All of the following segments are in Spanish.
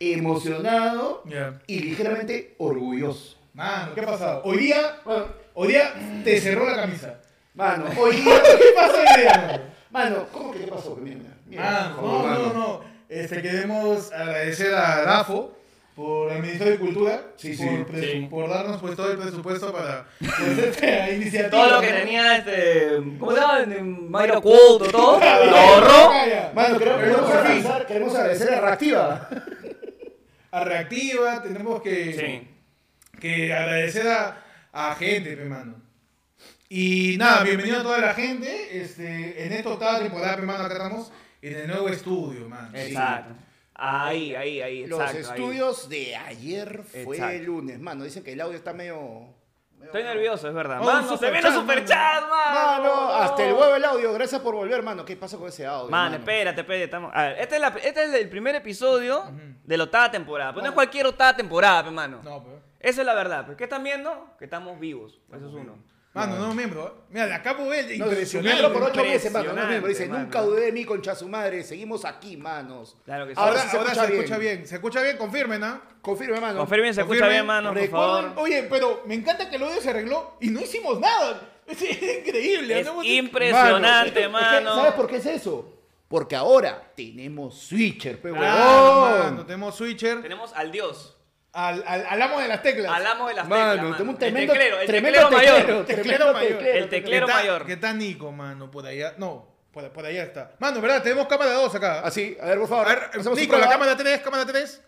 emocionado ya. y ligeramente orgulloso. Mano, ¿qué ha pasado? Hoy día, Mano, hoy día te cerró la camisa. mano, hoy día. ¿Qué pasó hoy día, mano? Mano, ¿cómo que qué pasó? Mira, mira, por favor, no, no, mano. no. Este, queremos agradecer a Dafo por el Ministerio de Cultura, Sí, sí. por, Sí. por darnos pues todo el presupuesto para pues, iniciativa. Todo lo que ¿no? tenía este. ¿Cómo se llama? Mayra Culto, todo. Lo ahorró. Mano, queremos, Pero queremos agradecer, queremos agradecer a Reactiva. A Reactiva tenemos que, Sí. que agradecer a, a gente, pe, mano. Y nada, bienvenido a toda la gente. Este, en esta octava temporada, pe, mano, acá estamos en el nuevo estudio, mano. Exacto. Ahí, ahí, ahí. Los exacto, ahí. estudios de ayer fue Exacto. el lunes. Mano, dicen que el audio está medio. Estoy nervioso, es verdad. Oh, Mano, se viene superchat, mano. Mano, hasta el huevo el audio. Gracias por volver, mano. ¿Qué pasa con ese audio? Mano, espérate, espérate. Estamos... A ver, este es, la- este es el primer episodio de la octava temporada. Pero no es cualquier octava temporada, pe, mano. No, pero. Esa es la verdad. ¿Pero qué están viendo? Que estamos vivos. Eso es uno. Mano, no miembro. Mira, de acá puedo ver. No, impresionante. miembro por ocho meses, mano. No, miembro. Dice, mano. nunca dudé de mí, concha su madre. Seguimos aquí, manos. Claro que sí. Ahora, se ahora escucha se bien. escucha bien. Se escucha bien, confirmen, ¿ah? Confirme, mano. Confirmen, se escucha Confirmen. bien, mano, por Recuerden- favor. Oye, pero me encanta que el audio se arregló y no hicimos nada. Es, increíble. Es impresionante, Mano, es que, mano. ¿Sabes por qué es eso? Porque ahora tenemos switcher, pe Claro, mano, tenemos switcher Tenemos al dios. Al, al, al amo de las teclas. Al amo de las Mano, teclas, mano. tenemos un tremendo, el teclero, el tremendo teclero mayor. teclero, Teclero mayor. teclero. El teclero ¿Qué tal- mayor. ¿Qué tal Nico, mano? Por allá. No, por, por allá está. Mano, ¿verdad? Tenemos cámara 2 acá. Así, a ver, por A favor. ver, hacemos un Nico, la cámara 3, cámara 3.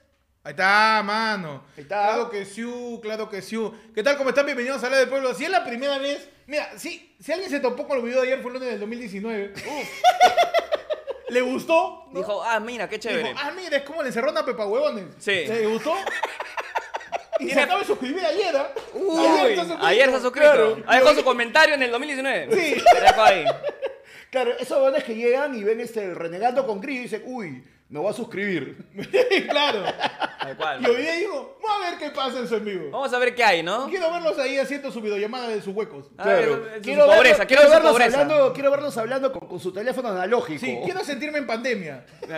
Ahí está, mano. Ahí está. Claro que sí, claro que sí. ¿Qué tal? ¿Cómo están? Bienvenidos a la del pueblo. Si es la primera vez, mira, si, si alguien se topó con los videos de ayer, fue el lunes del 2019. ¿Le gustó? ¿No? Dijo, ah, mira, qué chévere. Dijo, ah, mira, es como le encerró una pepa huevones. Sí. ¿Le gustó? Y se acaba de suscribir ayer, ¿ah? Uy, ayer se ha suscrito. Claro. Ha dejado su comentario en el 2019. Sí. Dejó ahí. Claro, esos varones que llegan y ven este renegando con Gris y dicen, uy, me voy a suscribir. claro. Tal cual. Y hoy día digo, vamos a ver qué pasa en su en vivo. Vamos a ver qué hay, ¿no? Quiero verlos ahí haciendo su videollamada de sus huecos. A ver, Claro. es su Quiero, pobreza, quiero quiero, verlos pobreza. hablando, quiero verlos hablando con, con su teléfono analógico. Sí, quiero sentirme en pandemia.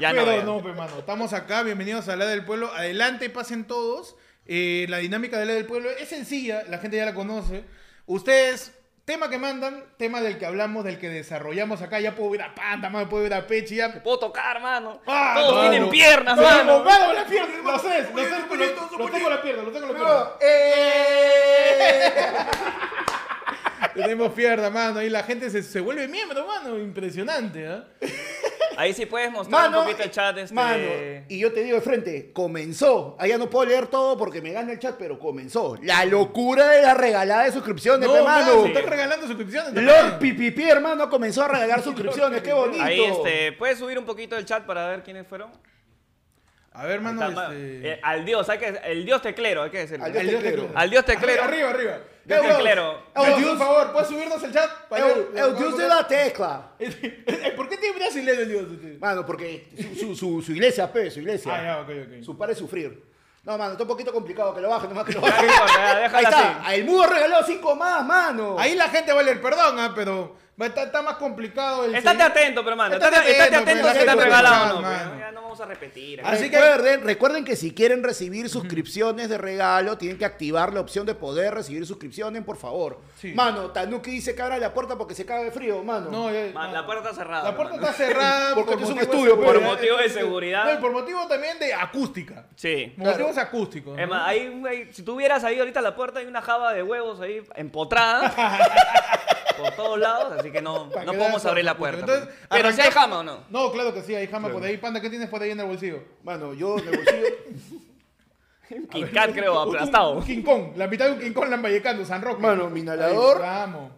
ya no. Pero no, pues, mano. Estamos acá, bienvenidos a la del pueblo. Adelante, pasen todos. Eh, la dinámica de la del pueblo es sencilla, la gente ya la conoce. Ustedes, tema que mandan, tema del que hablamos, del que desarrollamos acá. Ya puedo ir a Panta, mano, puedo ir a Pechi, ya. Puedo tocar, mano. Ah, Todos mano. tienen piernas, No, mano. mano, la pierna, los tres, los tres, los- los tengo la pierna, los tengo la pierna. No, ¡eh! Tenemos pierna, mano, y la gente se, se vuelve miembro, mano, impresionante, ¿ah? Ahí sí puedes mostrar Mano, un poquito el chat. Este... mano, y yo te digo de frente, comenzó. Allá no puedo leer todo porque me gana el chat, pero comenzó. La locura de la regalada de suscripciones, No, pe, mano, mano. se están regalando suscripciones. Lord también. Pipipi, hermano, comenzó a regalar suscripciones. ¡Qué bonito! Ahí, este, ¿puedes subir un poquito el chat para ver quiénes fueron? A ver, mano, Está- este... eh, al dios, hay que, el dios teclero, hay que decirlo. Al dios El dios teclero. teclero. Al dios teclero. Arriba, arriba. Dios Dios teclero. Un Dios- favor, ¿puedes subirnos el chat? Para El, ver- el dios de la tecla. ¿Por qué tiene brasileño el dios? Mano, porque su, su, su, su iglesia, pe, su iglesia. Ah, ya, ok, ok. Su par es sufrir. No, mano, está un poquito complicado que lo baje, nomás que lo baje. Ahí está. El mudo regaló cinco más, mano. Ahí la gente va a leer perdón, ¿ah? pero está, está más complicado el Estate atento, pero mano. Estate Estate, estate atento, pues, si te han regalado no. mano. pues, Ya no vamos a repetir. Así que- recuerden, recuerden que si quieren recibir suscripciones de regalo, tienen que activar la opción de poder recibir suscripciones, por favor. Sí. Mano, Tanuki dice que abra la puerta porque se caga de frío, mano. No, ya- Man, no. la puerta está cerrada. La puerta mano. está cerrada Porque es un estudio, seguridad. Por motivo de seguridad. No, y por motivo también de acústica. Sí. Motivos acústicos. Es ¿no? más, hay, un- hay- si tuvieras ahí ahorita la puerta, hay una java de huevos ahí empotrada por todos lados, así que no, no podemos abrir la puerta. Entonces, Pero si hay jama o no. No, claro que sí, hay jama por ahí. Panda, ¿qué tienes por ahí en el bolsillo? Mano, yo en el bolsillo. King Cat, creo, aplastado. Un King Kong, la mitad de un King Kong lambayecando, San Roque. Mano, mi inhalador. Ahí, Vamos.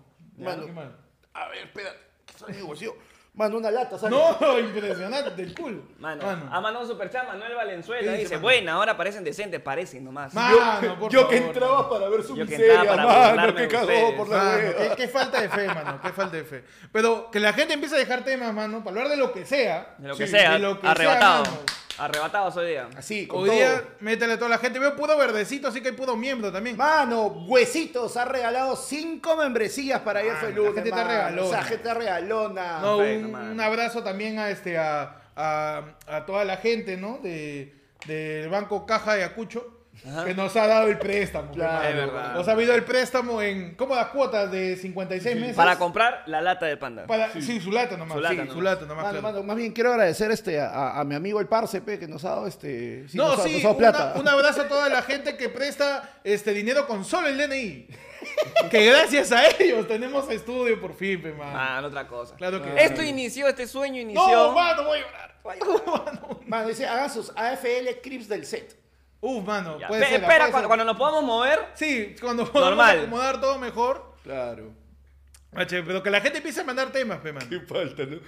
A ver, espera, ¿qué está en bolsillo? Mano, una lata, ¿sabes? No, impresionante, del culo. Mano, Mano. ha mandado superchat Manuel Valenzuela. ¿Qué dice, dice, mano? buena, ahora parecen decentes, parecen nomás. Mano, por yo que entraba mano. para ver su Yo miseria, para mano, que de cagó por la qué, qué falta de fe, mano, qué falta de fe. Pero que la gente empiece a dejar temas, mano, para hablar de lo que sea. De lo que Sí, sea, de lo que sea, arrebatado. mano. Arrebatado hoy día. Así, con Hoy todo. día, métele a toda la gente. Veo pudo verdecito, así que hay pudo miembro también. Mano, Huesitos ha regalado cinco membresías para ayer fue lunes, gente está mano. regalona. O sea, gente regalona. No, perfecto, un, mano. un abrazo también a este a, a, a toda la gente, ¿no? De, del Banco Caja de Acucho. Ajá. Que nos ha dado el préstamo. Claro, Es verdad. Nos ha habido el préstamo en cómodas cuotas de 56 meses. Para comprar la lata de panda. Para- sí. su lata nomás. Su lata sí, nomás. su lata nomás. Mano, claro. mano, más bien quiero agradecer este, a, a mi amigo el Parce, pe, que nos ha dado este. sí, no, nos ha- sí, nos ha dado una- un abrazo a toda la gente que presta este dinero con solo el DNI. que gracias a ellos tenemos estudio por fin, pe, man. Ah, no otra cosa. Claro que Esto sí. inició, este sueño inició. No, mano, voy a llorar. Mano. Mano, dice, hagan sus AFL clips del set. Uf, mano, Ya, puede pe- ser. espera, puede cuando, ser. cuando nos podamos mover, Sí, cuando podamos Normal. acomodar todo mejor. Claro. Mache, pero que la gente empiece a mandar temas, pe, man. falta, ¿no?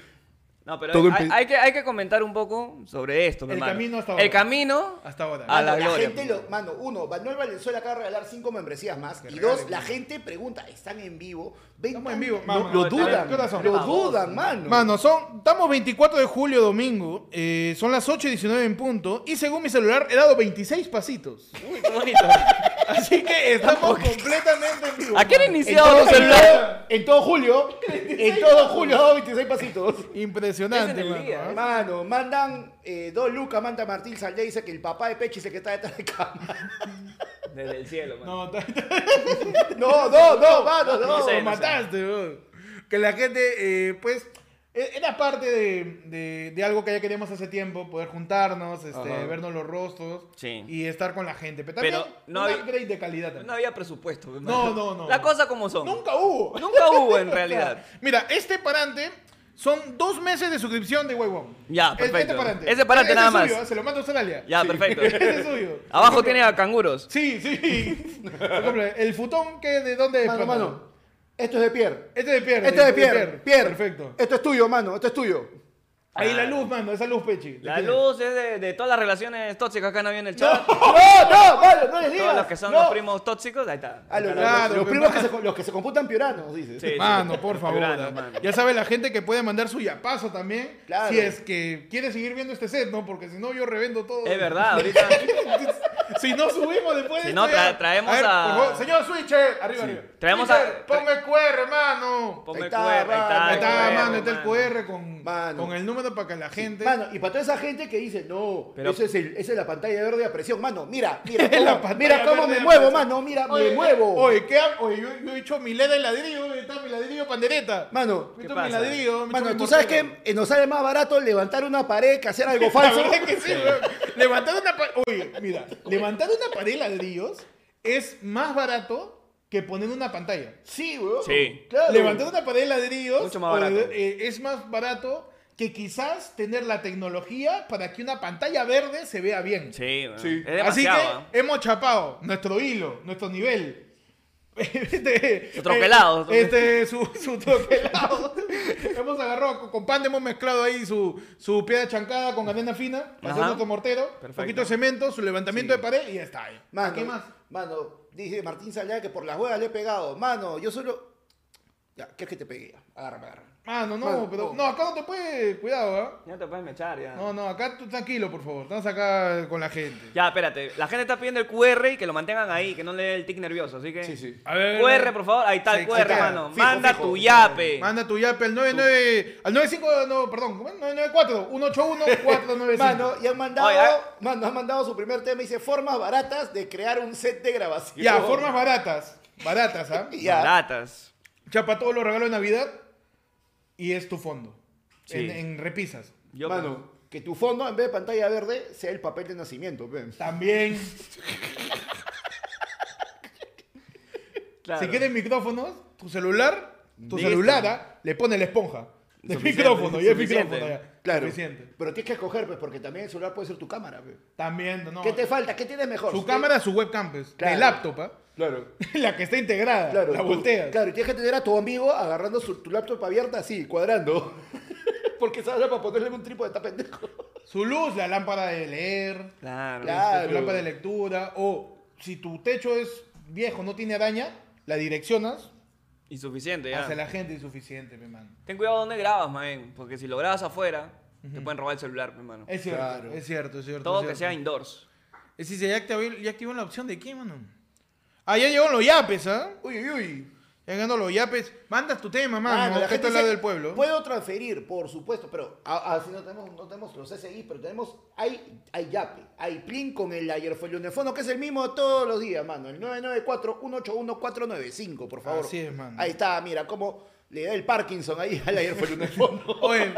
No, pero Todo hay, que, hay que comentar un poco sobre esto, El hermano. camino hasta ahora. El camino Hasta ahora. A la Mano, gloria, gente, lo, mano, uno, Manuel Valenzuela acaba de regalar cinco membresías más. Que y dos, la mano. gente pregunta, ¿están en vivo? Ven Estamos en vivo, No, mano. lo ver, dudan, ¿qué horas son? lo dudan, mano. Mano, son, estamos 24 de julio, domingo. eh, son las 8 y 19 en punto. Y según mi celular, he dado 26 pasitos. Uy, qué bonito. Así que estamos completamente en vivo. ¿A qué hora mano. en, iniciado todo, celular? en todo julio, en todo julio ha dado 26 pasitos. Impresionante, Es mano, día, ¿ah? ¿eh? Mano, mandan eh, dos lucas, manda Martín Saldé, dice que el papá de Pechi es el que está detrás de cámara. Desde el cielo, mano. No, No, no, no, mano, no. No sé, lo no mataste, weón. Que la gente, eh, pues, e- era parte de, de- de algo que ya queríamos hace tiempo, poder juntarnos, este, vernos los rostros Sí. y estar con la gente. Pero también Pero no un había- upgrade de calidad también. No había presupuesto. No, no, no. Las cosas como son. Nunca hubo. Nunca hubo en realidad. Mira, este parante son dos meses de suscripción de Huevón. Ya, Es- perfecto. Este parante. Ese parante Ese nada es más. suyo, ¿eh? se lo mando a Australia. Ya, perfecto. Ese es suyo. Abajo tiene a canguros. Sí, sí. Por ejemplo, el futón que de dónde es, mano, esto es de Pierre. Este es de Pierre. Este es de Pierre. Pierre. Perfecto. Esto es tuyo, mano, esto es tuyo. Ahí la Ah. luz, mano, esa luz, Pechi. La luz es de, de todas las relaciones tóxicas que han habido en el chat. No, no, mano, no les digas. Todos los que son no. los primos tóxicos, ahí está. Ah, los. Claro, primos que mano. se, los que se computan pioranos, dices. Sí, sí. Mano, por favor. Mano. Ya sabe la gente que puede mandar su yapazo también. Claro. Si es que quiere seguir viendo este set, ¿no? Porque si no, yo revendo todo. Es verdad, ahorita. si no subimos después de Si no, tra- traemos ver, a- favor, señor Switcher, arriba, arriba. Traemos Switcher, a- Ponme el QR, hermano. Ponme QR, ahí mano. está. Ahí está, QR, mano, ahí está el mano. QR con, Mano. con el número para que la gente. Mano, y para toda esa gente que dice, no, Pero- eso es el- esa es la pantalla verde a presión. Mano, mira, mira, Es la cómo, pantalla mira cómo verde me de muevo, presión. mano, mira, Oye, me muevo. Oye, ¿qué ha- Oye, yo, yo he hecho mi LED de ladrillo, ¿dónde está mi ladrillo pandereta? Mano, He ¿Qué hecho mi pasa? ladrillo. me he mano, mi tú sabes mortero. que eh, nos sale más barato levantar una pared que hacer algo La falso. verdad es que sí, weón. Levantar una pared. Oye, mira, levantar una pared de ladrillos es más barato que poner una pantalla. Sí, weón. Sí. Claro. Levantar una pared de ladrillos Mucho más barato. eh, es más barato que quizás tener la tecnología para que una pantalla verde se vea bien. Sí, bueno, Sí. es Así que hemos chapado nuestro hilo, nuestro nivel. Este, Su troquelado. eh, Este, su, su troquelado. hemos agarrado, con- pan hemos mezclado ahí su, su piedra chancada con arena fina, Ajá. nuestro mortero, un Perfecto. poquito de cemento, su levantamiento Sí. de pared y ya está ahí. Mano, ¿Qué más? Mano, dice Martín Salá que por las huevas le he pegado. Mano, yo solo. Ya, ¿qué es que te pegué? Agárrame, agárrame. Mano, no, Mano, pero. no. No, acá no te puede. Cuidado, ¿ah? Ya te puedes mechar, ya. No, no, acá tú tranquilo, por favor. Estamos acá con la gente. Ya, espérate. La gente está pidiendo el QR y que lo mantengan ahí, que no le dé el tic nervioso, así que. Sí, sí. A ver. QR, por favor. Ahí está el sí, QR, hermano. Fijo, Manda fijo. tu yape. Manda tu yape al 99. Al 95. No, perdón. ¿cómo es? 994 181 495. Mano, y han mandado, Oye, ah. mano, han mandado su primer tema y dice formas baratas de crear un set de grabación. Ya, formas baratas. Baratas, ¿ah? Ya. Baratas. Chapa todos los regalos de Navidad y es tu fondo. Sí. En, en repisas. Yo, Mano, que tu fondo en vez de pantalla verde sea el papel de nacimiento, pe. También. claro. Si quieres micrófonos, tu celular, tu celular, le pone la esponja. De micrófono, y es suficiente. micrófono ya. Claro. Suficiente. Pero tienes que escoger, pues, porque también el celular puede ser tu cámara, pe. También, no. ¿Qué te falta? ¿Qué tienes mejor? Su ¿Qué- cámara, su webcam, pues. Claro. De laptop, ¿ah? Claro. La que está integrada. Claro, la tú- volteas. Claro, y tienes que tener a tu amigo agarrando su- tu laptop abierta así, cuadrando. Porque se para ponerle un trípode está pendejo. Su luz, la lámpara de leer, Claro. Claro. este, tu lámpara de lectura, o si tu techo es viejo, no tiene araña, la direccionas Insuficiente, ya. hacia la gente insuficiente, mi mano. Ten cuidado donde grabas, man. Porque si lo grabas afuera, te pueden robar el celular, mi hermano. Es cierto, Claro. es cierto, es cierto. Todo es que sea indoors. Es decir, ya activó, ya activó la opción de qué, mano. Ah, ya llegaron los yapes, ¿ah? Uy, uy, uy. Ya llegando los yapes. Mandas tu tema, mano. Está al lado del pueblo. Puedo transferir, por supuesto, pero así no tenemos, no tenemos los SI, pero tenemos, hay, hay Yape, hay Plin con el ayerfolionefono, que es el mismo todos los días, mano. El 994-181-495, por favor. Así es, mano. Ahí está, mira, cómo le da el Parkinson ahí al ayerfolionefono. Oye.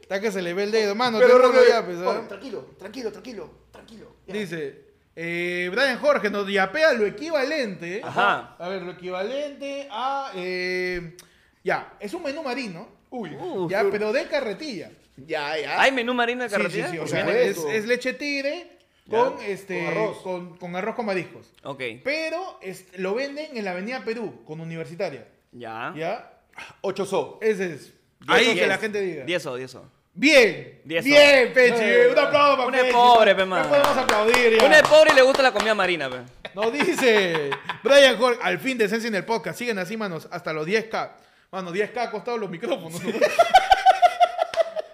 Está que se le ve el dedo, mano. Pero, tengo los yapes, ¿ah? oye, tranquilo, tranquilo, tranquilo, tranquilo. ya. Dice, eh, Brian Jorge nos yapea lo equivalente. Ajá. A ver, lo equivalente a. eh, ya, es un menú marino. Uy. Uf. ya, pero de carretilla. Ya, ya. ¿Hay menú marino de Sí, sí, carretera? sí. O sea, es, es leche tigre Ya. con este. Con arroz. Con, con arroz con mariscos. Ok. Pero este, lo venden en la Avenida Perú, con Universitaria. Ya. ¿Ya? 8 so. Ese es. Ahí que la gente diga. 10 o 10 o. Bien. Diez Bien, Pechi. Eh, un aplauso para uno es Pechi. pobre, pe, No man. podemos aplaudir ya. Uno es pobre y le gusta la comida marina, pe. Nos dice Brian Jorge, al fin decencia en el podcast. Siguen así, manos, hasta los 10k. Mano, 10k ha costado los micrófonos. ¿no?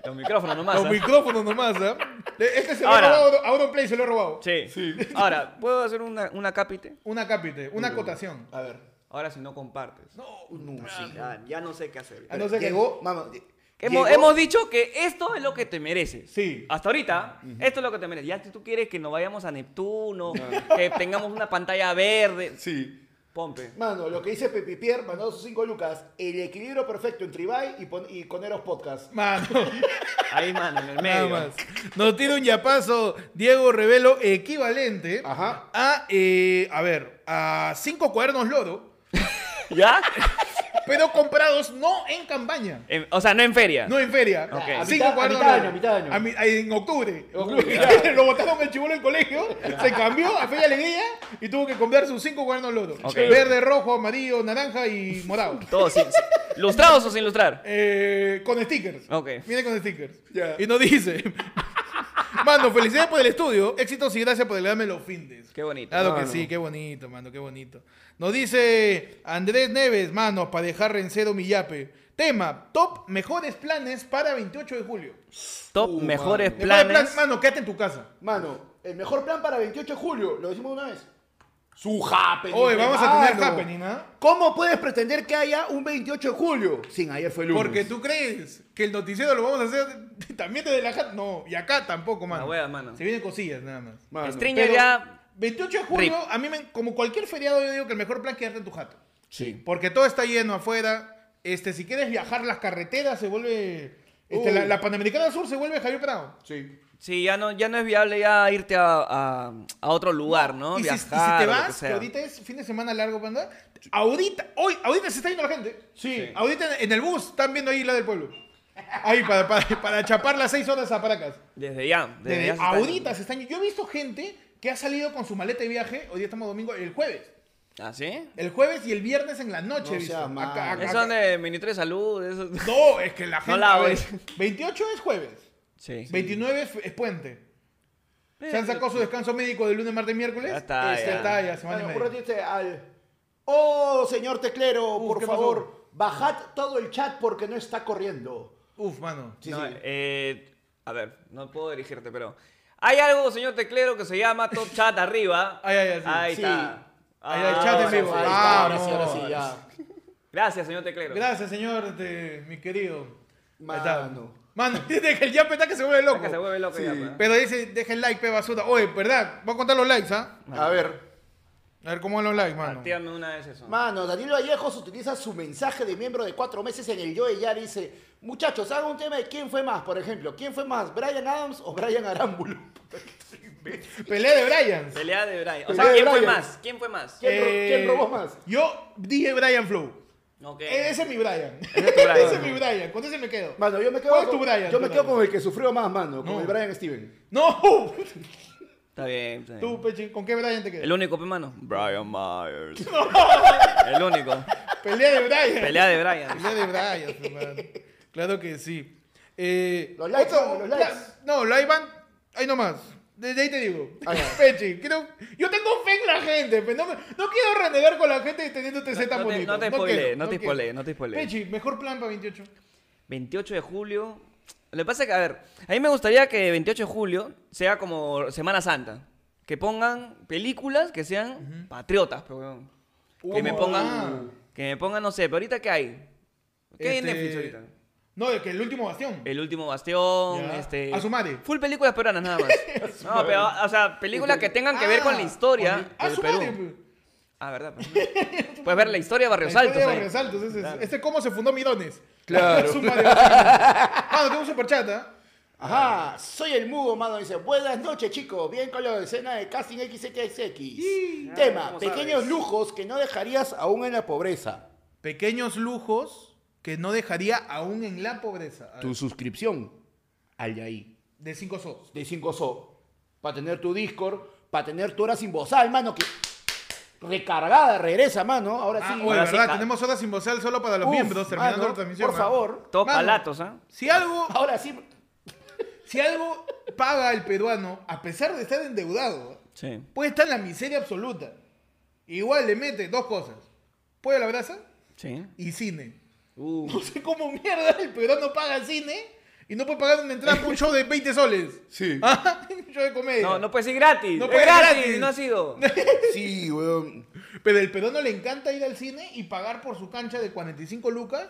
Los micrófonos nomás. los ¿ah? micrófonos nomás, ¿ah? Este se lo Ahora. he robado a Auronplay, se lo he robado. Sí. Ahora, ¿puedo hacer una, una cápite? Una cápite, una acotación. A ver. Ahora si no compartes. No, No, sí. Ya, ya no sé qué hacer. No sé qué- Llegó, mamá. Hemos, hemos dicho que esto es lo que te mereces. Sí. Hasta ahorita, esto es lo que te mereces. Ya si tú quieres que nos vayamos a Neptuno, que tengamos una pantalla verde, Sí. pompe. Mano, lo que dice Pepi Pierre, mandado sus 5 lucas, el equilibrio perfecto entre Ibai y, pon- y Coneros Podcast. Mano, Ahí, mano, en el nada medio. más. Nos tira un yapazo Diego Revelo equivalente Ajá. a, eh, a ver, a cinco cuadernos loro, ¿Ya? pero comprados no en campaña. En- o sea, no en feria. No en feria. Ok. A Cinco mitad- a mitad de año, a mitad de año. A mi- a- en octubre. Octubre. Lo botaron el chivolo en colegio, se cambió a Feria Alegría y tuvo que comprar sus cinco cuadernos loro. Ok. Verde, rojo, amarillo, naranja y morado. Todos sin, sin- ¿Lustrados o sin lustrar? Eh, con stickers. Ok. Viene con stickers. Ya. Y nos dice. Mano, felicidades por el estudio. Éxitos y gracias por darme los findes. Qué bonito. Claro que sí, qué bonito, mano, qué bonito. Nos dice Andrés Neves, mano, para dejar en cero mi yape. Tema, top mejores planes para 28 de julio. Top Uh, mejores mano. Mejores planes. mano, quédate en tu casa. Mano, el mejor plan para 28 de julio, lo decimos una vez. Su happening. Hoy vamos a tener happening, ¿ah? ¿Cómo puedes pretender que haya un 28 de julio? Sin ayer fue lunes. Porque tú crees que el noticiero lo vamos a hacer también desde la. No, y acá tampoco, mano. La wea, mano. Se vienen cosillas, nada más. Mano, Stringer Pero ya. 28 de julio, Rip. a mí, me- como cualquier feriado, yo digo que el mejor plan es quedarte en tu jato. Sí. Porque todo está lleno afuera. Este, si quieres viajar, las carreteras se vuelve. Este, Uh. la, la Panamericana Sur se vuelve Javier Prado. Sí. Sí, ya no, ya no es viable ya irte a, a- a otro lugar, ¿no? y, si, y si Viajar, te que vas, que ahorita es fin de semana largo, panda. Ahorita, hoy, ahorita se está yendo la gente. Sí. Ahorita en el bus están viendo ahí la del pueblo. Ahí, para, para, para chapar las seis horas a Paracas. Desde ya. Desde Desde ya se está ahorita yendo. se están Yo he visto gente que ha salido con su maleta de viaje. Hoy día estamos domingo, el jueves. ¿Ah, sí? El jueves y el viernes en la noche. No he visto. seas malo. Acá- acá- Esos son de Ministro de Salud. Esos... No, es que la gente. la a ver, ves. 28 es jueves. Sí. 29 es, es puente. Se han sacado su descanso médico de lunes, martes, miércoles. Ya está, Este, ya. está ya, semana y Bueno, media. al. Oh, señor teclero, Uf, por ¿qué favor, bajad todo el chat porque no está corriendo. Uf, mano. Sí, No, sí. eh, a ver, no puedo dirigirte, pero. Hay algo, señor Teclero, que se llama Top Chat arriba. Ay, ay, ay, sí. Ahí Sí. está. Ahí hay Ah, chat en ahora vivo. ahora sí, ahora sí, ya. Gracias, señor Teclero. Gracias, señor, mi querido. Mano. Mano, dice que el yape está que se vuelve loco. Que se vuelve loco Sí. ya, pues. Pero dice, dejen like, pe basura. Oye, ¿verdad? Voy a contar los likes, ¿ah? A ver. A ver cómo van los likes, mano. Actívame una vez eso. Mano, Daniel Vallejos utiliza su mensaje de miembro de cuatro meses en el Yo de Yar y dice, muchachos, hagan un tema de quién fue más, por ejemplo. ¿Quién fue más, Brian Adams o Brian Arámbulo? Pelea de Bryans. Pelea de Brian. O Pelea sea, de ¿quién fue Brian. más? ¿Quién fue más? ¿Quién ro- quién robó más? Yo dije Brian Flow. Ok. Ese es mi Brian. Ese es tu Brian. Ese es mi Brian. Con ese me quedo. Mano, yo me quedo, ¿Cuál es con, tu Brian? yo me quedo Brian. con el que sufrió más, mano, con No. el Brian Steven. No. Está bien, está bien. Tú, Pechi, ¿con qué Brian te quedas? El único, pe, mano. Brian Myers. El único. Pelea de Brian. Pelea de Brian. Pelea de Brian, hermano. Claro que sí. Eh, Los likes, otro- mano, los likes. No, lo van. Ahí nomás. Desde ahí te digo. Ah. Pechi, creo- yo tengo fe en la gente, pero no, me- no quiero renegar con la gente teniendo TZ tan no te- bonito. no te spoilees, no te spoilees, no te spoilees. Pechi, mejor plan para 28. 28 de julio. Lo que pasa es que, a ver, a mí me gustaría que 28 de julio sea como Semana Santa. Que pongan películas que sean patriotas, pero. Que me pongan, ah. que me pongan, no sé, pero ahorita ¿qué hay? ¿Qué hay en Este, Netflix ahorita? No, de que el último bastión. El último bastión, Ya. este... A su madre. Full películas peruanas nada más. no, pero, o sea, películas que tengan que ver con la historia A del su Perú. madre. pues. Ah, ¿verdad? Pues, Puedes ver la historia de Barrios La historia Altos de ahí. Barrios Altos, ese es- Este es cómo se fundó Mirones. Claro. Su madre. Mano, tengo un superchat, ¿ah? Ajá, soy el mudo, mano. Dice, buenas noches, chicos. Bien con la escena de casting XXX. Tema, ¿cómo pequeños sabes? lujos que no dejarías aún en la pobreza. Pequeños lujos que no dejaría aún en la pobreza. A ver, Tu suscripción al de ahí, De 5 sos. de 5 so. Para tener tu Discord, para tener tu hora sin bozal, mano, que recargada, regresa, mano. Ahora Ah, sí. oye, sí, ¿verdad? Tenemos horas sin bozal solo para los Uf, miembros terminando mano, la transmisión. Por ¿ah? favor. Todos palatos, ¿ah? Si algo, Ahora sí. si algo paga el peruano, a pesar de estar endeudado. Sí. puede estar en la miseria absoluta. Igual le mete dos cosas. A la brasa Sí. y cine. Uh. No sé cómo mierda el peruano paga el cine y no puede pagar una entrada por un show de 20 soles. Sí. Ah, Un show de comedia. No, no puede ser gratis. No es puede gratis, gratis. no ha sido. Sí, weón. Pero el peruano le encanta ir al cine y pagar por su cancha de 45 lucas,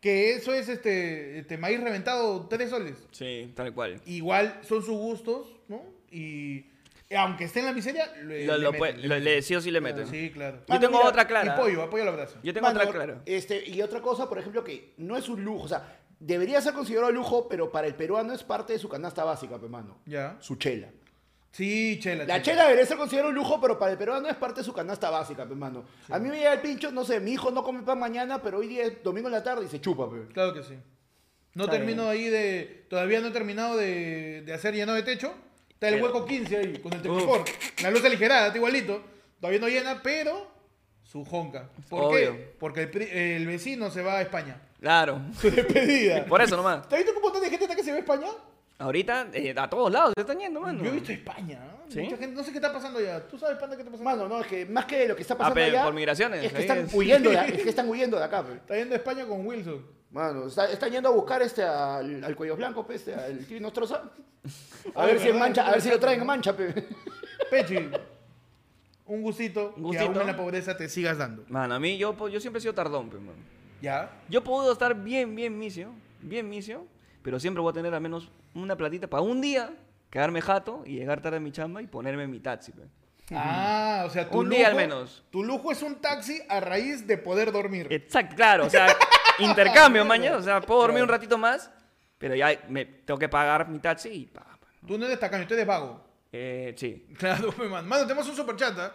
que eso es este, este maíz reventado 3 soles. Sí, tal cual. Igual son sus gustos, ¿no? Y aunque esté en la miseria, le, Lo, le lo meten, le meten. le- sí o sí le meten. Sí, claro. Yo Mano, tengo mira, otra Y clara. pollo, apoyo a la brasa. Yo tengo Mano, otra clara. Este, y otra cosa, por ejemplo, que no es un lujo. O sea, debería ser considerado lujo, pero para el peruano es parte de su canasta básica, pe, mano. Ya. Su chela. Sí, chela. La chela debería ser considerada un lujo, pero para el peruano es parte de su canasta básica, pe, mano. A mí me llega el pincho, no sé, mi hijo no come pan mañana, pero hoy día es domingo en la tarde y se chupa, pe. Claro que sí. No Está termino ahí de. Todavía no he terminado de, de hacer llenado de techo. Está el Pero- hueco 15 ahí, con el Tecnifor. La luz aligerada, está igualito. Todavía no llena, pero su jonca. ¿Por Obvio. qué? Porque el, vecino se va a España. Claro. Su despedida. Por eso nomás. ¿Te has visto que un montón de gente está que se va a España? Ahorita, eh, a todos lados se están yendo, mano. Yo he visto España. ¿eh? ¿Sí? Mucha gente, no sé qué está pasando allá. ¿Tú sabes, Panda, qué está pasando? Mano, no, es que más que lo que está pasando Ah, pero allá, por migraciones, es que están es. huyendo de, es que están huyendo de acá, pe. Está yendo a España con Wilson. Mano, está- están yendo a buscar este al, al cuello blanco, pe, este, al tío Nostroza. A ver si en mancha, a ver si lo traen en mancha, pe. Pechi, un gustito, Un que aún en la pobreza te sigas dando. Mano, a mí yo, po- yo siempre he sido tardón, pues, mano. ¿Ya? Yo puedo estar bien, bien misio, bien misio, pero siempre voy a tener al menos una platita para un día, quedarme jato y llegar tarde a mi chamba y ponerme mi taxi, pe. Ah, o sea, tu Un lujo, día al menos. Tu lujo es un taxi a raíz de poder dormir. Exacto, claro, o sea, intercambio, mañana, o sea, puedo dormir un ratito más, pero ya me tengo que pagar mi taxi y pa, pa. Tú no eres tacaño, tú eres vago. Eh, sí. Claro, pues, man. Mano, tenemos un superchat. ¿ah?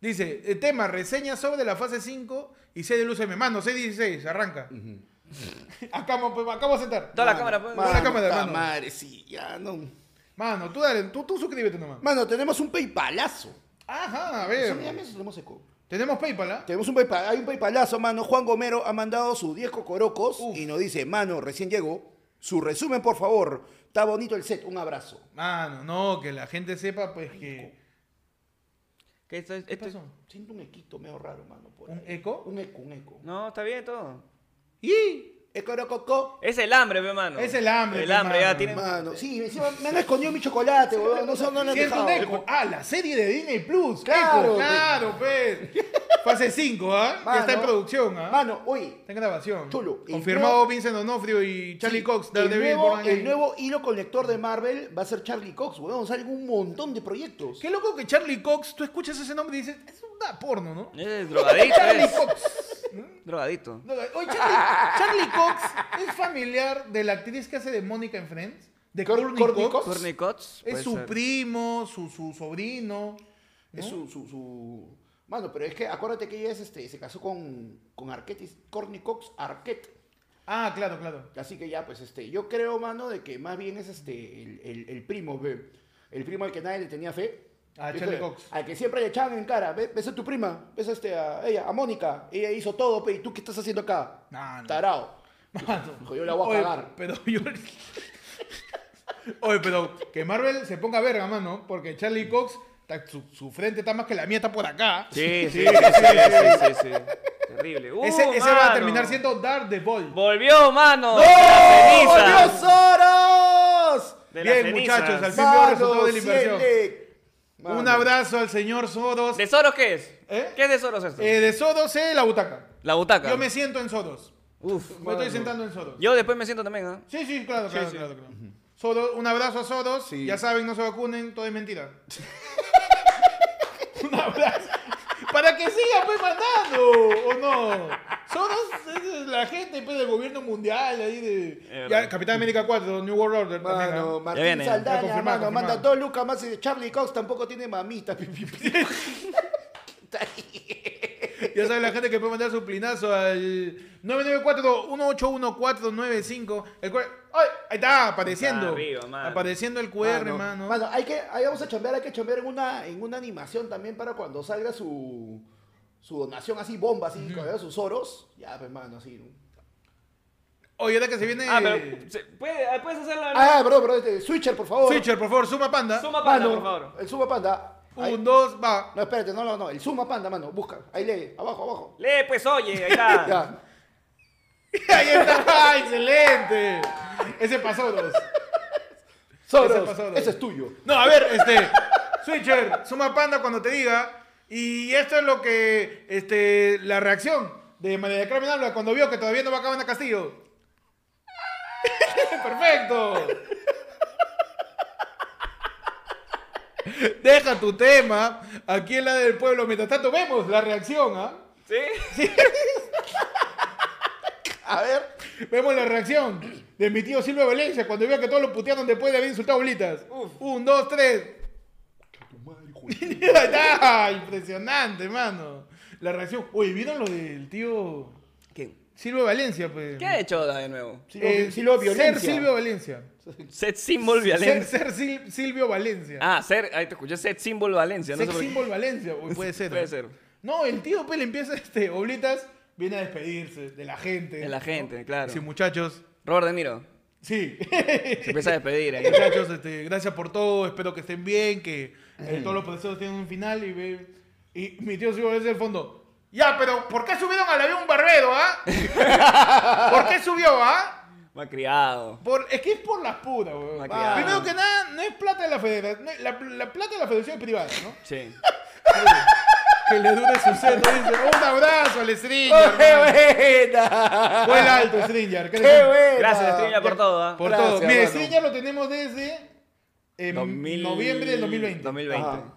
Dice, el tema, reseña sobre la fase 5 y C del UCM. Mano, C16, arranca. acá, mo- acá vamos a sentar. Toda la cámara, pues. Toda la cámara, puta mano. madre, sí, ya no. Mano, tú dale, tú, tú suscríbete nomás. Mano, tenemos un PayPalazo. Ajá, a Eso, ver. eso tenemos eco. Tenemos PayPal, ¿ah? Tenemos un PayPal, hay un PayPalazo, mano. Juan Gomero ha mandado sus 10 cocorocos Uf. y nos dice, mano, recién llegó. Su resumen, por favor. Está bonito el set, un abrazo. Mano, no, que la gente sepa, pues, que... ¿Qué esto es- ¿Qué esto es-? Siento un equito medio raro, mano. por ¿Un ahí. eco? Un eco, un eco. No, está bien todo. ¡Y! Ecorococó. Es el hambre, pe, mano. Es el hambre, El pe, hambre, ya tiene. Mano, sí, encima me han escondido mi chocolate, weón. No sé dónde lo han dejado. eco. Ah, la serie de Disney Plus. Claro, Eco, claro, pues. Fase 5, ¿ah? Ya Mano, está en producción, ¿ah? Mano, oye, Está en grabación. Chulo. Confirmado nuevo- Vincent Onofrio y Charlie Sí, Cox. el, nuevo, el nuevo hilo conector de Marvel va a ser Charlie Cox, weón. Salen un montón de proyectos. Qué loco que Charlie Cox, tú escuchas ese nombre y dices, es una porno, ¿no? Es drogadito, Charlie es. Drogadito. No, Oye, Charlie, Charlie Cox es familiar de la actriz que hace de Mónica en Friends. De Courtney Courtney Cox. Cox. Courtney Cox. Es puede su ser. primo, su, su sobrino. ¿no? Es su, su, su- Mano, pero es que acuérdate que ella es, este, se casó con, con Arquette, y- Courtney Cox Arquette. Ah, claro, claro. Así que ya, pues, este, yo creo, mano, de que más bien es este, el, el- el primo, ve. El primo al que nadie le tenía fe. A Charlie Cox. Al que siempre le echaban en cara. Ve- Ves a tu prima, ves a, este, a ella, a Mónica. Ella hizo todo, pe, ¿y tú qué estás haciendo acá? No, no. Tarao. Mano. Dijo, yo la voy a Oye, cagar. Pero yo, Oye, pero que Marvel se ponga verga, mano, porque Charlie Cox, está- su, su frente está más que la mía, está por acá. Sí, sí, sí, sí, sí, sí. Terrible. Uh, Ese, ese va a mano. terminar siendo Dark the Ball. Volvió, mano. ¡No! de las ¡Volvió. Soros! De las Bien, cenizas. muchachos, al fin veo resultado de la Mano, inversión. siete. Un abrazo al señor Sodos. ¿De Soros qué es? ¿Eh? ¿Qué es de Soros esto? Eh, de Sodos, eh, la butaca. La butaca. Yo me siento en Sodos. Uf. Me estoy sentando en Sodos. Yo después me siento también, ¿ah? Sí, sí, claro, claro, sí. claro. claro. Sodos, un abrazo a Sodos. Sí. Ya saben, no se vacunen, todo es mentira. un abrazo. Para que siga pues mandando, ¿o no? Sodos es la gente pues, del gobierno mundial ahí de... Ya. Capitán América 4, New World Order. también, Mano, ¿ah? Martín viene. Ya Saldaña, confirmado, mano, confirmado. manda dos lucas más y Charlie Cox tampoco tiene mamita. pi, pi, pi. Ya sabe la gente que puede mandar su plinazo al 994-181-495. El. ¡Ay! Ahí está, apareciendo. Está arriba, mano. apareciendo el QR, Mano, mano. mano, hay que, ahí vamos a chambear, hay que chambear en una, en una animación también para cuando salga su, su donación así, bomba, así, haya sus oros. Ya, pues, mano, así. ¿no? Oye, ahora que se viene... Ah, pero se- ¿puede- ¿puedes hacerlo? Ah, bro, bro, este, Switcher, por favor. Switcher, por favor, suma panda. Suma panda, Mano, por favor. el Suma Panda. Ahí- Un, dos, va. No, espérate, no, no, no. El Suma Panda, mano, busca. Ahí lee, abajo, abajo. Lee, pues, oye, ahí está. Ya. Ahí está, excelente. Ese pasó dos. Soros, pasó, ese es tuyo. No, a ver, este. Switcher, suma panda cuando te diga. Y esto es lo que. Este. La reacción de María del Carmen habla cuando vio que todavía no va a Castillo. Perfecto. Deja tu tema aquí en la del pueblo. Mientras tanto, vemos la reacción, ¿ah? ¿Sí? A ver. Vemos la reacción de mi tío Silvio Valencia cuando vio que todos lo putearon después de haber insultado a bolitas. Un, dos, tres. Está, impresionante, mano. La reacción. Oye, ¿vieron lo del tío ¿Quién? Silvio Valencia, pues? ¿Qué ha hecho de nuevo? Silvio, Eh, Silvio Violencia. Ser Silvio Valencia. Set Symbol Valencia. ser Sil- Silvio Valencia. Ah, ser, ahí te escuché, Set Symbol Valencia. No sé qué. Symbol Valencia. Uy, puede ser. Puede ser. No, el tío pues le empieza, este, Oblitas, viene a despedirse de la gente. De la gente, claro. Sí, muchachos. Robert De Niro. Sí. Se empieza a despedir ahí. Muchachos, este, gracias por todo, espero que estén bien, que eh, todos los procesos tienen un final y ve- y mi tío sigo desde el fondo. Ya, pero ¿por qué subieron al avión un barbero, ah? ¿Por qué subió, ah? Mal criado. Por, es que es por las puras, weón. Ah. Primero que nada, no es plata de la federación, la, la plata de la federación es privada, ¿no? Sí. Que le dure su dice, un abrazo al ¡Oh, Stringer. ¡Qué buena! Fue el alto, Stringer. ¿qué ¡Qué le- buena! Gracias, Estrella, por todo. ¿ah? Por Gracias, todo. Mire. Stringer lo tenemos desde 2000 noviembre del 2020. 2020. Ajá.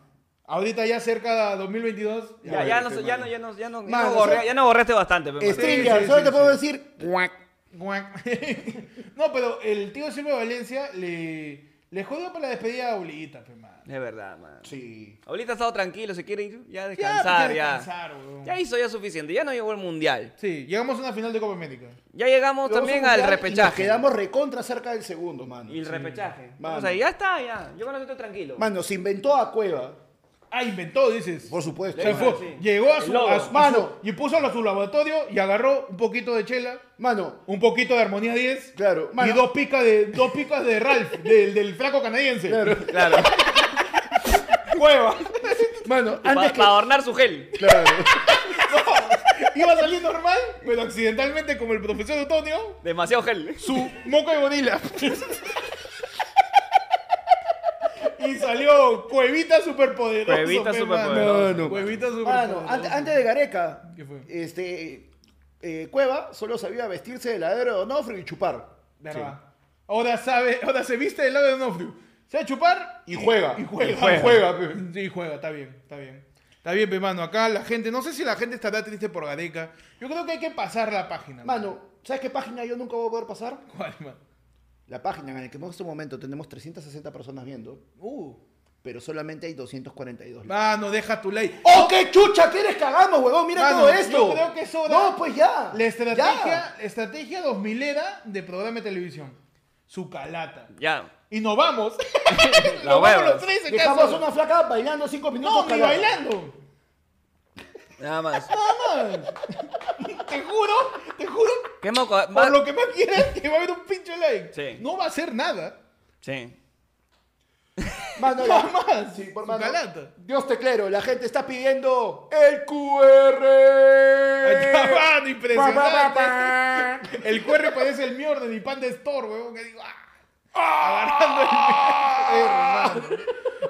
Ahorita ya cerca de 2022. Ya, ya, no, ya, no, ya, no, ya, no, ya, no borré- so- ya no borraste bastante. pero. Stringer, sí, solo sí, te puedo decir. guac. Guac. no, pero el tío Silvio Valencia le, le jodió para la despedida a pe, man. Es verdad, man. Sí. Ahorita ha estado tranquilo, se quiere ir ya a Ya, descansar, ya. descansar, weón. Ya hizo ya suficiente, ya no llegó el mundial. Sí, llegamos a una final de Copa América. Ya llegamos también al y Nos repechaje. quedamos recontra cerca del segundo, mano. Y el repechaje. Mano. O sea, ya está, ya. Yo con eso estoy tranquilo. Mano, se inventó a Cueva. Ah, inventó, dices. Por supuesto. Fue- sí. Llegó a su, lobo. a su- Mano. y puso a su laboratorio y agarró un poquito de chela, Mano, un poquito de armonía 10 claro. y Mano, dos picas de dos picas de Ralph, del, del flaco canadiense. Claro. Claro. Cueva. Mano, Para antes que. adornar su gel. Claro. Iba a salir normal, pero accidentalmente, como el profesor Antonio, Demasiado gel. su moco de gorila. y salió Cuevita superpoderoso. Cuevita pe, superpoderoso. Mano. Cuevita superpoderoso. Mano, antes, antes de Gareca, ¿Qué fue? este. eh, Cueva solo sabía vestirse de ladero de Onofrio y chupar. ¿Verdad? Ahora sabe, ahora se viste del lado de Donofrio. Se va a chupar Y juega. Y juega. Y juega. Juega, pe. Sí, juega, está bien, está bien. Está bien, pe, mano. Acá la gente, no sé si la gente estará triste por Gareca. Yo creo que hay que pasar la página. Mano, ¿sabes qué página yo nunca voy a poder pasar? ¿Cuál, mano? La página en la que en este momento tenemos 360 personas viendo, Uh. pero solamente hay 242 likes. Mano, deja tu ley. ¡Oh, qué chucha! ¿Quieres que hagamos, huevón? Mira Mano, todo esto. yo creo que es hora- No, pues ya. La estrategia, Ya. la estrategia 2000 era de programa de televisión. Su calata. Ya. Y nos vamos. La nos vamos los tres en Dejamos casa. una flaca bailando 5 minutos. No, ni bailando. Nada más. Nada más. te juro, te juro ¿Qué moco? Por Va- lo que más quieras, que va a haber un pinche like. Sí. No va a hacer nada. Sí. Mano, la- más. Sí, por mano. Dios te clero, la gente está pidiendo el QR. Mano, Pa, pa, pa, impresionante. El QR parece el Miorden y Panda Store, weón. Que digo, ¡ah! Agarrando el hermano.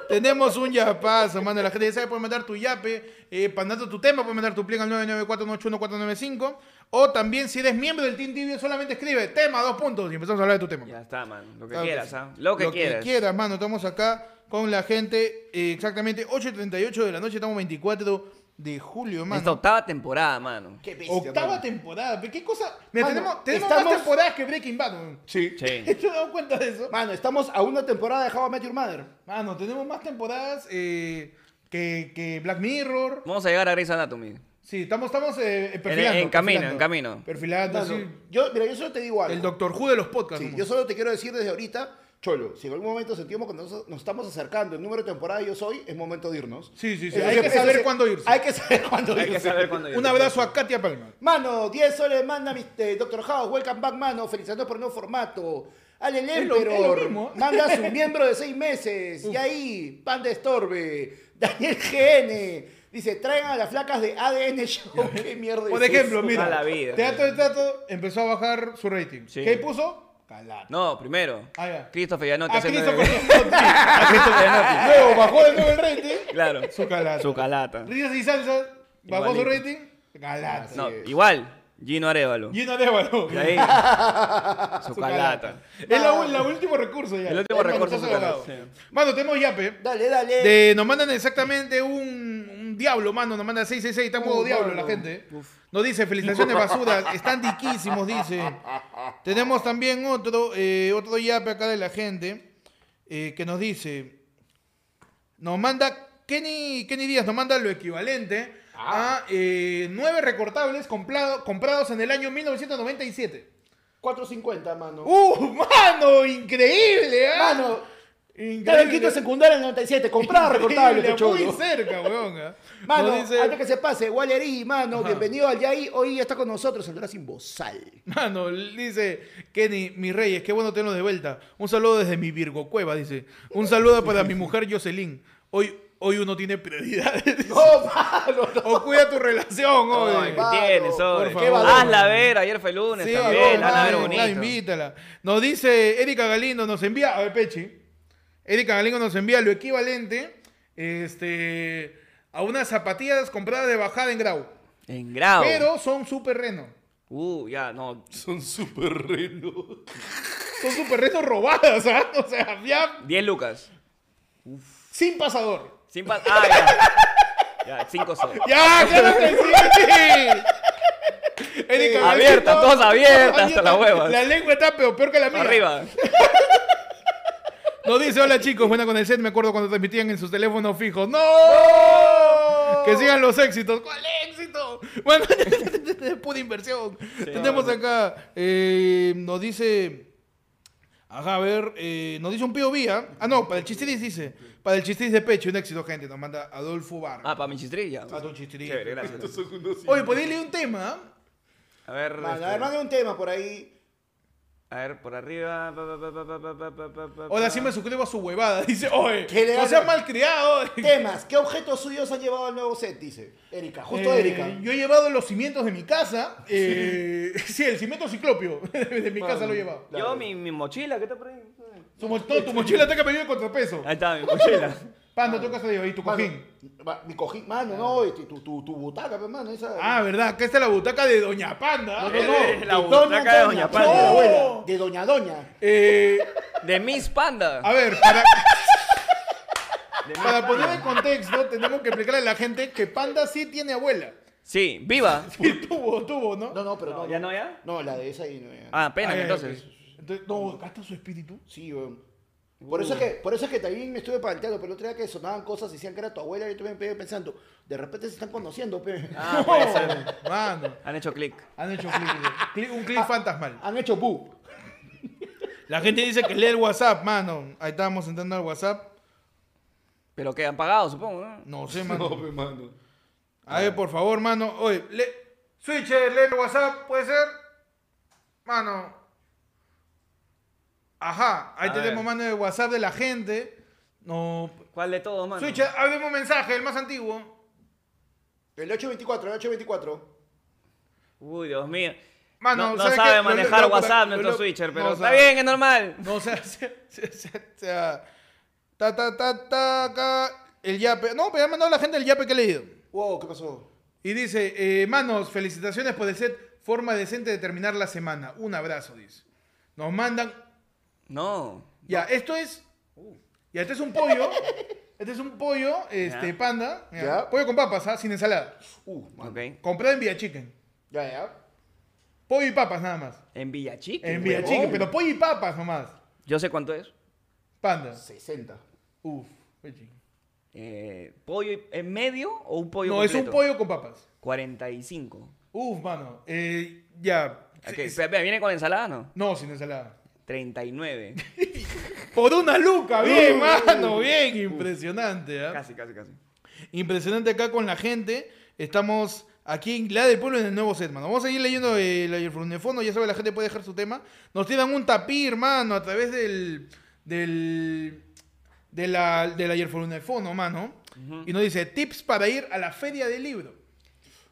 Tenemos un yapazo, mano. La gente ya sabe, puede mandar tu yape, eh, mandando tu tema, puede mandar tu pliegue al 994-981-495. O también, si eres miembro del Team Tibio, solamente escribe tema, dos puntos, y empezamos a hablar de tu tema. Ya está, man. Lo que Claro que quieras, sí. ¿ah? Lo que quieras. quieras, mano. Estamos acá con la gente, eh, exactamente 8.38 de la noche, estamos 24 de julio, mano. Esta octava temporada, mano. Qué bestia, Octava mano. temporada. ¿Qué cosa? Mira, Mano, tenemos, tenemos estamos- más temporadas que Breaking Bad. Sí. Sí. ¿Te has dado cuenta de eso? Mano, estamos a una temporada de How I Met Your Mother. Mano, tenemos más temporadas eh, que, que Black Mirror. Vamos a llegar a Grey's Anatomy. Sí, estamos, estamos eh, perfilando. en camino, perfilando. en camino. Perfilando, Mano, sí. yo, mira, yo solo te digo algo. El Doctor Who de los podcasts. Sí, yo solo te quiero decir desde ahorita, Cholo, si en algún momento sentimos que nos, nos estamos acercando el número de temporada de Yo Soy, es momento de irnos. Sí, sí, sí. Eh, Hay que saber cuándo irse. Hay que saber cuándo Hay irse. que saber cuándo Un abrazo a Katia Palma. Mano, 10 soles manda mi eh, Doctor House, welcome back, mano, felicitando por el nuevo formato. Ale Lemperor, manda a su miembro de 6 meses. Y ahí, Panda Estorbe, Daniel GN, dice, traigan a las flacas de ADN Show. ¿Qué mierda Por es ejemplo, eso? mira. A la vida. Teatro de Tato empezó a bajar su rating. Sí. ¿Qué puso? No, primero. Ah, ya. Christopher Yanotti A haciendo Christopher de- Yanotti. a Christopher Yanotti. Luego bajó de nuevo el rating. Claro. Su calata. Su calata. Risas y salsa, bajó su Igualito. rating. Calata. No, igual. Gino Arevalo. Gino Arevalo. Y ahí. Su calata. Es la, la último recurso ya. El último recurso, su calata, sí. Mano, tenemos yape. Dale, dale. De- nos mandan exactamente un, un diablo, mano. Nos manda 666. Está en modo diablo la gente. Nos dice, felicitaciones basura. Están diquísimos, dice. Tenemos también otro, eh, otro yape acá de la gente. eh, que nos dice. Nos manda. Kenny, Kenny Díaz nos manda lo equivalente a eh, nueve recortables comprado- comprados en el año 1997. 450, mano. ¡Uh, mano! ¡Increíble! ¿ah? Mano, Increíble. en quinto secundaria en el 97. Compraba recortable, Increíble, este cholo. Muy cerca, weón. ¿ah? Mano, dice- antes que se pase, Wallerí, mano, Ajá. bienvenido al Yai. Hoy está con nosotros el sin Bozal. Mano, dice Kenny, mis reyes, qué bueno tenerlos de vuelta. Un saludo desde mi Virgo Cueva, dice. Un saludo para mi mujer Jocelyn. Hoy, hoy uno tiene prioridades. No, mano, no. O cuida tu relación, hoy. ¿qué Mano, tienes, por favor. Hazla ver, ayer fue lunes Sí, también, no, hazla ver bonito. claro, invítala. Nos dice Erika Galindo, nos envía, a ver, Pechi. Erika Galindo nos envía lo equivalente este, a unas zapatillas compradas de bajada en Grau. En grado. Pero son super reno. Uh, ya, no. Son súper renos. Son super reno robadas, ¿ah? O sea, ya 10 lucas. sin pasador. Sin pa- Ah, ya. Ya, 5 soles. ¡Ya, claro que sí! Erika Abierta, todas abiertas, hasta la hueva. La lengua está peor, peor que la mía. Arriba. Nos dice, hola chicos, buena con el set, me acuerdo cuando transmitían en sus teléfonos fijos. ¡No! Que sigan los éxitos. ¿Cuál éxito? Bueno, puta inversión. Tenemos acá, eh, nos dice... Ajá, a ver, eh, nos dice un pío vía. Ah, no, para el chistiris dice. Para el chistiris de pecho, un éxito, gente. Nos manda Adolfo Bar. Ah, para mi chistrilla. Ah, tu chistiris. Chévere, gracias. Oye, ¿podéis leer un tema? A ver, Mano, este, a ver, manda un tema por ahí. A ver, por arriba. Hola, sí me suscribo a su huevada. Dice, oye, ¿Qué no seas malcriado. Temas, ¿qué objetos suyos han llevado al nuevo set? Dice Erika, justo eh, Erika. Yo he llevado los cimientos de mi casa. Sí. Eh, el cimiento ciclopio de mi casa lo he llevado. Yo, mi, mochila, ¿qué está por ahí? Tu mochila está que me dio el contrapeso. Ahí está, mi mochila. Panda, tu casa de y tu Mano, cojín. ma- mi cojín, mano, no, este, tu, tu, tu butaca, pues, mano, esa. Ah, ¿verdad? Acá está la butaca de Doña Panda. no, no, no. La de butaca de Doña Panda. de la No. abuela, de Doña Doña. Eh, De Miss Panda. a ver, para, para poner en contexto, tenemos que explicarle a la gente que Panda sí tiene abuela. Sí, viva. Sí, tuvo, tuvo, ¿no? No, no, pero no. ¿Ya no, ya? No, la de esa ahí no. ya. Ah, pena, Ah, entonces. Entonces, no, acá está su espíritu. Sí, weón. Por eso, es que, por eso es que también me estuve planteando, pero el otro día que sonaban cosas y decían que era tu abuela, yo también me pensando, de repente se están conociendo, pe. Ah, puede ser. Mano, Han hecho clic. han hecho clic, clic- un clic fantasmal. Han hecho bu. La gente dice que lee el WhatsApp, mano. Ahí estábamos entrando al WhatsApp. Pero que han pagado, supongo, ¿no? No sé, mano. pe, mano. A ver, por favor, mano. Oye, le... Switcher, lee el WhatsApp, ¿puede ser? Mano. Ajá, ahí A tenemos ver. mano de WhatsApp de la gente. No. ¿Cuál de todos, mano? Switch, abremos un mensaje, el más antiguo. El 824, el 824. Uy, Dios mío. Mano, no no ¿sabe sabe qué? Lo- manejar lo- lo- WhatsApp lo- nuestro lo- switcher, no pero está bien, es normal. No, o sea, se- se- se- o sea, ta, ta, ta, ta, acá, el yape. No, pero ya mandó la gente el yape que he leído. Wow, ¿qué pasó? Y dice, eh, manos, felicitaciones por el set, forma decente de terminar la semana. Un abrazo, dice. Nos mandan, No. ya, esto es, ya, este es un pollo, este es un pollo, este, Ya. panda, ya, Ya. pollo con papas, ¿ah? sin ensalada. Uh, man. Ok. Comprado en Villa Chicken. Ya, ya. Pollo y papas nada más. En Villachique. En Villa huevón. Chicken, pero pollo y papas nomás. Yo sé cuánto es. Panda. 60. Uf. Eh, ¿Pollo en medio o un pollo No, es un completo? pollo con papas. 45. Uf, mano. Eh, ya. Ok, Sí, espera, espera, ¿Viene con ensalada no? No, sin ensalada. 39. Por una luca, bien, Uh. mano, bien. Impresionante, ¿ah? casi, casi, casi. Impresionante acá con la gente. Estamos aquí en La del Pueblo en el nuevo set, mano. Vamos a seguir leyendo el ayer fondo. Ya sabe, la gente puede dejar su tema. Nos tiran un tapí, hermano, a través del. del. de la, del ayer fondo, mano. Y nos dice: tips para ir a la feria del libro.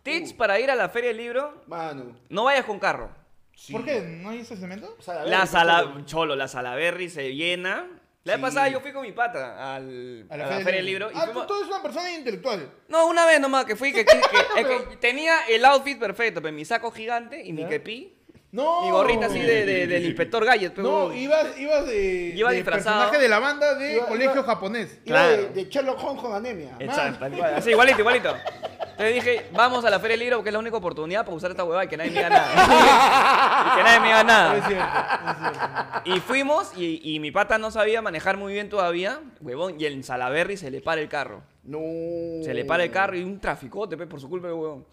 Tips para ir a la feria del libro. Mano. No vayas con carro. Sí. ¿Por qué? ¿No hay ese cemento? La sala, ¿qué cholo, la Salaberry se llena. La vez Sí. pasada yo fui con mi pata al- a la, feria del libro. y Ah, tú, fuimos- tú eres una persona intelectual. No, una vez nomás que fui, que, que- que- es que tenía el outfit perfecto, pero mi saco gigante y mi kepi, No. mi gorrita así de, de- del inspector Gadget. pero- No, ibas, ibas de, Iba de disfrazado. personaje de la banda de Iba- colegio iba- japonés. Iba de, Claro. de Sherlock Holmes con anemia. Exacto, tal cual. Así, igualito, igualito. Entonces dije, vamos a la Feria del Libro porque es la única oportunidad para usar esta huevada y que nadie me diga nada. y que nadie me diga Es nada. cierto, es cierto. Y fuimos y, y mi pata no sabía manejar muy bien todavía, huevón, y el Salaberry se le para el carro. No. Se le para el carro y un traficote, pe, por su culpa, huevón.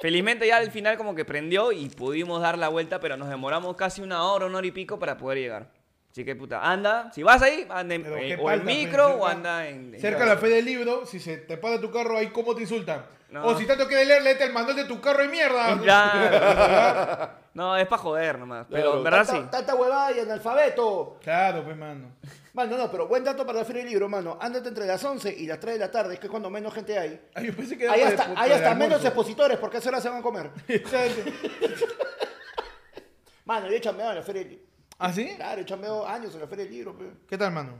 Felizmente ya al final como que prendió y pudimos dar la vuelta, pero nos demoramos casi una hora, una hora y pico para poder llegar. Así que puta, anda, si vas ahí, anda en, eh, o en micro o anda en... en Cerca de la fe del libro, si se te para tu carro ahí, ¿cómo te insultan? No. O si tanto quieres leer, léete el manual de tu carro y mierda. Claro. No, es para joder nomás. Pero Claro, en verdad sí. Tanta huevada y analfabeto. Claro, pues, mano. Mano, no, pero buen dato para la feria del libro, mano. Ándate entre las 11 y las 3 de la tarde, que es cuando menos gente hay. Ay, yo pensé que era Hay para hasta, el- hay para el hasta menos almuerzo. expositores, porque a esa hora se van a comer. Mano, yo he chambeado en la feria del libro. ¿Ah, sí? Claro, he chambeado años en la feria del libro, pe. ¿Qué tal, mano?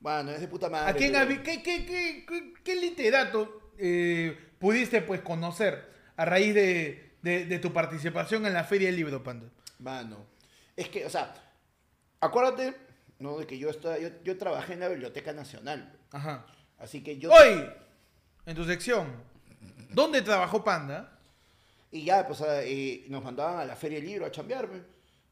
Mano, es de puta madre. ¿A quién pe. qué, qué, qué, qué- qué literato eh, pudiste pues conocer a raíz de, de- de tu participación en la Feria del Libro, Panda? Mano, es que, o sea, acuérdate, ¿no? De que yo, estaba, yo, yo trabajé en la Biblioteca Nacional. Ajá. Así que yo... Hoy, en tu sección, ¿dónde trabajó Panda? Y ya, pues eh, nos mandaban a la feria del libro a chambear, pe.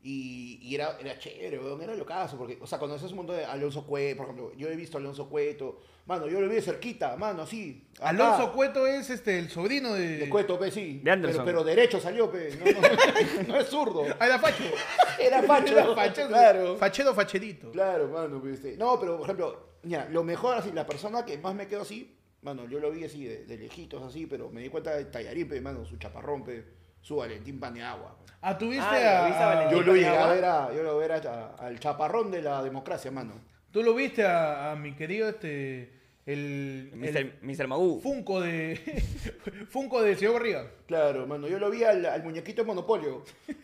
Y, y era, era chévere, weón, era locazo, porque, o sea, conoces un montón de Alonso Cueto, por ejemplo, yo he visto a Alonso Cueto, mano, yo lo vi de cerquita, mano, así. acá, Alonso Cueto es este, el sobrino de... De Cueto, pe, sí. De Anderson. Pero, pero derecho salió, pe, no, no, no es zurdo. Ah, era Facho. Era facho. Era Facho. Claro. Fachero, facherito. Claro, mano, pues, este, No, pero, por ejemplo, mira, lo mejor, así, la persona que más me quedó así, mano, yo lo vi así, de, de lejitos, así, pero me di cuenta de Tallarín, pe, mano, su chaparrón, pe, su Valentín Paneagua. pe. Ah, ¿tuviste Ah, a... ¿lo viste a Valentín? Yo lo llegué a ver, a, yo lo ver a- al chaparrón de la democracia, mano. ¿Tú lo viste a, a mi querido este... El, el Mr. Mr. Magoo. Funko de... Funko de Ciego Barriga. Claro, mano, yo lo vi al, al muñequito de Monopolio.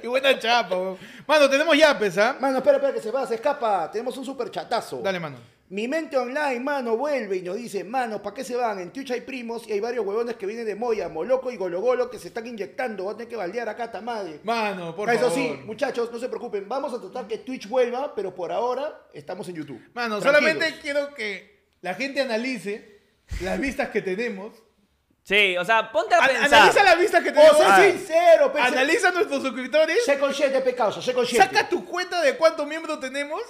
Qué buena chapa, weón. Mano, tenemos yapes, ¿ah? Mano, espera, espera, que se va, se escapa. Tenemos un super chatazo. Dale, mano. Mi mente online, mano, vuelve y nos dice, mano, ¿para qué se van? En Twitch hay primos y hay varios huevones que vienen de Moya, Moloco y Gologolo que se están inyectando. Van a tener que baldear acá, tamadre. Mano, por Eso favor. sí, muchachos, no se preocupen. Vamos a tratar que Twitch vuelva, pero por ahora estamos en YouTube. Mano, Tranquilos. solamente quiero que la gente analice las vistas que tenemos. Sí, o sea, ponte a A- pensar. analiza las vistas que O tenemos. sea, Ah. sincero, pe, Analiza a nuestros suscriptores. sé consciente, pecado, sé consciente. Saca tu cuenta de cuántos miembros tenemos.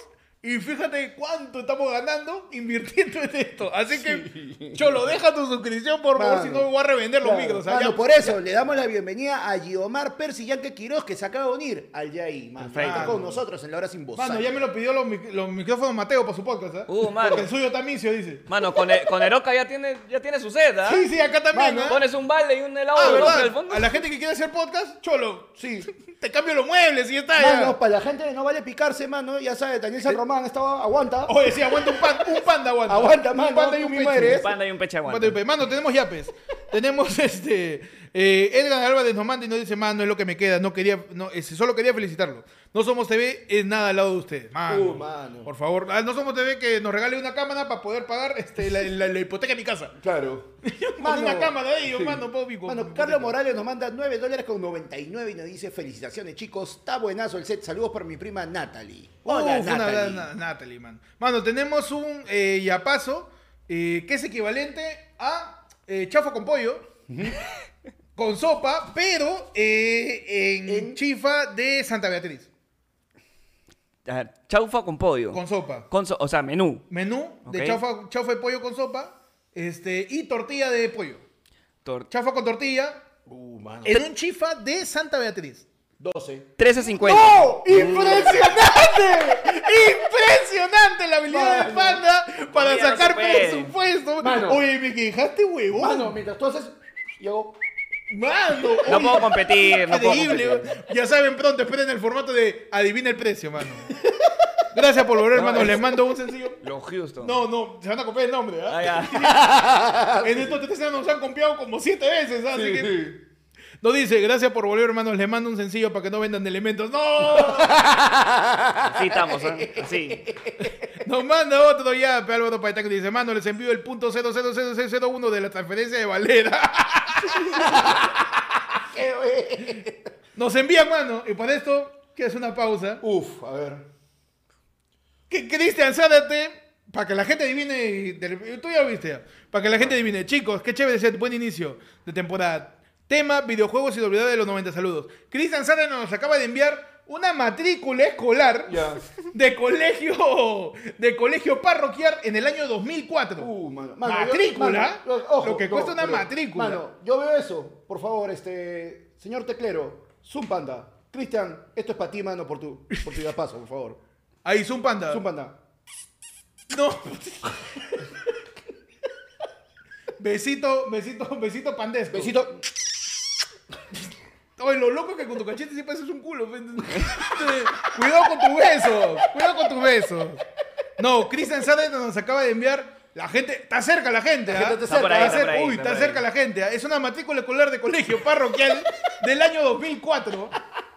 Y fíjate cuánto estamos ganando invirtiendo en esto. Así que, Cholo, deja tu suscripción, por favor, Mano. si no voy a revender los Claro, micros. mano, por eso le damos la bienvenida a Guiomar Percy Yanque Quiroz, que se acaba de unir al. Perfecto. Está con nosotros en la hora sin voz. Mano, ya me lo pidió los, mic- los micrófonos Mateo para su podcast, ¿eh? Uh, mano. Porque el suyo tamicio, dice. Mano, con, E- con Eroca ya tiene, ya tiene su sed, ¿ah? Sí, sí, acá también, Mano, ¿eh? Pones un balde y un helado Ah, de al fondo. A la gente que quiere hacer podcast, Cholo, Sí. te cambio los muebles y ya está. ya. Mano, para la gente que no vale picarse, mano, ya sabe, Daniel San Román estaba, aguanta. Oye, sí, aguanta un, pan, un panda, aguanta. Aguanta, mano, un panda y un pecho. Un panda y un peche Un aguanta. panda y un pecho. Mano, tenemos yapes. tenemos este. Eh, Edgar Álvarez nos manda y nos dice, mano, es lo que me queda. No quería, no, solo quería felicitarlo. No somos TV, es nada al lado de ustedes. Mano, Uh, mano. Por favor, ah, no somos TV que nos regale una cámara para poder pagar este, la, la- la hipoteca de mi casa. Claro. Con una cámara de ellos, mano, puedo pico. Mano, Carlos Morales nos manda 9 dólares con 99 y nos dice felicitaciones chicos, está buenazo el set, saludos por mi prima Natalie. Hola Uf, una- Natalie. na- Natalie, man. Mano, tenemos un eh, yapazo eh, que es equivalente a eh, chafa con pollo, con sopa, pero eh, en, En- chifa de Santa Beatriz, A ver, chaufa con pollo. con sopa. Con so- o sea, menú. Menú de Ok. chaufa, chaufa de pollo con sopa este, y tortilla de pollo. Tor- Chafa con tortilla Uh, mano. en un chifa de Santa Beatriz. 12. 13.50. ¡No! ¡Impresionante! ¡Impresionante la habilidad de Mano. Panda para Todavía no sacar se puede. presupuesto! Mano. Oye, me quejaste, huevón. Mano, mientras tú haces, yo... Mano, No puedo competir, no puedo Increíble. competir. Ya saben pronto, esperen el formato de adivina el precio, mano. Gracias por volver, No, hermano. es- Les mando un sencillo. Los Houston. No, no, se van a copiar el nombre, ¿ah? Ah, ya. En estos tres años nos han copiado como siete veces, así que. Nos dice, gracias por volver, hermanos. Les mando un sencillo para que no vendan de elementos. ¡No! Así estamos, ¿eh? Así. Nos manda otro ya, Álvaro Paitaco dice, mano, les envío el punto 00001 de la transferencia de Valera. Qué. Nos envían, mano, y para esto, que es una pausa. Uf, a ver. Que Cristian, sádate, para que la gente adivine, tú ya lo viste ya, para que la gente adivine. Chicos, qué chévere ese buen inicio de temporada. Tema, videojuegos y novedades de los 90 saludos. Cristian Sádate nos acaba de enviar una matrícula escolar Ya. de colegio de colegio parroquial en el año 2004. Uh, mano. yo- ¿Matrícula? mano, ojo, Lo que cuesta una pero, matrícula. Mano, yo veo eso. Por favor, este. Señor Teclero, Zoom Panda. Cristian, esto es para ti, mano, por tu, por tu paso, por favor. Ahí, Zoom Panda. Zoom Panda. No. besito, besito, besito pandesco. Besito. Oye, lo loco es que con tu cachete siempre haces un culo. cuidado con tus besos. Cuidado con tus besos. No, Cristian Sade nos acaba de enviar. La gente, está cerca la gente, ¿ah? gente está ahí, cerca- ahí, Uy, está cerca la gente. ¿ah? Es una matrícula escolar de colegio parroquial del año 2004.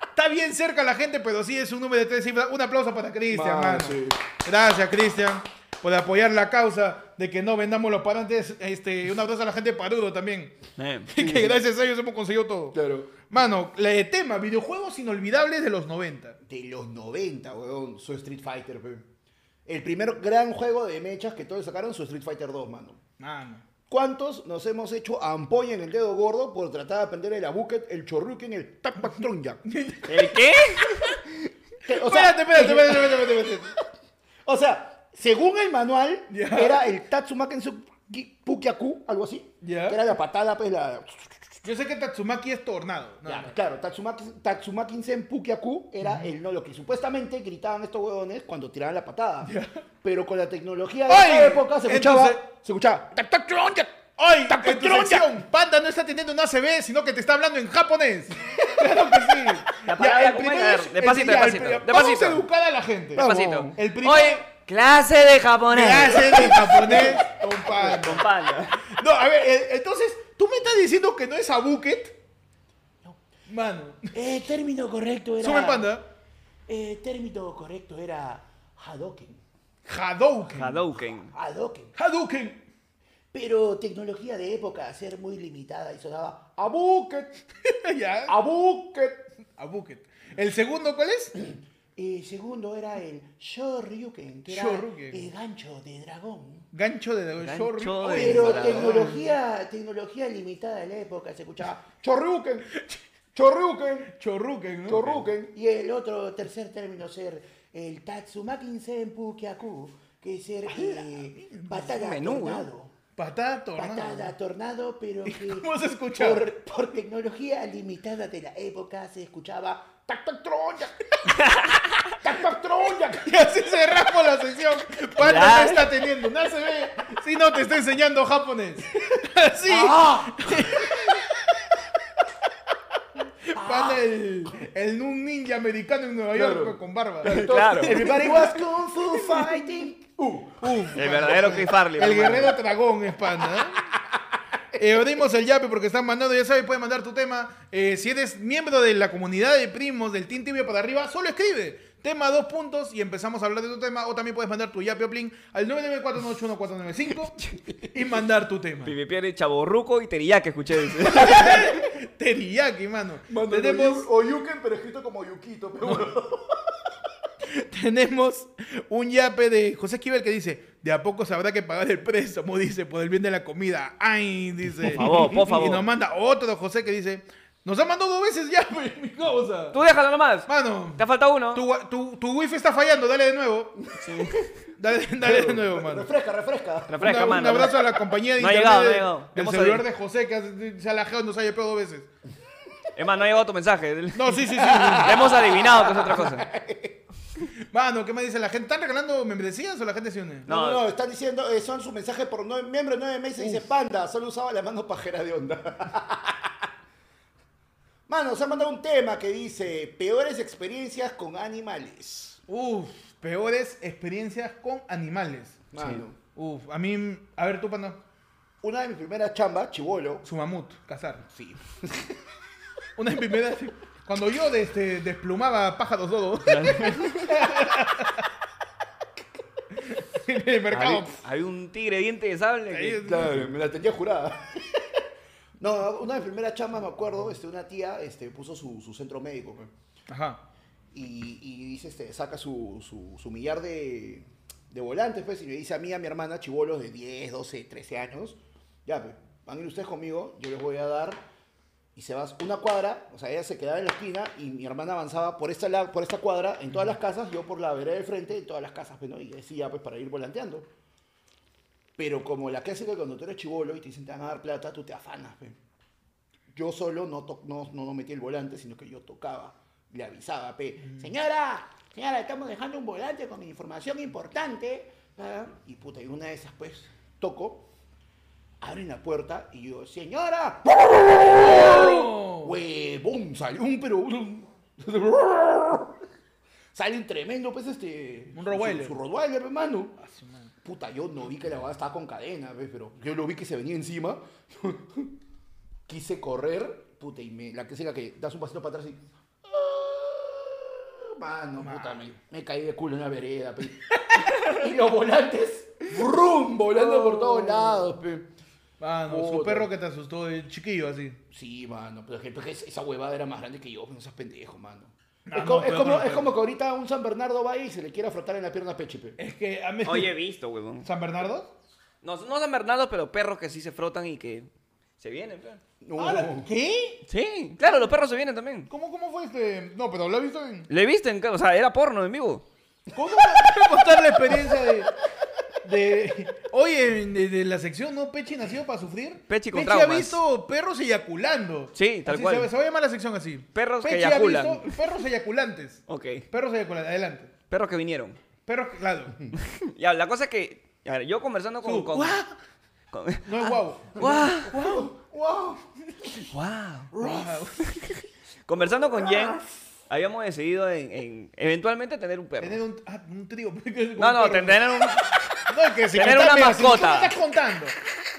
Está bien cerca la gente, pero sí es un número de tres cifras. Un aplauso para Cristian, sí. Gracias, Cristian, por apoyar la causa de que no vendamos los parantes. Este, un abrazo a la gente de Parudo también. Eh. que gracias a ellos hemos conseguido todo. Claro. Mano, la de tema, videojuegos inolvidables de los 90. De los 90, weón. Su Street Fighter, pe. El primer gran juego de mechas que todos sacaron, su Street Fighter 2, mano. Mano. ¿Cuántos nos hemos hecho ampolla en el dedo gordo por tratar de aprender el abuket, el chorruken, el takpak tronjak? ¿El qué? O sea, espérate, espérate, espérate, espérate, espérate, espérate. O sea, según el manual, Ya. era el Tatsumaken Pukiaku, algo así. Ya. Que era la patada, pues la. Yo sé que Tatsumaki es tornado. No, Ya, no. claro, Tatsumaki, Tatsumakin Sen Pukiaku era el no, lo que supuestamente gritaban estos huevones cuando tiraban la patada. Pero con la tecnología de ¡Ay! esa época se escuchaba. Entonces- Se escuchaba. ¡Ay! ¡Taco En tu tronja! sección, Panda no está teniendo una ACB, sino que te está hablando en japonés. Claro que sí. La palabra, el ¿cómo primero es? es- Despacito, el- ya, el despacito. Vamos a educar a la gente. Despacito. El primero- Oye, clase de japonés. Clase de japonés. Con panda. No, a ver, eh, entonces, ¿tú me estás diciendo que no es abuket? Mano. Eh, término correcto era. Sube Panda. Eh, término correcto era Hadoken. Hadouken. Hadouken. Hadoken. Hadouken. Pero tecnología de época, ser muy limitada y sonaba Abuket. ya. Abuket. Abuket. ¿El segundo cuál es? El segundo era el Shoryuken, que era Shoryuken. el gancho de dragón. Gancho de Gancho Shoryu. de- Oye, Pero dragón. tecnología, tecnología limitada de la época, se escuchaba Shoryuken, Shoryuken. Shoryuken. Y el otro tercer término ser el Tatsumaki Senpu Kyaku, que es ser eh, patada menú, tornado. Patada tornado. Patada tornado, pero que ¿Cómo se escuchaba? por, por tecnología limitada de la época se escuchaba tac tac troya, tac tac troya. Y así cerramos la sección. ¿Cuánto Ya. te está teniendo? No se ve. Si no te está enseñando japonés. Así. Ah, Panda el, el un ninja americano en Nueva York Claro. con barba. Claro. Everybody was kung fu fighting. Uh, El verdadero Chris Farley. El guerrero dragón es panda. ¿eh? Eh, abrimos el yape porque están mandando, ya sabes, puedes mandar tu tema. Eh, si eres miembro de la comunidad de primos del Team Tibia para arriba, solo escribe. Tema dos puntos y empezamos a hablar de tu tema. O también puedes mandar tu yape o plin al 994-981-495 y mandar tu tema. Pipipiere, chaborruco y teriyaki, escuché. dice. Teriyaki, mano. mano, tenemos, o Yuken, pero escrito como Yukito. Pero bueno. tenemos un yape de José Esquivel que dice: De a poco se habrá que pagar el préstamo, dice, por el bien de la comida. Ay, dice. Por favor, por favor. Y nos manda otro José que dice: Nos ha mandado dos veces yape, mi causa. Tú déjalo nomás. Mano, Te ha faltado uno. tu, tu, tu wifi está fallando, dale de nuevo. Dale, dale de nuevo, mano. Refresca, refresca. Refresca, Una- un mano. abrazo a la compañía de No ha internet llegado, no ha llegado. celular oído. de José que se ha lajeado, nos ha yapeado dos veces. Es más, no ha llegado tu mensaje. No, sí, sí, sí. Le hemos adivinado que es otra cosa. Mano, ¿qué me dice la gente? ¿Están regalando membresías o la gente se une? No, No. no, no, están diciendo, eh, son su mensaje por nueve, miembro de nueve meses, dice Panda, solo usaba la mano pajera de onda. Mano, se ha mandado un tema que dice, peores experiencias con animales. Uf, peores experiencias con animales. Mano, Uf, a mí, a ver tú, panda. una de mis primeras chambas, chivolo, Su mamut, cazar. sí. Una de mis primeras. Cuando yo de- este, desplumaba pájaros dodo. en el mercado. Hay, hay un tigre diente de sable. que- Claro, me la tenía jurada. No, una de mis primeras chambas, me acuerdo, este, una tía este, puso su, su centro médico. Ajá. y, y dice, este, saca su, su, su millar de, de volantes, pues, y me dice a mí, y a mi hermana, chivolos de 10, 12, 13 años, ya, pues, van a ir ustedes conmigo, yo les voy a dar, y se va una cuadra, o sea, ella se quedaba en la esquina, y mi hermana avanzaba por esta, la- por esta cuadra, en todas las casas, yo por la vereda del frente, en todas las casas, pues, ¿no? y ya, pues, para ir volanteando. Pero como la clásica cuando tú eres chivolo y te dicen te van a dar plata, tú te afanas, pues. Yo solo no, no, no, metí el volante, sino que yo tocaba. Le avisaba, pe, señora, señora, estamos dejando un volante con información importante. Y puta, y una de esas, pues, toco, abren la puerta y yo, señora, huevón, salió un pero... Sale un tremendo, pues, este... Un Rottweiler. Su, su Rottweiler, hermano. Puta, yo no vi que la abogada estaba con cadena, ¿ves? pero yo lo vi que se venía encima. Quise correr, puta, y me, la clásica que das un pasito para atrás y. ¡Ah! Mano, puta, me, me caí de culo en la vereda, pe. y los volantes, ¡brum! volando por todos lados, pe. Mano, su Puta. perro que te asustó de chiquillo así. Sí, mano, pero es que esa huevada era más grande que yo, no seas pendejo, mano. No, es, no, co- es pero como, no, es como que ahorita un San Bernardo va y se le quiera frotar en la pierna a Peche, pe. Es que a mí. Oye, he visto, huevón. ¿San Bernardo? No, no San Bernardo, pero perros que sí se frotan y que se vienen, pe. No. Ah, ¿Qué? Sí, claro, los perros se vienen también. ¿Cómo, ¿Cómo fue este? No, pero lo he visto en. ¿Le viste? En, ca- o sea, era porno en vivo. ¿Cómo vas a contar la experiencia de. De... De, de la sección, ¿no? Pechi nació para sufrir. Pechi con ha traumas. visto perros eyaculando. Sí, tal Así cual. Se, se va a llamar la sección así. Perros que Pechi ha eyaculan. visto perros eyaculantes. Ok. Perros eyaculantes, adelante. Perros que vinieron. Perros, claro. ya, la cosa es que. a ver, yo conversando con. Su- con- ¡Guau! con- No es guau. ¡Guau! ¡Wow! ¡Wow! ¡Guau! Guau. Conversando con Jen, habíamos decidido en, en eventualmente tener un perro. Tener un, ah, un trío. No, no, tener un. No, es que si Tener una si tú me mascota. estás contando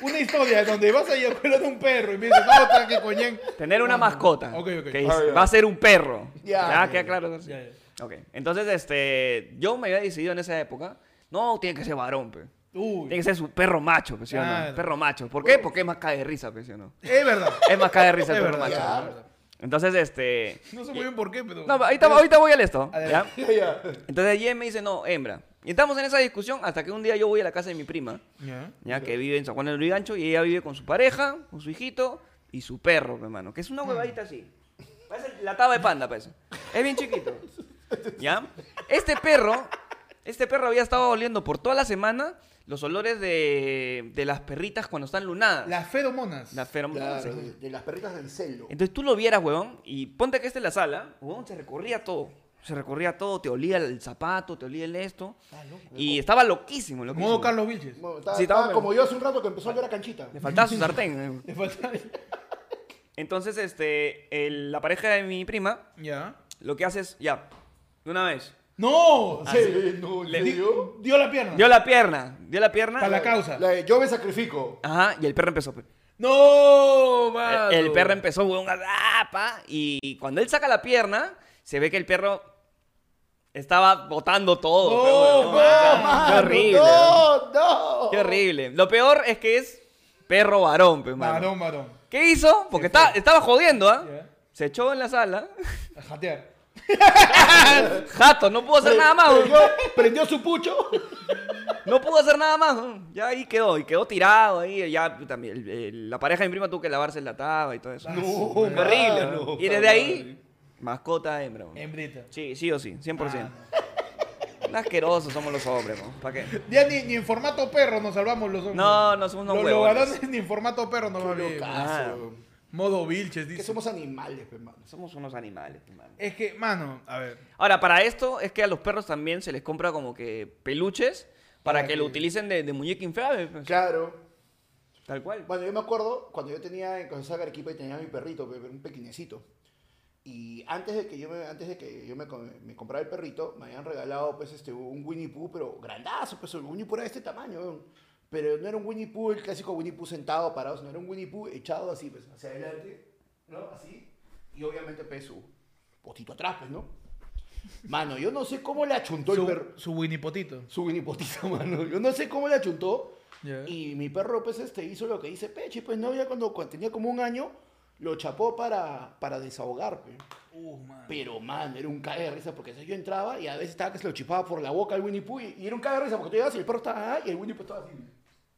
una historia donde vas a eyacular a un perro y me dices, no, está que coñen. Tener una mascota. Ok, ok. Que Ah, va a ser un perro. Ya. Ya, queda claro. Ya, ya. Ok. Entonces, este. Yo me había decidido en esa época. No, tiene que ser varón, pe. Uy, Tiene que ser su perro macho, pe, ¿sí o no? Claro. Perro macho. ¿Por qué? Porque es más cae de risa, pe, ¿sí o no? es verdad. Es más cae de risa el Es perro verdad, macho. Entonces, este. No sé muy bien por qué, pero. No, ahorita, ahorita voy al esto. ¿ya? Ya. Entonces Jen me dice, no, hembra. Y estamos en esa discusión hasta que un día yo voy a la casa de mi prima, Ya. ya que vive en San Juan del Lurigancho, y ella vive con su pareja, con su hijito y su perro, hermano, que es una huevadita así. Parece la taba de panda, parece. Es bien chiquito. ¿Ya? Este perro, este perro había estado oliendo por toda la semana los olores de, de las perritas cuando están lunadas. Las feromonas. Las feromonas. Claro, de, de las perritas del celo. Entonces tú lo vieras, huevón, y ponte que esté en la sala, huevón, se recorría todo. Se recorría todo, te olía el zapato, te olía el esto. Y estaba loquísimo, loquísimo. Modo Carlos Vilches. Bueno, estaba, Sí, estaba estaba como yo hace un rato que empezó a ver a canchita. Le faltaba su sartén. Le falta- Entonces, este, el- la pareja de mi prima, Ya. lo que hace es, ya, de una vez. ¡No! Sí, no, ¿en Le- serio? Dio la pierna. Dio la pierna, dio la pierna. Para la causa. La de, yo me sacrifico. Ajá, y el perro empezó. pe. ¡No, mano! El, el perro empezó, a ah, pa, y cuando él saca la pierna, se ve que el perro estaba botando todo. No, pe, huevón. no, Ah, mano, Qué horrible. No, no. Qué horrible. Lo peor es que es perro varón, pe, mano. Varón, varón. ¿Qué hizo? Porque estaba, estaba jodiendo, ¿ah? Ya. Se echó en la sala. A jatear. Jato, no pudo hacer nada más. Prendió, prendió su pucho. No pudo hacer nada más. Ya ahí quedó. Y quedó tirado ahí. Ya también. el- el- la pareja de mi prima tuvo que lavarse la taba y todo eso. No, Horrible. Y desde ahí, mascota hembra. Hembrita. Sí, sí o sí, 100%. Asquerosos somos los hombres, ¿no? ¿Para qué? Ya ni, ni en formato perro nos salvamos los hombres. No, no somos unos Los, los huevones. varones ni en formato perro nos va Modo Vilches, Que dice. somos animales, pe, mano. Somos unos animales, hermano. Es que, mano, a ver. Ahora, para esto es que a los perros también se les compra como que peluches para, Para que, que- lo utilicen de, de muñeca inflable. pues. Claro. Tal cual. Bueno, yo me acuerdo cuando yo tenía, en Arequipa y tenía mi perrito, pe- un pequeñecito. Y antes de que yo me, antes de que yo me, co- me comprara el perrito, me habían regalado pues este un Winnie Pooh, pero grandazo, pues el Winnie Pooh era de este tamaño, weón. Pero no era un Winnie Pooh, el clásico Winnie Pooh sentado, parado, sino era un Winnie Pooh echado así, pues, hacia adelante, ¿no? Así. Y obviamente pues su potito atrás, pues, ¿no? Mano, yo no sé cómo le achuntó el perro. Su, su winipotito. Su Winnie Potito, mano. Yo no sé cómo le achuntó. Ya. Y mi perro, pues, este, hizo lo que dice Pechi, pues, no, ya cuando, cuando tenía como un año, lo chapó para, para desahogar, pe. Uh, man. Pero, man, era un cague de risa, porque yo entraba y a veces estaba que se lo chipaba por la boca al Winnie Pooh, y, y era un cague de risa, porque tú llegabas y el perro estaba ahí y el Winnie Pooh estaba así.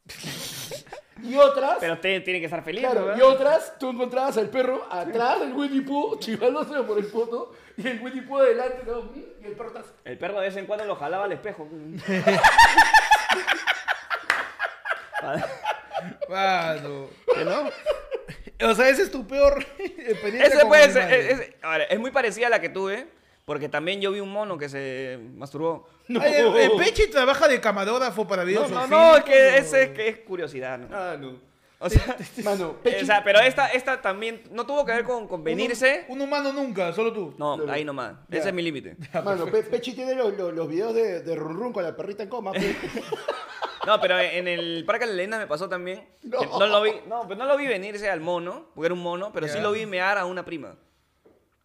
y otras, Pero usted tiene que estar feliz, claro, ¿no? y otras, tú encontrabas al perro atrás del Winnie Pooh, chivándose por el foto, y el Winnie Pooh adelante, ¿no? y el perro está así. El perro de vez en cuando lo jalaba al espejo. Mano. ¿Que no? O sea, ese es tu peor experiencia Ese con puede ser. es- es- ahora, es muy parecida a la que tuve, porque también yo vi un mono que se masturbó. Ay, el, el Pechi trabaja de camarógrafo para No, videos. no, o no, es que ese es, que es curiosidad, ¿no? Ah, no. O sea, Mano, o sea, pero esta, esta también no tuvo que ver con, con venirse. Un, un humano nunca, solo tú. No, Claro. ahí nomás. Ya. Ese es mi límite. Mano, Pe- Pechi tiene los, los, los videos de, de Run Run con la perrita en coma. pe. No, pero en el Parque de la Leyenda me pasó también. No. que No. lo vi, no, pero no lo vi venirse al mono, porque era un mono, pero sí Ya. lo vi mear a una prima.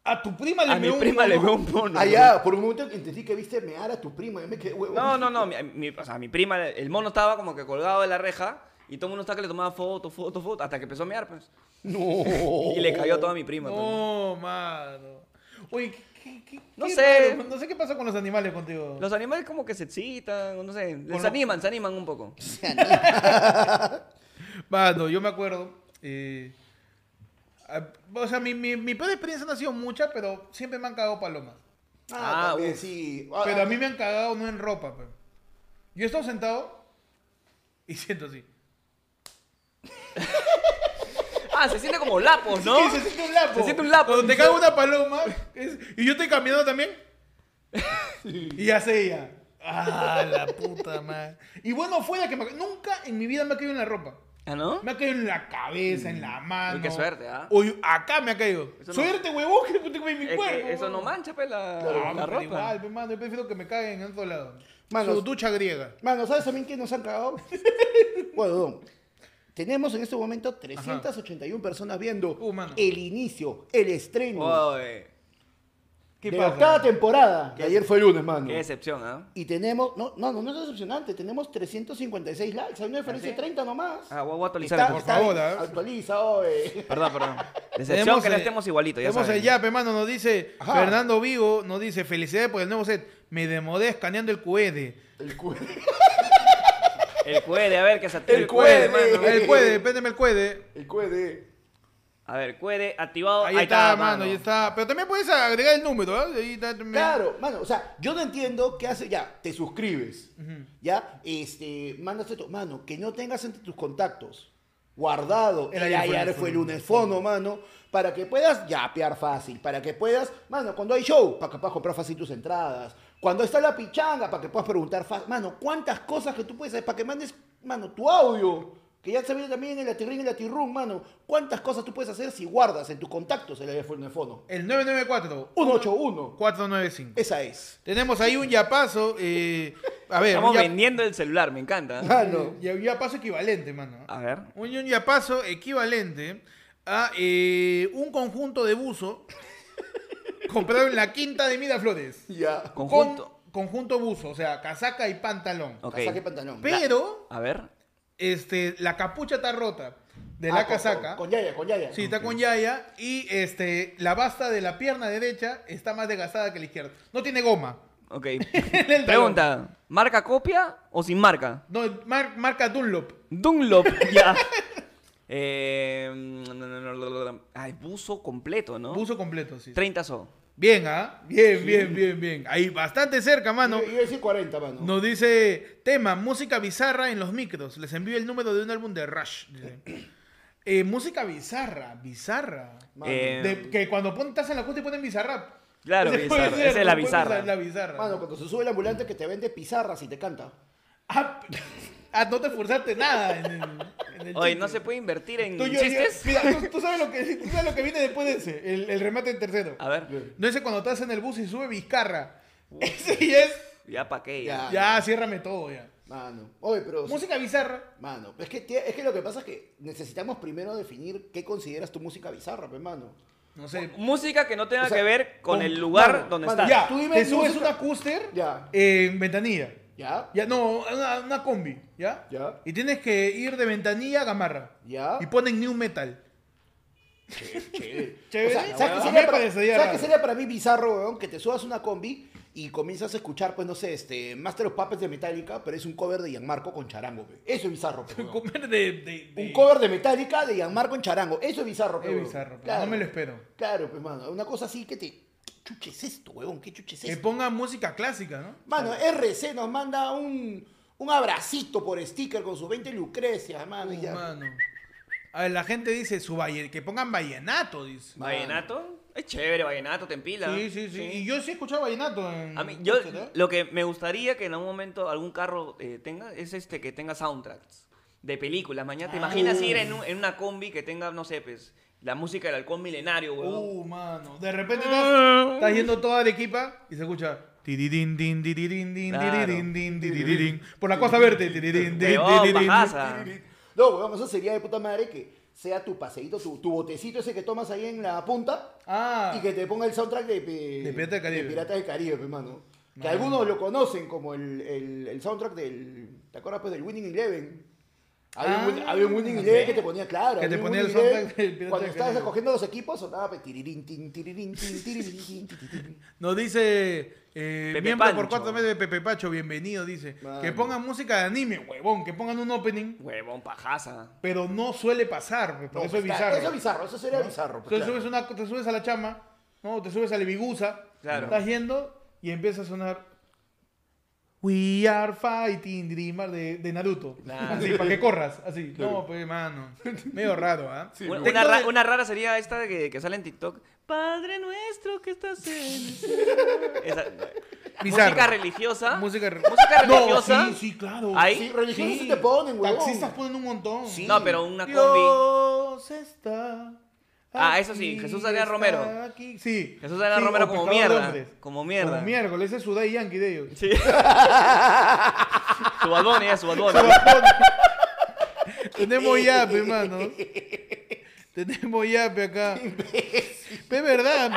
A tu prima le A mi meó un prima le mono. veo un mono. Ya, por un momento entendí que viste mear a tu prima. Yo me quedé, huevón. No, no, no. Mi, mi- o sea, mi prima, el mono estaba como que colgado de la reja y todo el mundo estaba que le tomaba foto, foto, foto, hasta que empezó a mear, pues. No. Y le cayó a toda mi prima. pues. No, mano. Oye, ¿qué, qué- No qué sé. raro. No sé qué pasa con los animales contigo. Los animales como que se excitan, no sé, les animan, se animan un poco. Mano, yo me acuerdo. eh, ah, o sea, mi, mi, mi peor experiencia no ha sido mucha, pero siempre me han cagado palomas. Ah, Ah, también, sí. Pero a mí me han cagado no en ropa. pe. Yo he estado sentado y siento así. Se siente como lapos, ¿no? Sí, se siente un lapo. Se siente un lapo. Cuando te caga una paloma es- y yo estoy caminando también. Y hace ella. Ah, la puta madre. Y bueno, fue la que me... Nunca en mi vida me ha caído en la ropa. ¿Ah, no? Me ha caído en la cabeza, en la mano. Uy, qué suerte, ¿ah? O acá me ha caído. Eso no- Suerte, huevón, que tengo en mi Es que cuerpo. eso no mancha, pues, la, la pero ropa. Igual, pe, mano, yo prefiero que me caguen en otro lado. Mano, Su ducha griega. Mano, ¿sabes también quién nos han cagado? bueno, don, tenemos en este momento 381 personas viendo Uh, el inicio, el estreno Oye, ¿Qué de pasa? cada temporada. Que ayer fue lunes, mano. qué decepción, ¿ah? Y tenemos, no, no, no, no es decepcionante, tenemos 356 likes, hay una diferencia de 30 nomás. Ah, voy a actualizar. Está- por está- favor, ¿ah? Actualiza, oye. Perdón, perdón. Decepción Tenemos, que eh, estemos igualitos, ya Tenemos saben. el yape, mano, nos dice Ajá. Fernando Vigo, nos dice, felicidades por el nuevo set. Me demoré escaneando el QED. El cu- El cuede, a ver, que se active El el cuede, cuede. mano. El QED, péndeme el QED. El QED. A ver, cuere activado. Ahí, está, mano, ahí está. Pero también puedes agregar el número, ¿eh? Ahí está también. Claro, mano, o sea, yo no entiendo qué hace ya, te suscribes, ya, este, mandas esto, mano, que no tengas entre tus contactos guardado El ayer fue el lunes fono, mano, para que puedas yapear fácil, para que puedas, mano, cuando hay show, para que puedas comprar fácil tus entradas, cuando está la pichanga, para que puedas preguntar mano, cuántas cosas que tú puedes hacer, para que mandes, mano, tu audio, que ya se viene también en la Tirrin y en la Tirrum, mano, cuántas cosas tú puedes hacer si guardas en tus contactos el iPhone fono. El 994 181. 495. Esa es. Tenemos ahí un yapazo. Eh, a ver, Estamos ya- vendiendo el celular, me encanta. Mano. ya- un yapazo equivalente, mano. A ver. Un, un yapazo equivalente a eh, un conjunto de buzo comprado en la quinta de Miraflores. Ya. Conjunto. Con, conjunto buzo, o sea, casaca y pantalón. Ok. Casaca y pantalón. Pero, A ver. este, la capucha está rota de Ah, la con- casaca. Con, con yaya, con yaya. Sí, está con yaya y este, la basta de la pierna derecha está más desgastada que la izquierda. No tiene goma. Ok. Pregunta: ¿marca copia o sin marca? No, mar- marca Dunlop. Dunlop, ya. Eh, ay, buzo completo, ¿no? Buzo completo, sí. 30 so. Bien, ¿ah? Bien, bien, bien, bien. Ahí bastante cerca, mano. Yo iba a decir 40, mano. Nos dice, tema, música bizarra en los micros. Les envío el número de un álbum de Rush. dice. Eh, música bizarra, bizarra. Eh, De- que cuando pon- estás en la justa y ponen bizarrap. Claro, bizarra. ser, Esa es la bizarra. ser La bizarra. Mano, cuando se sube el ambulante que te vende pizarras y te canta. Ah, ah, no te esforzaste nada Oye, chiste. ¿no se puede invertir en Tú, yo- chistes? yo- mira, tú, tú sabes lo que, tú sabes lo que viene después de ese, el, el remate en tercero. A ver. No ese cuando estás en el bus y sube Vizcarra. Ese ya es. Ya pa' qué. Ya. Ya, ciérrame todo ya. Mano. Oye, pero. Música bizarra. Mano, es que, es que lo que pasa es que necesitamos primero definir qué consideras tu música bizarra, pues, mano. No sé. Música que no tenga O sea, que ver con con- el lugar mano, donde mano, estás. Ya, Tú dime te subes música- una cúster Ya. en ventanilla. ¿Ya? Ya, no, una, una combi, ¿ya? Ya. Y tienes que ir de ventanilla a gamarra. Ya. Y ponen new metal. Chévere. Chévere. O sea, ¿sabes qué sería, para, parecería ¿sabes qué raro. sería para mí bizarro, weón? Que te subas una combi y comienzas a escuchar, pues, no sé, este, Master of Puppets de Metallica, pero es un cover de Gianmarco con charango, pe. Eso es bizarro, pe, weón. Comer de. de- de- Un cover de Metallica de Gianmarco en charango. Eso es bizarro, pe, Es weón. bizarro, pero Claro. no me lo espero. Claro, pues, mano. Una cosa así que te... Chuche es esto, weón. ¿Qué chuche es Que esto? pongan música clásica, ¿no? Mano, RC nos manda un, un abracito por sticker con sus 20 lucrecias, mano. y Uh, ya. mano. A ver, la gente dice su valle- que pongan vallenato, dice. ¿Vallenato? Es chévere, vallenato, te empila. Sí, sí, sí, Y yo sí he escuchado vallenato en. A mí, yo, ¿eh? lo que me gustaría que en algún momento algún carro eh, tenga es este que tenga soundtracks de películas. Mañana, ¿te Ah. imaginas ir en, un- en una combi que tenga, no sé, pues, la música del halcón milenario, weón? Uh, mano. De repente estás, estás yendo toda Arequipa y se escucha. din, din, Claro. Por la costa verde. din. No, weón, eso sería de puta madre que sea tu paseíto, tu, tu botecito ese que tomas ahí en la punta Ah. y que te ponga el soundtrack de, de, De Piratas del Caribe. de Piratas del Caribe, pues, mano. Que algunos lo conocen como el, el, el soundtrack del. ¿Te acuerdas pues del Winning Eleven? Había, un, Ah, había un Winning sí. Eleven que te ponía, claro. Que te había un ponía el soundtrack del Cuando estabas escogiendo los equipos, sonaba tirirín, tin, tirirín, tin, tirirín, tin. Nos dice. Eh, Pepe miembro por cuatro meses de Pepe Pacho, bienvenido, dice. Mano. Que pongan música de anime, huevón, que pongan un opening, Huevón, pajaza. pero no suele pasar, por No, eso es pues, bizarro. Eso es bizarro, eso sería ¿no? bizarro. pues, Entonces claro. subes una, te subes a la chama, ¿no? Te subes a la Ibigusa, Claro. estás yendo y empieza a sonar We are fighting Dreamer de, de Naruto. Claro. Así, para que corras, así. No, pues, mano. Medio raro, ¿ah? Una, Tengo una ra- de- una rara sería esta que, que sale en TikTok. Padre nuestro que estás en el cielo". Esa- música religiosa. Música, re- música No, religiosa. sí, sí, claro. Ahí. Sí, religiosos sí te ponen, huevón. Taxistas ponen un montón. Sí. No, pero una combi. Dios está. Ah, eso sí, Jesús Adrián está Romero. aquí. Sí. Jesús Adrián Sí, Romero como mierda. Como mierda. Como miércoles, ese es su Day Yankee de ellos. Sí. su Bad Bunny, eh, su Bad Bunny. Tenemos yape, hermano. Tenemos yape acá. Es verdad.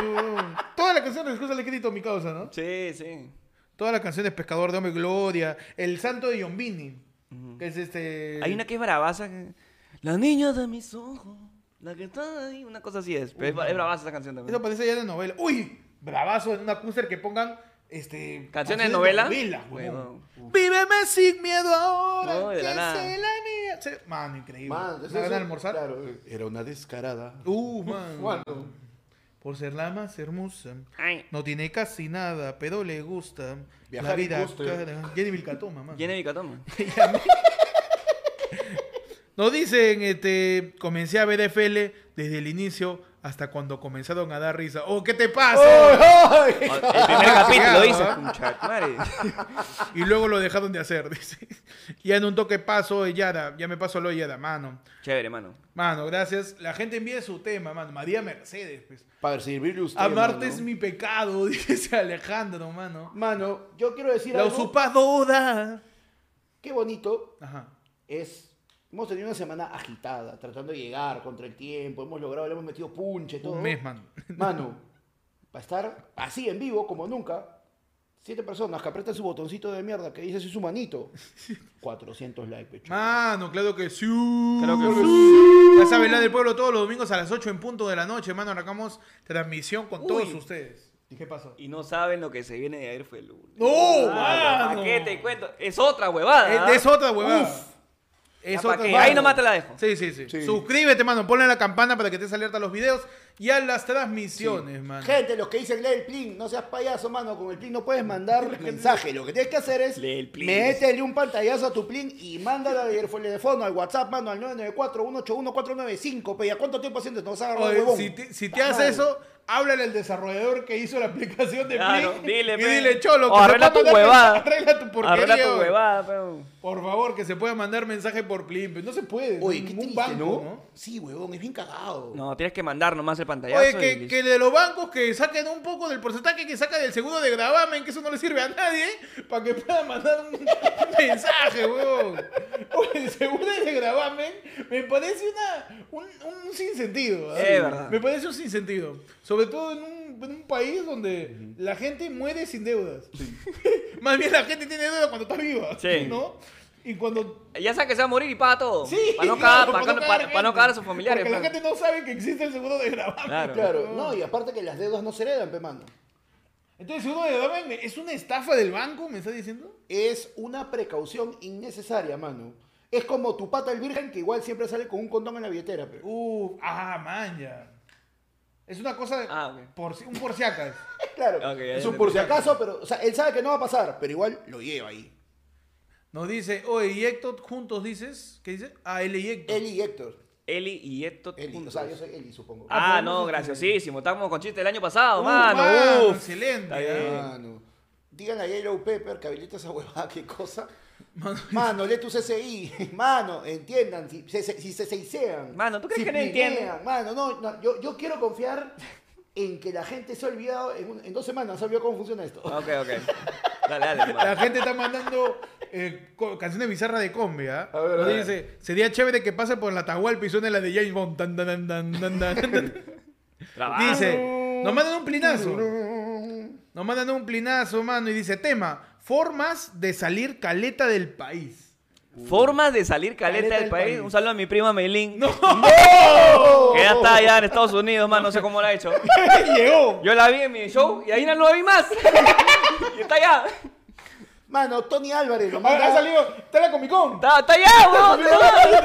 Todas las canciones de le he escrito a mi causa, ¿no? Sí, sí. Todas las canciones Pescador de Hombre Gloria, El Santo de Yombini, que es este. Hay una que es bravaza. que- La niña de mis ojos. La que está ahí. Una cosa así es. Pero es, es bravaza esa canción también. Eso parece ya de novela. Uy, bravazo en una acúster que pongan este ¿Canciones de novela? Huevón. huevón. Víveme sin miedo ahora. No, de la que nada. sé la mía. Mano, increíble. Mano, ¿Me entonces van a almorzar? Claro, era una descarada. Uh, mano. mano. Por ser la más hermosa. Ay. No tiene casi nada, pero le gusta. Viajar la vida cara. Jenny Vilcatoma, de bicatoma. Nos dicen, este, comencé a ver FL desde el inicio hasta cuando comenzaron a dar risa. Oh, ¿qué te pasa? ¡Ay! El primer capítulo dice. Y luego lo dejaron de hacer, dice. Ya en un toque paso, Yada. Ya me paso lo Yada, mano. Chévere, mano. Mano, gracias. La gente envía su tema, mano. María Mercedes, pues. Para servirle a usted. Amarte mano. es mi pecado, dice Alejandro, mano. Mano, yo quiero decir La algo. usurpadora. Qué bonito Ajá. es. Hemos tenido una semana agitada, tratando de llegar contra el tiempo. Hemos logrado, le hemos metido punche, todo. Un mes, mano. Mano, para estar así en vivo como nunca, siete personas que apretan su botoncito de mierda que dice así su manito. 400 likes, pecho. Mano, claro que sí. Creo que Ya saben, la del pueblo todos los domingos a las 8 en punto de la noche, mano. Arrancamos transmisión con Uy. todos ustedes. ¿Y qué pasó? Y no saben lo que se viene de ayer fue el lunes. ¡No, ¿Para mano! qué te cuento? Es otra huevada. ¿ah? Es, es otra huevada. Uf. Es Ya, ¿pa' otra qué? huevada. Ahí nomás te la dejo. Sí, sí, sí, Sí. Suscríbete, mano. Ponle la campana para que te alerta a los videos y a las transmisiones, mano. Gente, los que dicen lee el plin, no seas payaso, mano. Con el plin no puedes mandar mensaje. Lo que tienes que hacer es Lee el plin. métele un pantallazo a tu plin y mándala de teléfono al WhatsApp, mano, al 994-181-495. Pe, ¿a cuánto tiempo haciendo? Nos agarra Oye, huevón. si te, si te Ta hace madre. eso, háblale al desarrollador que hizo la aplicación de Claro, Plin dile, y dile, cholo, O que arregla tu mandar huevada. mensaje- Arregla tu porquería. Arregla tu huevada, pero. Por favor, que se pueda mandar mensaje por Plin. pero No se puede. Oye, no, qué triste, banco, ¿no? ¿no? Sí, huevón, es bien cagado. No, tienes que mandar nomás el pantallazo. Oye, y que, listo. que de los bancos que saquen un poco del porcentaje que saca del seguro de gravamen, que eso no le sirve a nadie, para que puedan mandar un, mensaje, weón. Oye, el seguro de gravamen me parece una, un, un sinsentido. ¿ah? Es verdad. Me parece un sinsentido. Sobre todo en un, en un país donde la gente muere sin deudas. Más bien la gente tiene deuda cuando está viva. Sí. ¿No? Y cuando Ya sabe que se va a morir y paga todo. Sí, Para no, claro, cagar, para, para no, para- para no cagar a sus familiares. Porque la pues. gente no sabe que existe el seguro de gravamen. Claro. Claro, no, y aparte que las deudas no se heredan, pe, mano. Entonces, seguro de gravamen es una estafa del banco, ¿me está diciendo? Es una precaución innecesaria, mano. Es como tu pata el virgen que igual siempre sale con un condón en la billetera, pe. Uh, ah, man, ya. Es una cosa de. Ah, ok. por si- un por si acaso. Claro, es un por si acaso, pero, o sea, él sabe que no va a pasar, pero igual lo lleva ahí. Nos dice, oye, y Héctor juntos dices. ¿Qué dice? Ah, él y Héctor. Eli y Héctor. Eli y Héctor Eli, o juntos. sea, yo soy Eli, supongo. Ah, Ah, no, graciosísimo. Estábamos con chiste el año pasado, Uh, mano. mano, uf. excelente. Mano. Díganle a Yellow Pepper que habilita esa huevada, qué cosa. Mano, Mano, lee tu CCI. Mano, entiendan, si se, si se seisean. Mano, ¿tú crees si que no entienden? Mano, no, no, yo, yo quiero confiar en que la gente se ha olvidado, en, un- en dos semanas se ha olvidado cómo funciona esto. Ok, ok. Dale. La gente está mandando eh, canciones bizarras de combi, ¿ah? A ver, a Nos ver. dice, sería chévere que pase por la Tahualpa y suene la de James Bond. Tan, tan, tan. Dice, nos mandan un plinazo. Nos mandan un plinazo, mano, y dice, tema, formas de salir caleta del país. Formas de salir caleta, Caleta del del país. país. Un saludo a mi prima Meilín. ¡No! Que ya está allá en Estados Unidos, man. No sé cómo lo ha hecho. Llegó. Yo la vi en mi show y ahí no la vi más. y está allá. Mano, Tony Álvarez lo Ha, manda. ha salido, está en la Comic Con. Está, está allá, weón.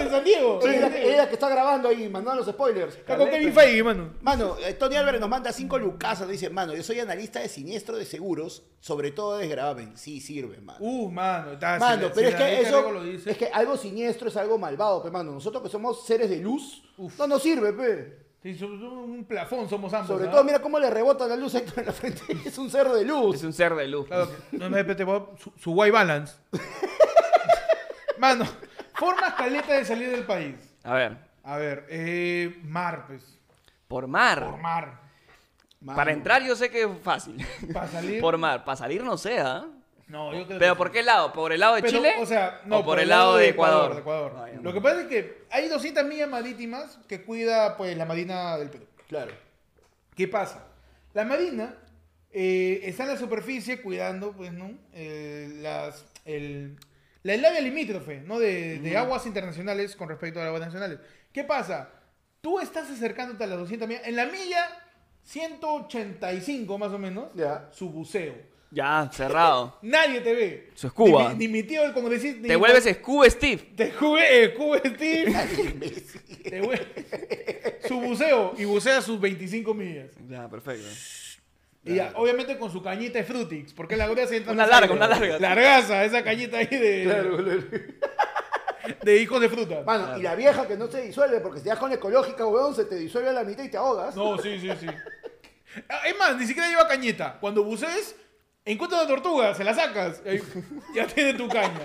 de San Diego. Sí, ella, ella que está grabando ahí, mandando los spoilers. Está con Kevin Feige, mano. Mano, eh, Tony Álvarez nos manda cinco lucasas. Dice, mano, yo soy analista de siniestro de seguros, sobre todo de gravamen. Sí, sirve, mano. Uh, mano, está Mano, si pero la- es que la eso, Rico lo dice. es que algo siniestro es algo malvado, pe, mano. Nosotros que somos seres de luz, no nos sirve, pe. Sí, somos un plafón somos ambos. Sobre todo, mira cómo le rebota la luz a Héctor en la frente. Es un ser de luz. Es un ser de luz. Claro no me repete, Bob, su, su white balance. Mano, formas caleta de salir del país. A ver. A ver, eh, mar, pues. Por Por mar. mar. Mano. Para entrar yo sé que es fácil. Para salir. Por mar. Para salir no sé, ¿ah? No, yo creo ¿Pero que por sí. qué lado? ¿por el lado de Pero, Chile? O sea, no, ¿O por, el lado de Ecuador? de Ecuador. Ya. Lo que pasa es que hay 200 millas marítimas que cuida pues la Marina del Perú. Claro. ¿Qué pasa? La Marina eh, está en la superficie cuidando, pues, ¿no? Eh, las, el, la área limítrofe, ¿no? De, de aguas internacionales con respecto a las aguas nacionales. ¿Qué pasa? Tú estás acercándote a las 200 millas. En la milla 185 más o menos, Ya. su buceo. Ya, cerrado. Nadie te ve. Eso es Cuba. Ni, mi- ni mi tío, como decís. ni Te mi- vuelves Scooby Steve. Te jugué, eh, Cuba Steve. Te vuel- su buceo. Y bucea sus 25 millas. Ya, perfecto. Y ya, obviamente con su cañita de Frutix. Porque la gracia entra Una larga, una ¿no? larga. Largaza, esa cañita ahí de, Claro, claro. de hijos de fruta. Mano, y la vieja que no se disuelve, porque si te das con la ecológica, weón, se te disuelve a la mitad y te ahogas. No, sí, sí, sí. Ah, Es más, ni siquiera lleva cañeta. Cuando bucees, encuentras una tortuga, se la sacas. y ahí ya tiene tu caña.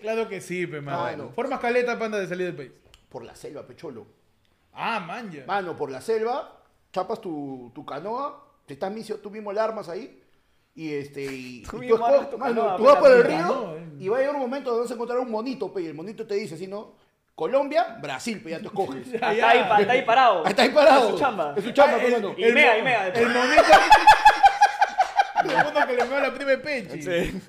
Claro que sí, pe, mano. Bueno. Formas caleta, panda, de salir del país. Por la selva, pecholo. Ah, man, ya. Mano, por la selva, chapas tu, tu canoa, te estás misio, tú mismo la armas ahí. Y este, y, Tú y mismo escoges- armas tu mano, canoa, tú vas por el río canoa, eh. y va a llegar un momento donde vas a encontrar un monito, pe, y el monito te dice, si no, Colombia, Brasil, pe, ya tú escoges. Ya. ahí, pa- está ahí parado. Ahí está ahí parado. Es su chamba. Es su chamba, Ah, pe, el- mano. Y mea, y mea. El monito. el mono que le a la prima de Pechi. Sí.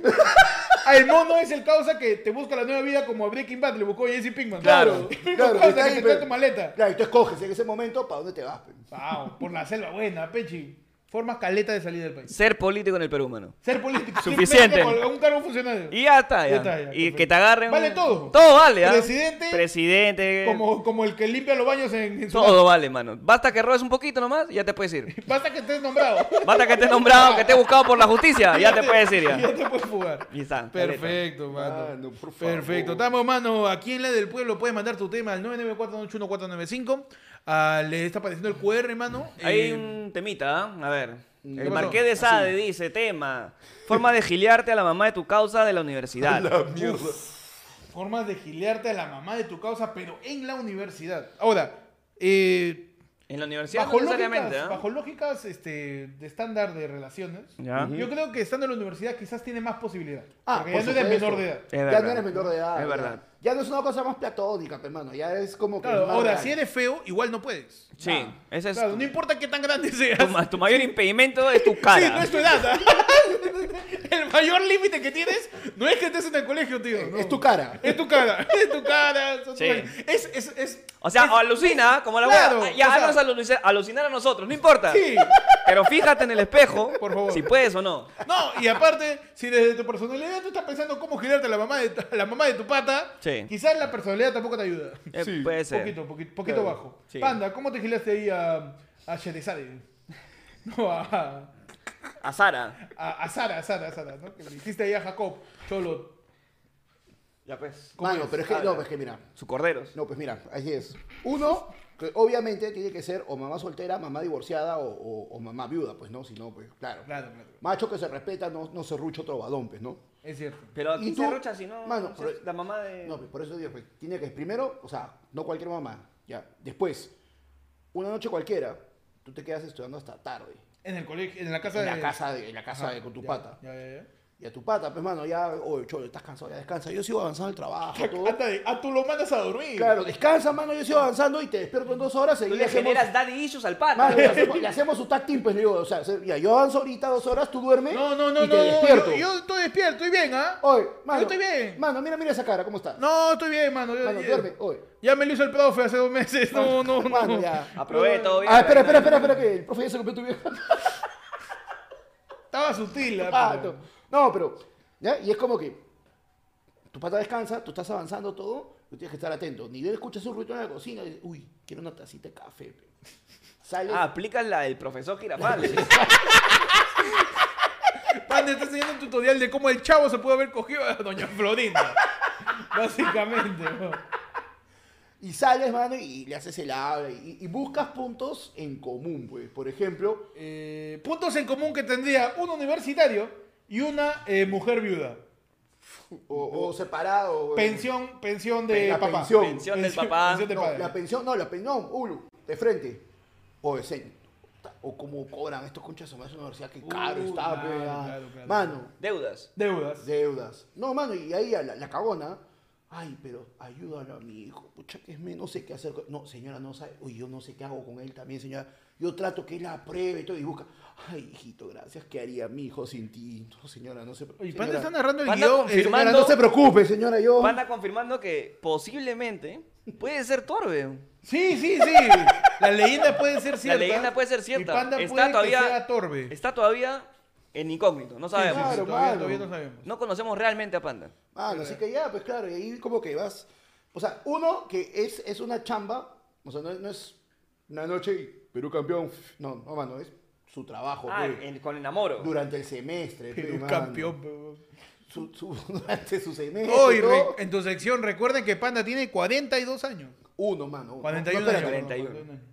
Ah, el mono es el causa que te busca la nueva vida como a Breaking Bad le buscó Jesse Pinkman. Claro. Claro, causa está que ahí, te pe. trae tu maleta. Claro, y tú escoges en ese momento para dónde te vas. Wow, por la selva buena, Pechi. Formas caleta de salir del país. Ser político en el Perú, mano. Ser político. Suficiente. Un cargo funcionario. Y ya está, ya. Ya está, ya, y perfecto. que te agarren. Vale un- todo. Todo vale, ¿ah? Presidente. Presidente. Como, como el que limpia los baños en, en su Todo vale, mano. Basta que robes un poquito nomás y ya te puedes ir. Basta que estés nombrado. Basta que estés nombrado, que estés buscado por la justicia, ya te puedes ir Y ya ya. te puedes fugar. Y está. Perfecto, mano. Mano, por favor. Perfecto. Estamos, mano. Aquí en la del pueblo puedes mandar tu tema al 994-981-495. Ah, le está apareciendo el QR, mano. Hay Eh, un temita, ¿ah? A ver. El pasó? Marqués de Sade dice, tema. Forma de giliarte a la mamá de tu causa de la universidad. Formas de gilearte a la mamá de tu causa, pero en la universidad. Ahora, eh, En la universidad bajo no necesariamente, lógicas, ¿ah? bajo lógicas este, de estándar de relaciones, Ya. yo creo que estando en la universidad quizás tiene más posibilidad. Ah, porque por ya no eres supuesto. menor de edad. Es ya verdad. no eres menor de edad. Es verdad. Ya no es una cosa más platónica, hermano. Ya es como que. Claro, más ahora, real. si eres feo, igual no puedes. Sí, ese es Claro, tu, no importa qué tan grande seas. tu tu mayor impedimento es tu cara. Sí, no es tu edad. ¿ah? El mayor límite que tienes no es que estés en el colegio, tío. no. Es tu cara. Es tu cara. Es tu cara. Sí. Es, es, es, O sea, es- alucina, como la Claro, wea. Ya, o sea- haznos aluci- alucinar a nosotros, no importa. Sí. Pero fíjate en el espejo, Por favor. si puedes o no. No, y aparte, si desde tu personalidad tú estás pensando cómo girarte a la mamá de, a la mamá de tu pata, Sí. Quizás la personalidad tampoco te ayuda. Eh, Sí, puede ser. Poquito, poquito, poquito Claro. bajo. Sí. Panda, ¿cómo te gilaste ahí a, a? No, a, A Sara. a, a Sara, a Sara, a Sara, ¿no? Que le dijiste ahí a Jacob, Cholo. Ya pues. ¿Cómo Mano, es? pero es que. No, pues que mira. Su corderos. No, pues mira, así es. Uno, obviamente tiene que ser o mamá soltera, mamá divorciada o, o- o mamá viuda, pues no, si no, pues claro. Claro, claro. Macho que se respeta, no, no se rucha otro badón, pues, ¿no? Es cierto. Pero aquí ¿Y se tú? rocha si no. Mano, pero- la mamá de. No, pues por eso digo, pues, tiene que, primero, o sea, no cualquier mamá, ya. Después, una noche cualquiera, tú te quedas estudiando hasta tarde. En el colegio, en la casa En de... la casa, de, en la casa Ajá, de, con tu ya, pata. Ya, ya, ya. Y a tu pata, pues, mano, ya, oye, cholo, estás cansado, ya descansa. Yo sigo avanzando el trabajo, todo. De- ah, tú lo mandas a dormir. Claro, descansa, mano, yo sigo avanzando y te despierto en dos horas. Tú y le hacemos- generas daddy issues al pata. Mano, le hacemos, le hacemos su tag team, pues, digo, o sea, se- ya, yo avanzo ahorita dos horas, tú duermes No, no, no, y te no. despierto. Yo, yo estoy despierto, estoy bien, ¿ah? Oye, mano. Yo estoy bien. Mano, mira, mira esa cara, ¿cómo está? No, estoy bien, mano. Yo- Mano, yo- duerme, oye. Ya me lo hizo el profe hace dos meses. No, no, no. Mano, ya. Aprobé todo bien. Ah, espera, espera, espera, espera, que el profe ya se copió tu vieja. Estaba sutil, ¿ah? Ah, no. No, pero, ¿ya? Y es como que tu pata descansa, tú estás avanzando todo, tú tienes que estar atento. Ni bien escuchas un ruido en la cocina y dices, uy, quiero una tacita de café. pe". Sales, Ah, aplica la del profesor Girafales. Panda está enseñando un tutorial de cómo el chavo se puede haber cogido a Doña Florinda. Básicamente, ¿no? y sales, mano, y le haces el habla y, y buscas puntos en común, pues. Por ejemplo, Eh, puntos en común que tendría un universitario y una eh, mujer viuda. o, o separado. Pensión, pensión de La papá. pensión. Pensión del papá. pensión de No, padre. la pensión, no, la pensión, no, Ulu, de frente. O de seño. O como cobran estos conchas de la universidad, que caro Uh, está, claro, pe, ah. claro, claro. Mano, Deudas. Deudas. deudas. No, mano, y ahí a la, la cagona. Ay, pero ayúdalo a mi hijo. Pucha, que es me, no sé qué hacer. con- No, señora, no sabe. Uy, yo no sé qué hago con él también, señora. Yo trato que él apruebe y todo y busca. Ay, hijito, gracias. ¿Qué haría mi hijo sin ti? No, señora, no se señora, Panda está narrando el Panda guion. eh, señora, no se preocupe, señora, yo. Panda confirmando que posiblemente puede ser Torbe. Sí, sí, sí. La leyenda puede ser cierta. La leyenda puede ser cierta. Y Panda Está puede todavía- que sea torbe. Está todavía en incógnito, no sabemos. Claro, todavía, no sabemos. No conocemos realmente a Panda. Mano, así que ya, pues claro, y ahí como que vas. O sea, uno que es, es una chamba, o sea, no, no es una noche y Perú campeón. No, no, mano, es su trabajo. Ah, pe, en- con enamoro. durante el semestre. pe, Perú campeón, pero- Su, su- durante su semestre. Hoy, en tu sección, recuerden que Panda tiene 42 años. Uno, mano. uno. 41 no, años. espérate. 41. 41 años.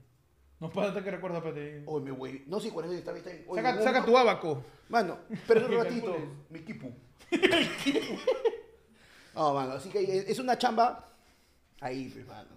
No, Panda, que recuerda, espérate. Oye, me güey. No, sí, 40 está bien, está bien. Oye, Saca, no, saca no. tu abaco. Mano, pero un ratito. Mi equipo. No, mano, así que es una chamba. Ahí, pues, mano.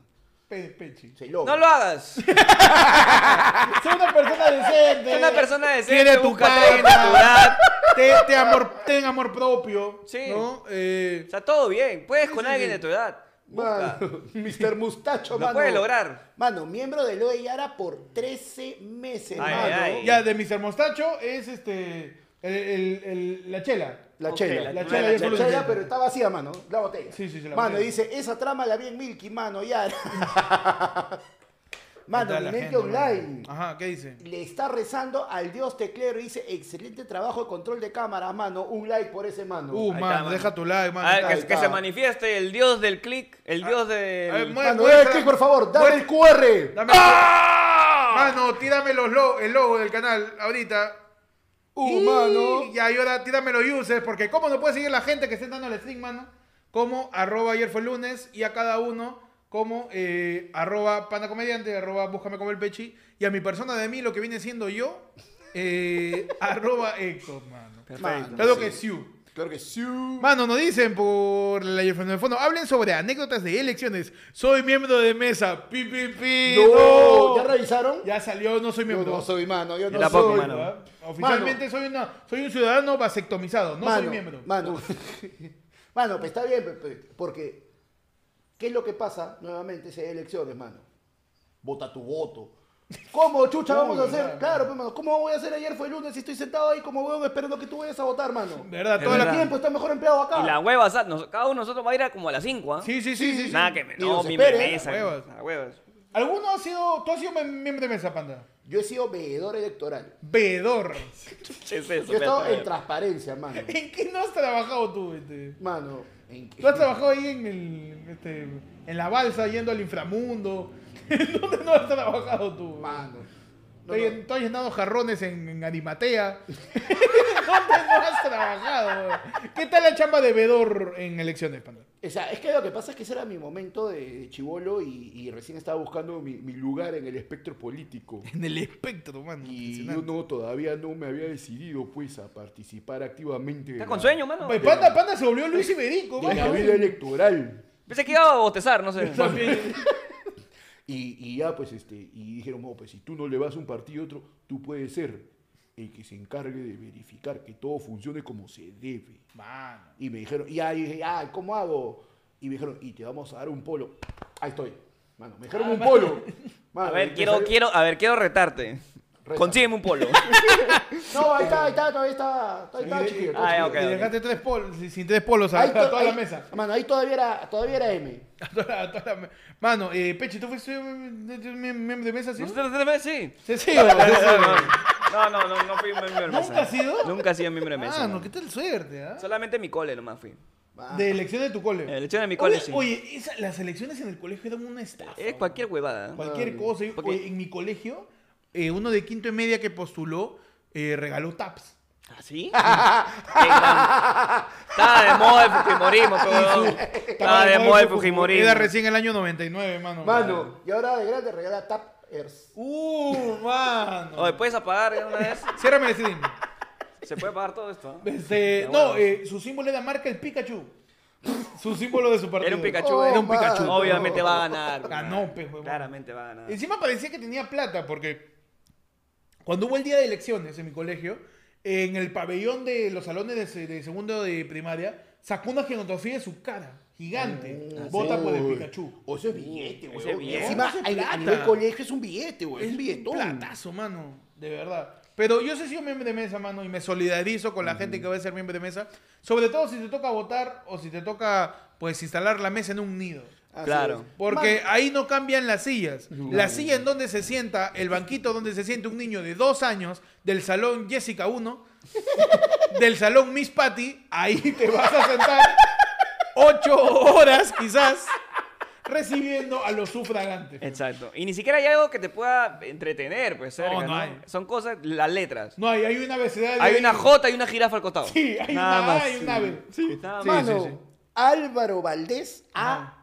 Pe- Pechi. Se logra. No lo hagas. Soy una persona decente. Es una persona decente, Quiere tu busca tren, pana. ciudad. Te, te amor, ten amor propio. Sí. ¿no? Eh, O sea, todo bien. Puedes con sí, alguien sí. de tu edad. Busca. Mano, Mr. Mustacho, Lo mano. puedes lograr. Mano, miembro de Loe Yara por 13 meses, Ay, mano. ay. ya, de Mr. Mostacho es este. El, el- el- la chela. La chela. la La, chela chela, ya solo se entiende. pero está vacía, mano. La botella. Sí, sí, sí, la Mano, botella. dice, esa trama la vi en Milky, mano, ya. ¿Qué mano, mi la mente gente, online. Ajá, ¿qué dice? Le está rezando al dios teclero y dice, excelente trabajo de control de cámara, mano. Un like por ese mano. Uh, mano, está, mano. deja tu like, mano. A ver, que, se manifieste el dios del click, el dios a ver, Mano, muestra- eh, click, por favor, dame el QR. Dame Mano, tírame los lo- el logo del canal ahorita. Uh, Y- ahora tírame los users, porque ¿cómo no puede seguir la gente que esté dando el stream, mano? Como arroba ayer fue lunes y a cada uno como eh, arroba panda comediante, arroba búscame como el pechi y a mi persona de mí, lo que viene siendo yo, eh, arroba Héctor, mano. Perfecto. Claro sí. que sí. Claro que sí. Mano, nos dicen por la lunes de fondo, hablen sobre anécdotas de elecciones. Soy miembro de mesa. Pi, pi, pi. No, no. ¿ya revisaron? Ya salió, no soy Yo miembro. no soy, mano, yo no tampoco, soy. mano. ¿verdad? Oficialmente soy, una, soy un ciudadano vasectomizado, no mano, soy miembro. Mano, mano, pues está bien, porque ¿qué es lo que pasa nuevamente si hay elecciones, mano? Vota tu voto. ¿Cómo, chucha, ¿Cómo, vamos a hacer? verdad, Claro, pues, mano, ¿cómo voy a hacer ayer? Fue el lunes y estoy sentado ahí como huevón esperando que tú vayas a votar, mano. ¿Verdad? Verdad. El tiempo está mejor empleado acá. Y la hueva, nos- cada uno de nosotros va a ir a como a las 5, ¿ah? Sí, sí, sí, sí. sí. Nada que me... Ni No, de espere, mesa. huevas. Ah, huevas. ¿Alguno ha sido, tú has sido mem- miembro de mesa, panda? Yo he sido veedor electoral. Veedor. ¿Qué es eso? Yo he estado Espérate, en transparencia, mano. ¿En qué no has trabajado tú? Este? Mano, ¿en qué? ¿Tú has trabajado ahí en el, este, en la balsa, yendo al inframundo? ¿En dónde no has trabajado tú? Mano. ¿Tú No, has- no. tú has llenado jarrones en, en Arimatea? ¿Dónde no has trabajado? ¿Qué tal la chamba de veedor en elecciones, panda? O sea, es que lo que pasa es que ese era mi momento de chivolo y, y recién estaba buscando mi, mi lugar en el espectro político. En el espectro, mano. Y yo no, todavía no me había decidido, pues, a participar activamente. de ¿Estás la- con sueño, mano? Pues Panda, Panda se volvió Luis Iberico, De la mano. vida electoral. Pensé que iba a bostezar, no sé. Y, y ya, pues, este, y dijeron, no, pues, si tú no le vas a un partido a otro, tú puedes ser el que se encargue de verificar que todo funcione como se debe. Mano. Y me dijeron, y ya, y dije, ah, ¿cómo hago? Y me dijeron, y te vamos a dar un polo. Ahí estoy. Mano, me dijeron Ah, un mano. polo. Mano, A ver, quiero, salió- quiero, a ver, quiero retarte. Consígueme un polo. No, ahí está, ahí está, todavía está, ahí está, chiquillo. Ah, ya, chiquillo. Y ok. dejaste tres polos, sin tres polos a, Ahí a to- toda la ahí- mesa. Mano, ahí todavía era, todavía era M. A toda, a toda la me- Mano, eh, Peche, ¿tú fuiste miembro de mesa, sí? ¿Usted usted me- Sí. Sí, sí, o- sí, sí. No, no, no, no fui miembro de mesa. ¿Nunca has sido? Nunca he sido miembro de mesa. Mano, no. qué tal suerte, ¿ah? Solamente mi cole nomás fui. Ah, De elección de tu cole. En elección de mi cole, oye, sí. Oye, esa- las elecciones en el colegio eran una estafa. Es cualquier huevada. Cualquier Ah, cosa. Yo- porque- oye, en mi colegio, eh, uno de quinto y media que postuló eh, regaló taps. ¿Ah, sí? Estaba de moda el Fujimorismo. Estaba de moda el Fujimorismo. Era recién el año 99, mano. Mano, y ahora de grande regala Tappers. Uh, mano. Oye, ¿puedes apagar de una vez? Ciérrame el stream. ¿Se puede apagar todo esto? Este, Ya, no, eh, su símbolo era marca el Pikachu. Su símbolo de su partido. Era un Pikachu, Oh, era un Pikachu. Obviamente va a ganar. Ganó, pe, huevón. Claramente va a ganar. Encima parecía que tenía plata, porque cuando hubo el día de elecciones en mi colegio, en el pabellón de los salones de, de segundo de primaria, sacó una genotografía de su cara, gigante. Ah, Vota Uy. por el Pikachu. O eso es billete, güey. Ese billete. Encima, a, nivel colegio es un billete, güey. Es un billetón. platazo, mano. De verdad. Pero yo sí he sido miembro de mesa, mano, y me solidarizo con la gente que va a ser miembro de mesa. Sobre todo si te toca votar o si te toca, pues, instalar la mesa en un nido. Así Claro. es. Porque Mano, ahí no cambian las sillas. La silla en donde se sienta, el banquito donde se siente un niño de dos años, del salón Jessica 1, del salón Miss Patty, ahí te vas a sentar ocho horas quizás recibiendo a los sufragantes. Exacto. Y ni siquiera hay algo que te pueda entretener, pues, cerca, no ¿no? hay. Son cosas, las letras. No, hay, hay una abecedario Hay ahí. una J y una jirafa al costado. Sí, hay Nada una A más. y una B. Sí, nada Sí, más. Mano, sí, sí. Álvaro Valdés ha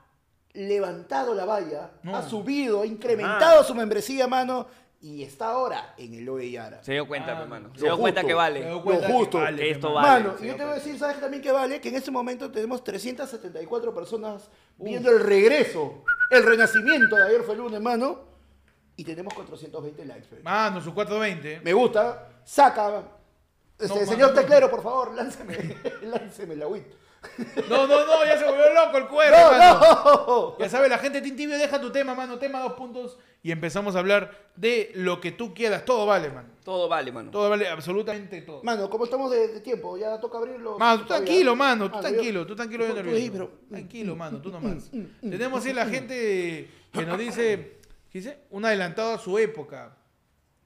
levantado la valla, No. ha subido, ha incrementado su membresía, mano, y está ahora en el OE Yara. Se dio cuenta, Ah, hermano. Se dio cuenta que Se vale. dio cuenta Lo justo. que vale, Que esto vale. Mano, se y yo dio te voy a decir, ¿sabes también que vale? Que en este momento tenemos 374 personas viendo el regreso, el renacimiento de ayer fue el lunes, mano, y tenemos 420 likes. fe. Mano, su 420. Me gusta, saca. Este, No, señor mano. teclero, por favor, lánceme, lánceme la WIT. No, no, no, ya se volvió loco el cuerpo. ¡No, mano. no! Ya sabes, la gente de Tibio deja tu tema, mano. Tema dos puntos. Y empezamos a hablar de lo que tú quieras. Todo vale, mano. Todo vale, mano. Todo vale, absolutamente todo. Mano, ¿cómo estamos de, de tiempo? Ya toca abrirlo. Mano, tú Todavía. tranquilo, mano. Tú yo- tranquilo, tú tranquilo. yo nervioso. ahí, pero- Tranquilo, mano, tú nomás. Tenemos ahí la gente que nos dice, ¿qué dice? Un adelantado a su época.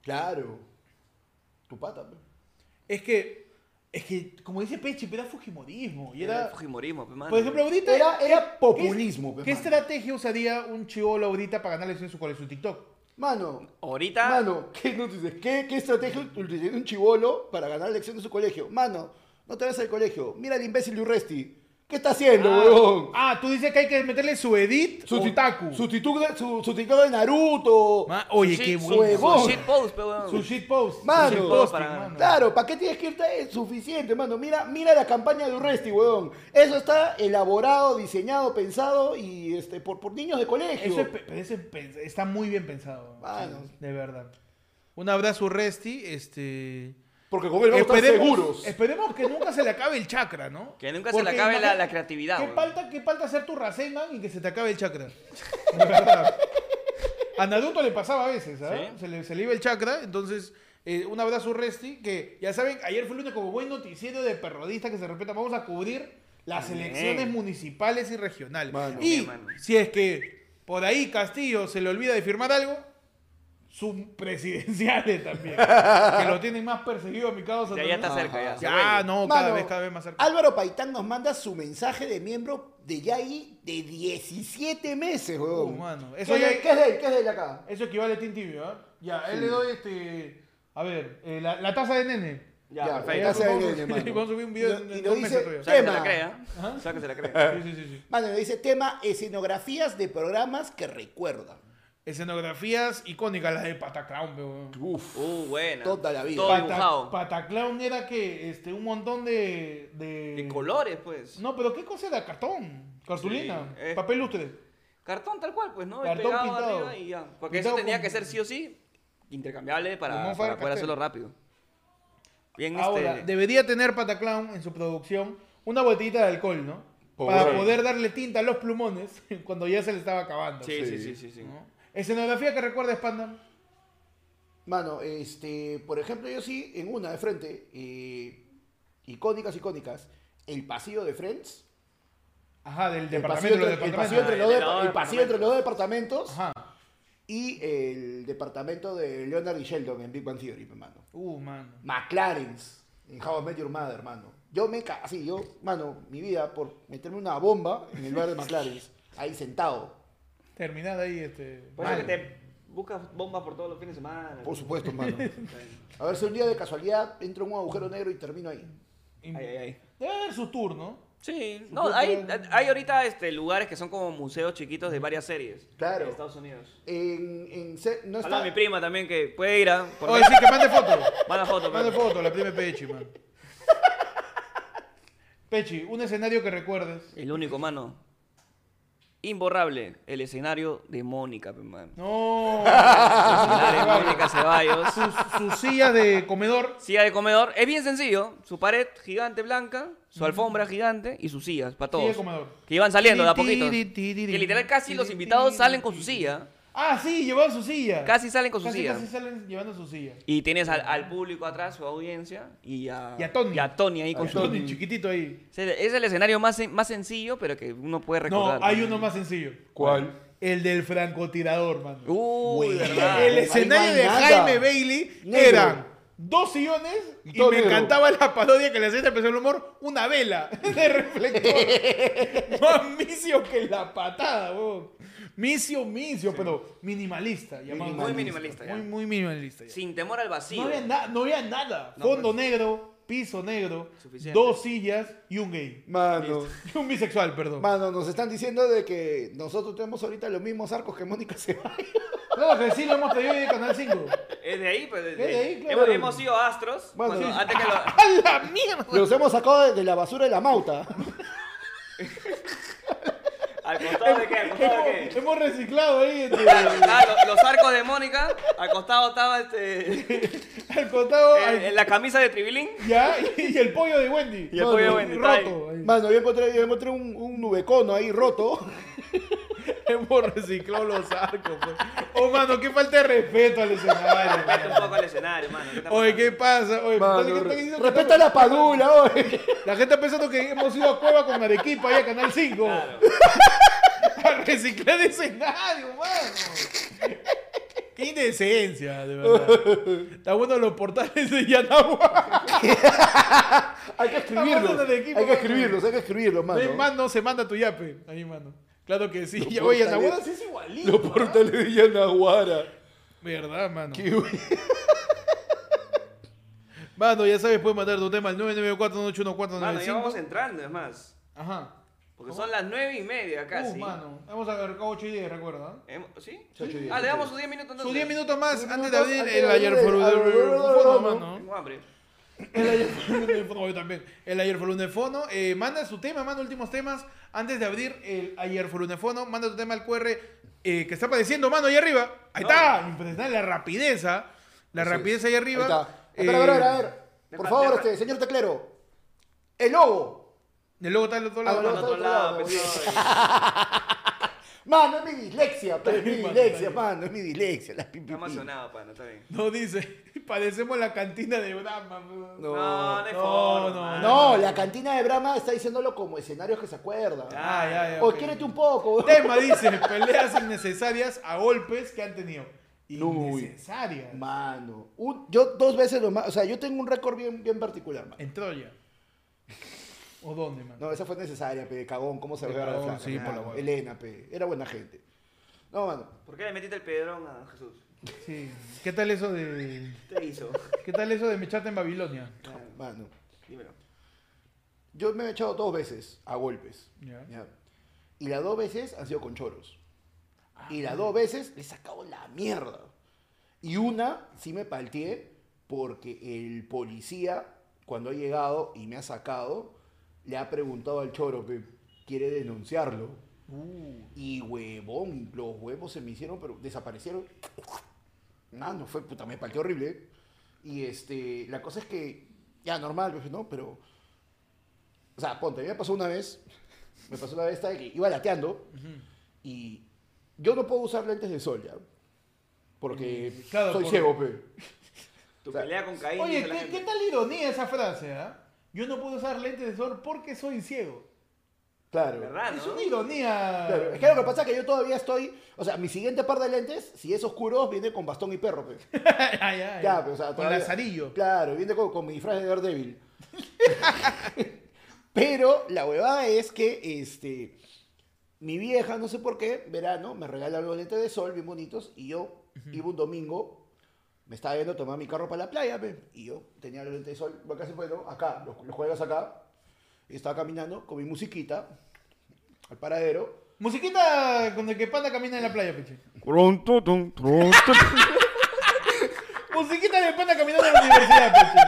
Claro. Tu pata, pe. Es que, es que, como dice Pechi, pero era Fujimorismo. Y Era era, Fujimorismo, pues, mano. por ejemplo, ahorita... Era, era ¿qué- populismo, pe, ¿Qué mano. estrategia usaría un chivolo ahorita para ganarle en su, cuál es su TikTok? Mano, Ahorita, Mano, ¿qué nos dices? ¿Qué, qué estrategia utilizó un chivolo para ganar la elección de su colegio? Mano, no te vayas al colegio. Mira al imbécil de Urresti. ¿Qué está haciendo, Ah, huevón? ah, tú dices que hay que meterle su edit Su, ti- otaku. su, de, su, su Naruto. Ma- Oye, su qué shit- bueno. su- Huevón. Su shitpost, pe, weón. Su shitpost. Mano. Su shitposting, Para- mano. Claro, ¿para qué tienes que irte? Es suficiente, mano. Mira, mira la campaña de Urresti, huevón. Eso está elaborado, diseñado, pensado y este por, por niños de colegio. Eso es está muy bien pensado. Mano. De verdad. Un abrazo, Resti. Este. Porque con él vamos a estar seguros. esperemos que nunca se le acabe el chakra, ¿no? Que nunca se le acabe la- creatividad, ¿Qué weón. falta, qué falta hacer tu Rasengan y que se te acabe el chakra? De verdad. A Naruto le pasaba a veces, ¿sabes? Sí. Se, le, se le iba el chakra, entonces. eh, un abrazo, Resti, que ya saben, ayer fue el lunes como buen noticiero de perrodista que se respeta. Vamos a cubrir las Bien. elecciones municipales y regionales. Mano. Y Bien, si es que por ahí Castillo se le olvida de firmar algo, sus presidenciales también. que lo tienen más perseguido a mi causa. Ya, ya está cerca, ya. se Ya, no, cada vez, cada vez más cerca. Álvaro Paitán nos manda su mensaje de miembro de Yagi de 17 meses, weón. Uh, mano, ¿Qué, eso es ya- de, ¿Qué es de él? ¿Qué es de él acá? Eso equivale a Team Tibio, ¿ah? Ya, él le doy este. A ver, eh, la, la taza de nene. Ya, Ya, perfecto. la taza de vamos, nene, mano. vamos a subir un video Y en, y en no dos meses dice- todavía. O sea, que se Tema. la crea. O sea, que se la crea. Sí, sí, sí, sí. Mano, dice tema escenografías de programas que recuerdan. Escenografías icónicas, las de Pataclown, weón. Uf. Uh, buena. Toda la vida. Todo Pata- dibujado. Pataclown era que este, un montón de, de. De colores, pues. No, pero ¿qué cosa era? Cartón, cartulina, Sí, eh. papel lustre. Cartón tal cual, pues, ¿no? Y Cartón pegado pintado. arriba y ya. Porque Pintado eso tenía con- que ser sí o sí intercambiable para, poder hacerlo rápido. Bien, Ahora, este... debería tener Pataclown en su producción una botellita de alcohol, ¿no? Para poder darle tinta a los plumones cuando ya se le estaba acabando. Sí, sí, Sí. sí, sí, sí. ¿no? Escenografía que recuerdes, Panda. Mano, este, por ejemplo, yo sí, en una de frente, eh, icónicas, icónicas, el pasillo de Friends. Ajá, del El departamento. el pasillo entre los, Ah, departamentos Ajá. y el departamento de Leonard y Sheldon en Big Bang Theory, hermano. Uh, mano. McLaren's en How I Met Your Mother, hermano. Yo me ca así, yo, mano, mi vida por meterme una bomba en el bar de McLaren's, ahí sentado. Terminada ahí, este. Por eso que te buscas bombas por todos los fines de semana. Por supuesto, hermano. A ver si un día de casualidad entro en un agujero negro y termino ahí. Ay, ay, ay. Debe haber su turno. Sí, no, hay, hay ahorita este, lugares que son como museos chiquitos de varias series. Claro. En Estados Unidos. En, en se- no Habla está, mi prima también que puede ir a... por- Oye, sí, que mande foto. Manda foto. Mande pero- foto, la prima Pechi, man. Pechi, un escenario que recuerdes. El único, mano. Imborrable. El escenario de Mónica, pe, mano. No. El escenario de Mónica Ceballos. Su, su silla de comedor. Silla de comedor. Es bien sencillo. Su pared gigante blanca, su alfombra gigante y sus sillas para Silla todos. de comedor. Que iban saliendo de a tiri, Que literal casi los invitados salen con su silla Ah, sí, llevaban su silla. Casi salen con su Casi, silla. casi salen llevando su silla. Y tienes al, al público atrás, su audiencia, y a, Y a Tony. Tony ahí con su... Tony, chiquitito ahí. Es el- es el escenario más, sen- más sencillo, pero que uno puede No, recordar. hay uno más sencillo. ¿Cuál? El del francotirador, mano. Uy, verdad. el escenario no de nada. Jaime Bailey Negro. eran dos sillones y, todo me negro. encantaba la parodia que le hacía este especial humor, una vela de reflector. Más misio que la patada, weón. Misio, misio, pero minimalista. llamado. Muy minimalista, ya. Muy, muy minimalista. ya. Sin temor al vacío. No había, na- no había nada. No, Fondo pues. negro, piso negro, Suficiente. dos sillas y un gay. Mano. Y un bisexual, perdón. Mano, nos están diciendo de que nosotros tenemos ahorita los mismos arcos que Mónica Ceballos. Claro que sí lo hemos traído de Canal 5. Es de ahí, pues. Es de ahí, claro. hemos, hemos sido astros. Bueno, cuando- sí. antes que lo- ¡A la mierda! Los hemos sacado de, de la basura de la mauta. ¿Al costado de qué? ¿Al costado de Hemos, qué? hemos reciclado ahí entre, Ah, lo- los arcos de Mónica. Al costado estaba este. al costado en, al- en la camisa de Tribilín. ya, y el pollo de Wendy. Y el pollo de Wendy, está ahí. roto. ahí. Mano, yo encontré, yo encontré un, un nubecono ahí roto. Hemos reciclado los arcos. pues. Oh, mano, qué falta de respeto al escenario. Respeta un mano. poco al escenario, mano. ¿qué está Oye? ¿qué pasa? Oye, Mano, ¿qué diciendo respeta la padula, oye. La gente está pensando que hemos ido a Cueva con Arequipa ahí a Canal 5. Claro. A reciclar escenario, mano. Qué indecencia, de verdad. Está bueno los portales de Yanagua. Hay que escribirlos. Equipo, Hay que escribirlos, hay que escribirlos, mano. Ven, mano, se manda tu yape. Ahí, mano. Claro que sí. Ya, Yanaguara sí es igualito. Los portales de Yanaguara. Verdad, mano. Qué güey. Mano, ya sabes, puedes mandar tu tema al 994 Mano, ya vamos entrando, es más. Ajá. Porque son las nueve y media casi. Uh, mano. Hemos agarrado 8 y 10, recuerda. ¿Sí? Ah, le damos sus 10 minutos entonces. Sus 10 minutos más antes de abrir el ayer por mano. Tengo hambre. El ayer fue lunes yo también. El ayer fue lunes fono. Eh, manda su tema, manda últimos temas. Antes de abrir el ayer fue lunes de fono, manda tu tema al QR eh, que está apareciendo, mano, ahí arriba. Ahí está, impresionante la rapidez, ¿ah? La rapidez ahí arriba. Ahí está. Eh, Espera, a ver, a ver. Por favor, este, señor teclero. El logo. El logo está al otro Ah, lado. mano. pues, es mi dislexia, pero es mi dislexia, mano, es mi dislexia. Está bien. No dice, parecemos la cantina de Brahma. No. No, no forma, no, mano. No, la cantina de Brahma está diciéndolo como escenarios que se acuerdan. Ah, ya, ya. O ok. quiérete un poco. Tema dice, peleas innecesarias a golpes que han tenido. Uy. Innecesarias. Mano, un- yo dos veces lo más, o sea, yo tengo un récord bien, bien particular, mano. En Troya. ¿O dónde, man? No, esa fue necesaria, pe, cagón, cómo se ve la sí, por la mano. Elena, pe, era buena gente. No, mano, ¿Por qué le metiste el pedrón a Jesús? Sí. ¿Qué tal eso de. ¿Qué te hizo? ¿Qué tal eso de me echarte en Babilonia? mano. Dímelo. Yo me he echado dos veces a golpes. Ya. ¿ya? Y las dos veces han sido con choros. y Ah. las dos veces le he sacado la mierda. Y una sí me palteé porque el policía, cuando ha llegado y me ha sacado, le ha preguntado al choro, pe, quiere denunciarlo. Uh. Y huevón, los huevos se me hicieron, pero desaparecieron. No, no fue, puta, me palteó horrible. ¿eh? Y este, la cosa es que, ya normal, ¿no? Pero, o sea, ponte, a mí me pasó una vez, me pasó una vez esta de que iba lateando y yo no puedo usar lentes de sol, ¿ya? Porque Mm, claro, soy por- ciego, pe. Tu O sea, pelea con Caín. Oye, ¿qué, qué tal ironía esa frase, ah? Yo no puedo usar lentes de sol porque soy ciego. Claro. ¿Verdad, Es no? una ironía. Claro, es que lo que pasa es que yo todavía estoy, o sea, mi siguiente par de lentes, si es oscuro, viene con bastón y perro, pe. ya, ya, Ya, pero, o sea, Con todavía- lazarillo. Claro, viene con, con mi disfraz de Daredevil. Pero la huevada es que este, mi vieja, no sé por qué, verano, me regala los lentes de sol bien bonitos y yo iba un domingo, me estaba yendo a tomar mi carro para la playa, pe, y yo tenía los lentes de sol, acá se fue, ¿no? Acá, los, los juegas acá, estaba caminando con mi musiquita al paradero. Musiquita con el que Panda camina en la playa, peche. Musiquita de Panda caminando en la universidad, peche.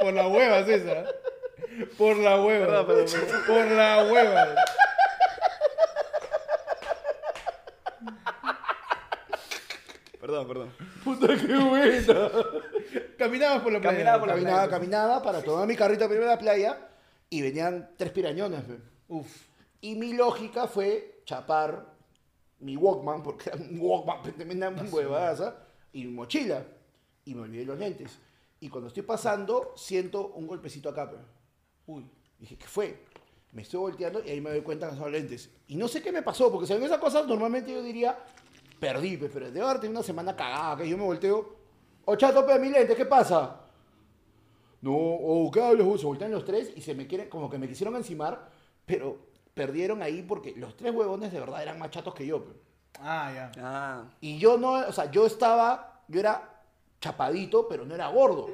Por la hueva, César. Por la hueva. Por la hueva. Perdón, perdón. ¡Puta, qué buena! Caminabas por la playa. Caminaba por la caminaba, playa. caminaba para tomar mi carrito primero a la playa y venían tres pirañones. Uf. Y mi lógica fue chapar mi Walkman, porque era un Walkman, tremenda huevada, y mi mochila. Y me olvidé los lentes. Y cuando estoy pasando, siento un golpecito acá. Pero. Uy. Dije, ¿qué fue? Me estoy volteando y ahí me doy cuenta que son lentes. Y no sé qué me pasó, porque si en esas cosas normalmente yo diría, perdí, pe, pero de haber tenido una semana cagada, que yo me volteo, oh chato, pe, mi lente, ¿qué pasa? No, oh, ¿qué hablas? Se voltean los tres y se me quieren, como que me quisieron encimar, pero perdieron ahí porque los tres huevones de verdad eran más chatos que yo. pe. Ah, ya. Ah. Y yo no, o sea, yo estaba, yo era chapadito, pero no era gordo.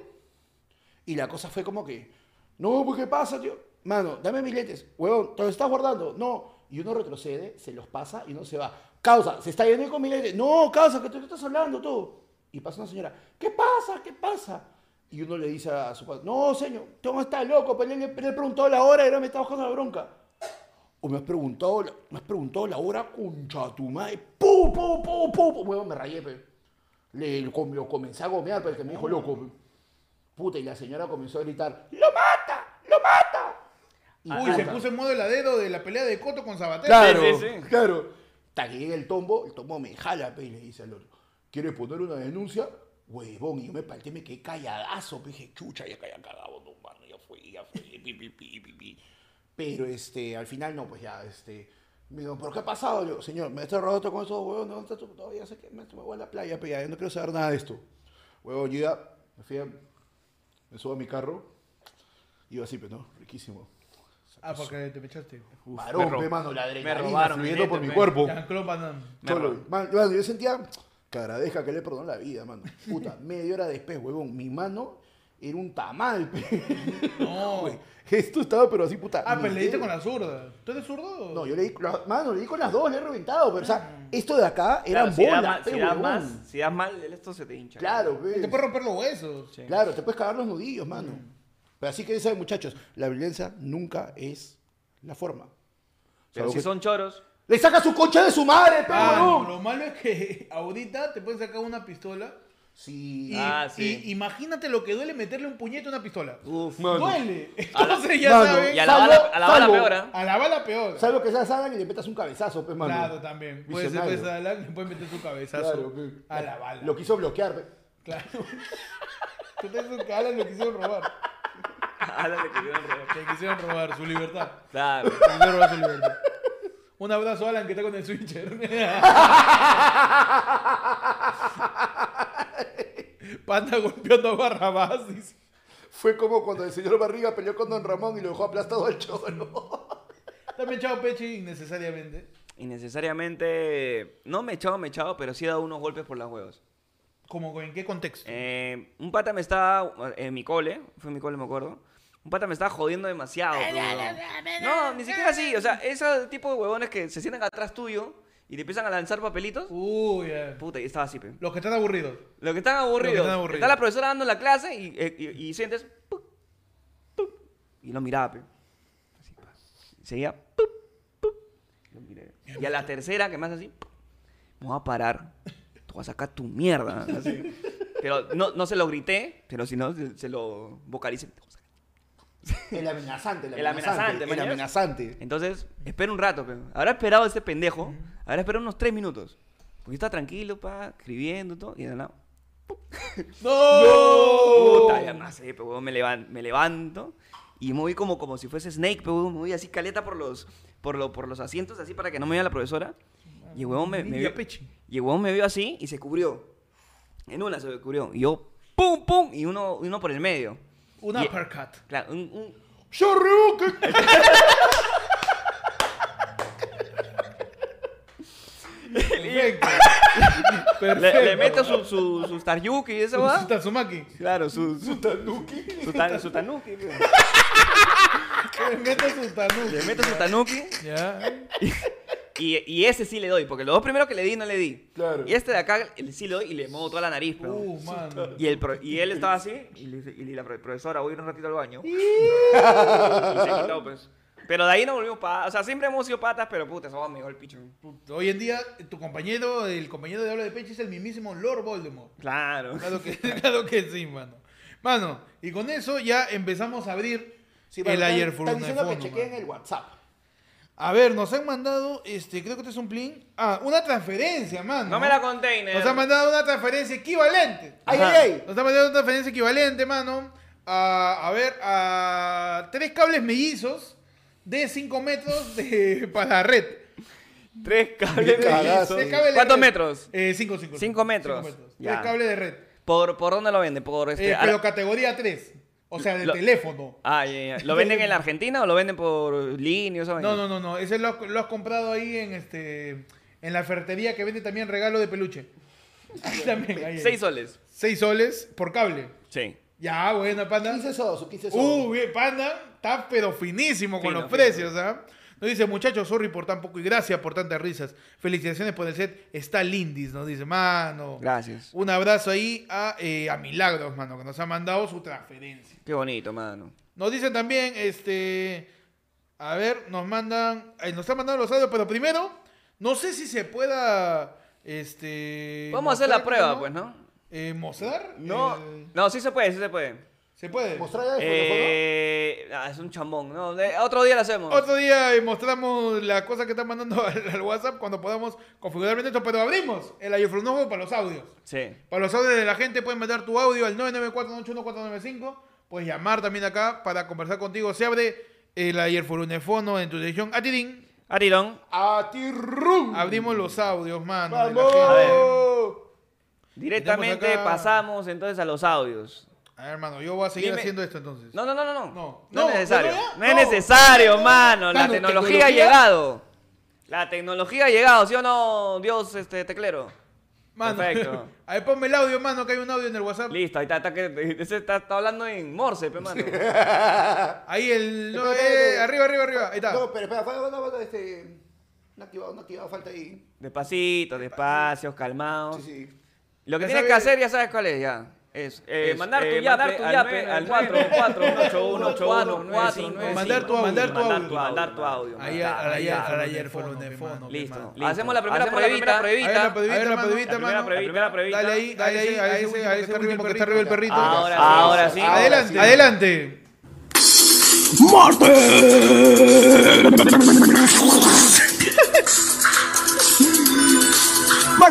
Y la cosa fue como que, no, pues ¿qué pasa, tío? Mano, dame mis lentes. Huevón, ¿te los estás guardando? No. Y uno retrocede, se los pasa y uno se va. Causa, se está yendo con lentes. No, causa, que tú estás hablando tú. Y pasa una señora, ¿qué pasa? ¿Qué pasa? Y uno le dice a su padre, no, señor, tú no estás loco, pero le he preguntado la hora y ahora me está bajando la bronca. O me has preguntado, me has preguntado la hora, concha tu madre. ¡Pu, pu, pu, pu! pu! Huevón, me rayé, pe. Le, lo, com- lo comencé a gomear porque me dijo loco. Puta, y la señora comenzó a gritar, ¡lo mata! Y Uy, se puta, puso en modo heladero de la pelea de Coto con Sabater. Claro, Sí, sí, sí. claro. Hasta que llega el tombo, el tombo me jala, pe, y le dice al otro, ¿quieres poner una denuncia? Huevón, y yo me palté, me quedé calladazo, pe, dije, chucha, ya calla cagado, no, mano, ya fui, ya fui, pi, pi, pi, pi, pi. Pero, este, al final, no, pues ya, este, me digo, ¿pero qué ha pasado? Yo, señor, me está robando con esos huevón, ¿dónde está tu? No, ya sé que me, me voy a la playa, pe, ya, yo no quiero saber nada de esto. Huevón, yo ya, me fui a, me subo a mi carro, iba así, pero no, riquísimo. Ah, porque te me echaste. Uf, Varón, me pe, mano, la adrenalina robaron fluyendo por mi cuerpo. Me ro- man, mano, yo sentía que agradezca que le perdonó la vida, mano. Puta, media hora después, huevón, mi mano era un tamal, pe. No. Güey, Esto estaba, pero así, puta. Ah, pero le diste con la zurda. ¿Tú eres zurdo? No, yo le di, la- mano, le di con las dos, le he reventado, pero, o sea, esto de acá Claro, eran si das bolas, mal- pe, si das huevón. más, si das mal, esto se te hincha. Claro, pe. Te puede romper los huesos. Sí. Claro, te puedes cagar los nudillos, mano. Pero así que ya saben, muchachos, la violencia nunca es la forma. Pero Salvo si que- son choros, ¡Le saca su concha de su madre, pe, Ah, huevón! lo malo es que ahorita te pueden sacar una pistola. Sí. Y, Ah, sí. y imagínate lo que duele meterle un puñete a una pistola. Uf. Mano. Duele. A la- Entonces ya Mano, saben. y a la Salvo- bala, a la bala salvo- peor, ¿ah? A la bala peor. ¿Sabes lo que sea Sagan y le metas un cabezazo, pe, mano? Claro, también. Puede ser Visionario. pues, a la- le pueden meter su cabezazo Claro, pe. a la bala. Lo quiso bloquear, pe. Claro. Tú te dices que a Alan le quisieron robar. Ala, le quisieron robar. Le quisieron robar su libertad. Claro. Le quisieron robar su libertad. Un abrazo a Alan que está con el switcher. Panda golpeando a Barrabás. dice. Fue como cuando el señor Barriga peleó con Don Ramón y lo dejó aplastado al cholo. También echado peche innecesariamente. Innecesariamente, no me he echado, me he echado, pero sí he dado unos golpes por las huevos. ¿Cómo, ¿En qué contexto? Eh, un pata me estaba, en mi cole, fue en mi cole, me acuerdo. Un pata me estaba jodiendo demasiado. No, ni siquiera así. O sea, ese tipo de huevones que se sientan atrás tuyo y te empiezan a lanzar papelitos. Uy, ya. Puta, y estaba así, pe. Los que están aburridos. Lo que están aburridos. están aburridos. Está la profesora dando la clase y, eh, y, y sientes. pup, pup, y lo miraba, pe. Así, pa. Y seguía. pup, pup, y lo miré. Y a la tercera, que más así. Me voy a parar. Te voy a sacar tu mierda. así. Pero no, no se lo grité, pero si no, se, se lo vocalicé. A. El amenazante, el amenazante. El amenazante. Entonces, espera un rato, pe. Habrá esperado ese pendejo. Habrá esperado unos tres minutos. Porque está tranquilo, pa, escribiendo y todo. Y de nada. ¡No! Puta, ya no sé, pero me, levan- me levanto y me voy como, como si fuese Snake, pero me voy así caleta por los, por, lo- por los asientos, así para que no me vea la profesora. Y el huevón me, me Ninja vio, Pechi. y el huevón me vio así y se cubrió. En una se cubrió. Y yo, pum, pum, y uno, uno por el medio. Un Y- uppercut. Claro, un, un- ¡Shoryuken! Perfecto. le, le meto su, su, su Staryuki y eso, Su va. Tatsumaki. Claro, su, su, Tanuki. su, tan- su Tanuki. Le meto su tanuki. Le meto su Tanuki Ya. Y, y ese sí le doy, porque los dos primeros que le di no le di. Claro. Y este de acá el sí le doy y le muevo toda la nariz, pero. Uh, mano. Y, el pro- y él estaba así, y, le dice- y la pro- profesora, voy a ir un ratito al baño. y se quitó, pues. Pero de ahí no volvimos patas. O sea, siempre hemos sido patas, pero puta, eso me el picho. Hoy en día, tu compañero, el compañero de habla de Peche es el mismísimo Lord Voldemort. Claro. Claro que, claro que sí, mano. Mano, y con eso ya empezamos a abrir Sí, el están- ayer Están Furuna de diciendo que chequeen el WhatsApp. A ver, nos han mandado, este, creo que este es un plin. Ah, una transferencia, mano. No me la container. Nos han mandado una transferencia equivalente. ¡Ay, ay, ay! Nos han mandado una transferencia equivalente, mano. A, a ver, a tres cables mellizos de 5 metros de, para la red. Tres cables mellizos. Tres cables de ¿Cuántos red. metros? Eh, 5, 5. Cinco metros. Ya. Tres cables de red. ¿Por, ¿Por dónde lo venden? Por este. Eh, a pero la- categoría 3. O sea, de Lo- teléfono. Ah, ya, ya. ¿Lo venden en la Argentina o lo venden por línea? o? No, no, no, no. Ese lo, has- lo has comprado ahí en este. En la ferretería que vende también regalo de peluche. También. ahí, ahí. Seis soles. 6 soles por cable. Sí. Ya, bueno, panda. 15 sosos, 15 sosos. Uh, bien, panda. Está pero finísimo con Fino, los fino. precios, ¿ah? Nos dice, muchachos, sorry por tan poco y gracias por tantas risas. Felicitaciones por el set. Está lindis, nos dice, mano. Gracias. Un abrazo ahí a, eh, a Milagros, mano, que nos ha mandado su transferencia. Qué bonito, mano. Nos dicen también, este. A ver, nos mandan. eh, nos han mandado los audios, pero primero, no sé si se pueda. Este. Vamos a hacer la prueba, pues, ¿no? Eh, ¿Mostrar? No, El- no, sí se puede, sí se puede. ¿Se puede? ¿Mostrar ya el Eh, ah, es un chambón. No, de- otro día lo hacemos. Otro día mostramos las cosas que están mandando al, al WhatsApp cuando podamos configurar bien esto, pero abrimos el iPhone nuevo para los audios. Sí. Para los audios de la gente pueden mandar tu audio al 994-981-495. Puedes llamar también acá para conversar contigo. Se abre el ayerforunefono en tu dirección. Atidín. Arirón, ¡A ti, rum! Abrimos los audios, mano. la ¡Vamos! directamente pasamos entonces a los audios. A ver, hermano, yo voy a seguir Dime- haciendo esto entonces. No, no, no, no. No, No. no, No, es necesario. ¿pero ya? No es No. necesario, mano. La tecnología ha llegado. La tecnología ha llegado, ¿sí o no, Dios este teclero? Mano, Perfecto. A ver, ponme el audio, mano, que hay un audio en el WhatsApp. Listo, ahí está, está, está, está hablando en Morse, pe, mano. Ahí el. no, Espera, eh, espera, arriba, arriba, arriba. Ahí está. No, pero espera, falta, falta, falta, este... No activado, no activado, falta ahí. Despacito, despacio, calmado. Sí, sí. Lo que Ya tienes que hacer, ya sabes cuál es, ya. Es, eh, Es, mandar tu eh, tu nueve, al 4 4 81 81 4 Mandar tu- mandar tu audio. mandar tu audio. Ayer, fue un teléfono. Listo. Listo. Hacemos la primera pruebita. la primera pruebita. Dale ahí, dale ahí, a ese, a ese último que está arriba el perrito. Ahora sí. Ahora sí. Adelante, adelante.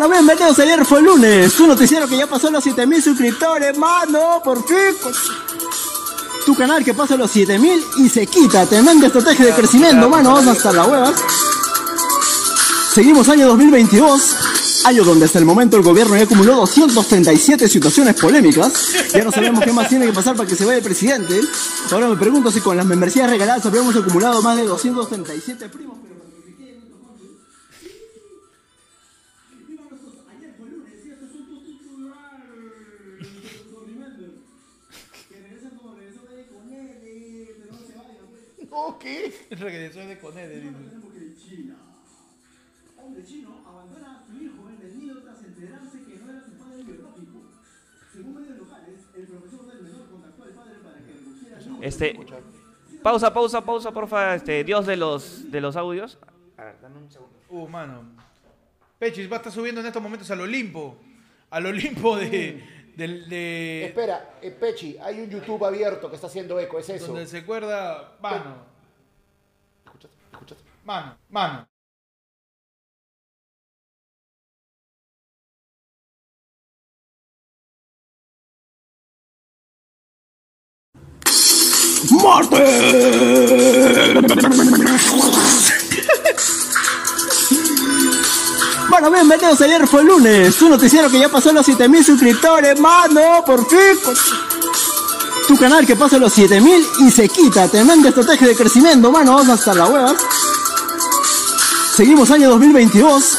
Bueno, bienvenidos, ayer fue lunes, un noticiero que ya pasó los 7000 suscriptores, mano, por fin. Tu canal que pasa los 7000 y se quita, tremenda estrategia de crecimiento, mano, vamos hasta la hueva. Seguimos año 2022, año donde hasta el momento el gobierno ya acumuló 237 situaciones polémicas. Ya no sabemos qué más tiene que pasar para que se vaya el presidente. Ahora me pregunto si con las membresías regaladas habríamos acumulado más de 237 primos. ¿Qué? Regresó de en China. Hombre chino abandona a su hijo en el nido tras enterarse que no era su padre biológico. Según medios locales, el profesor del menor contactó al padre para que número Este, pausa, pausa, pausa, porfa, este, Dios de los, de los audios. A ver, dame un segundo. Uh, mano. Pechis va a estar subiendo en estos momentos al Olimpo. Al Olimpo de. Del- de Espera, eh, Pechi, hay un YouTube abierto que está haciendo eco, es eso. donde se acuerda. Mano. Escúchate, escúchate. Mano. Mano. Bueno, bienvenidos, ayer fue lunes, un noticiero que ya pasó los 7000 suscriptores, mano, por fin. Tu canal que pasa los 7000 y se quita, tremenda estrategia de crecimiento, mano, vamos hasta la hueva. Seguimos año 2022,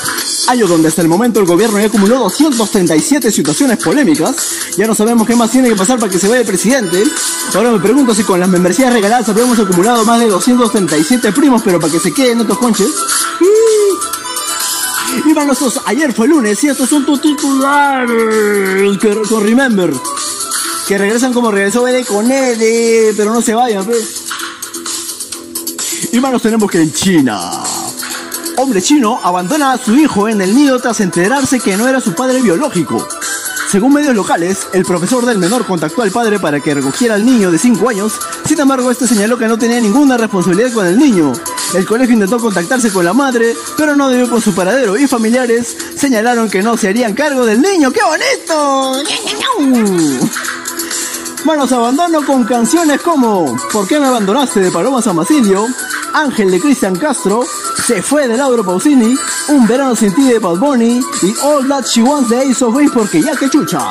año donde hasta el momento el gobierno ya acumuló 237 situaciones polémicas. Ya no sabemos qué más tiene que pasar para que se vaya el presidente. Ahora me pregunto si con las membresías regaladas habríamos acumulado más de 237 primos, pero para que se queden estos conches. Viva nuestros ayer fue lunes y estos son tus titulares que, con Remember. Que regresan como regresó BD con Ede, pero no se vayan, pues. Y más nos tenemos que en China. Hombre chino abandona a su hijo en el nido tras enterarse que no era su padre biológico. Según medios locales, el profesor del menor contactó al padre para que recogiera al niño de 5 años, sin embargo este señaló que no tenía ninguna responsabilidad con el niño. El colegio intentó contactarse con la madre, pero no dio con su paradero y familiares señalaron que no se harían cargo del niño. ¡Qué bonito! Manos abandono con canciones como ¿Por qué me abandonaste? de Paloma San Basilio, Ángel de Cristian Castro, Se fue de Lauro Pausini, Un verano sin ti de Bad Bunny y All That She Wants de Ace of Base porque ya que chucha.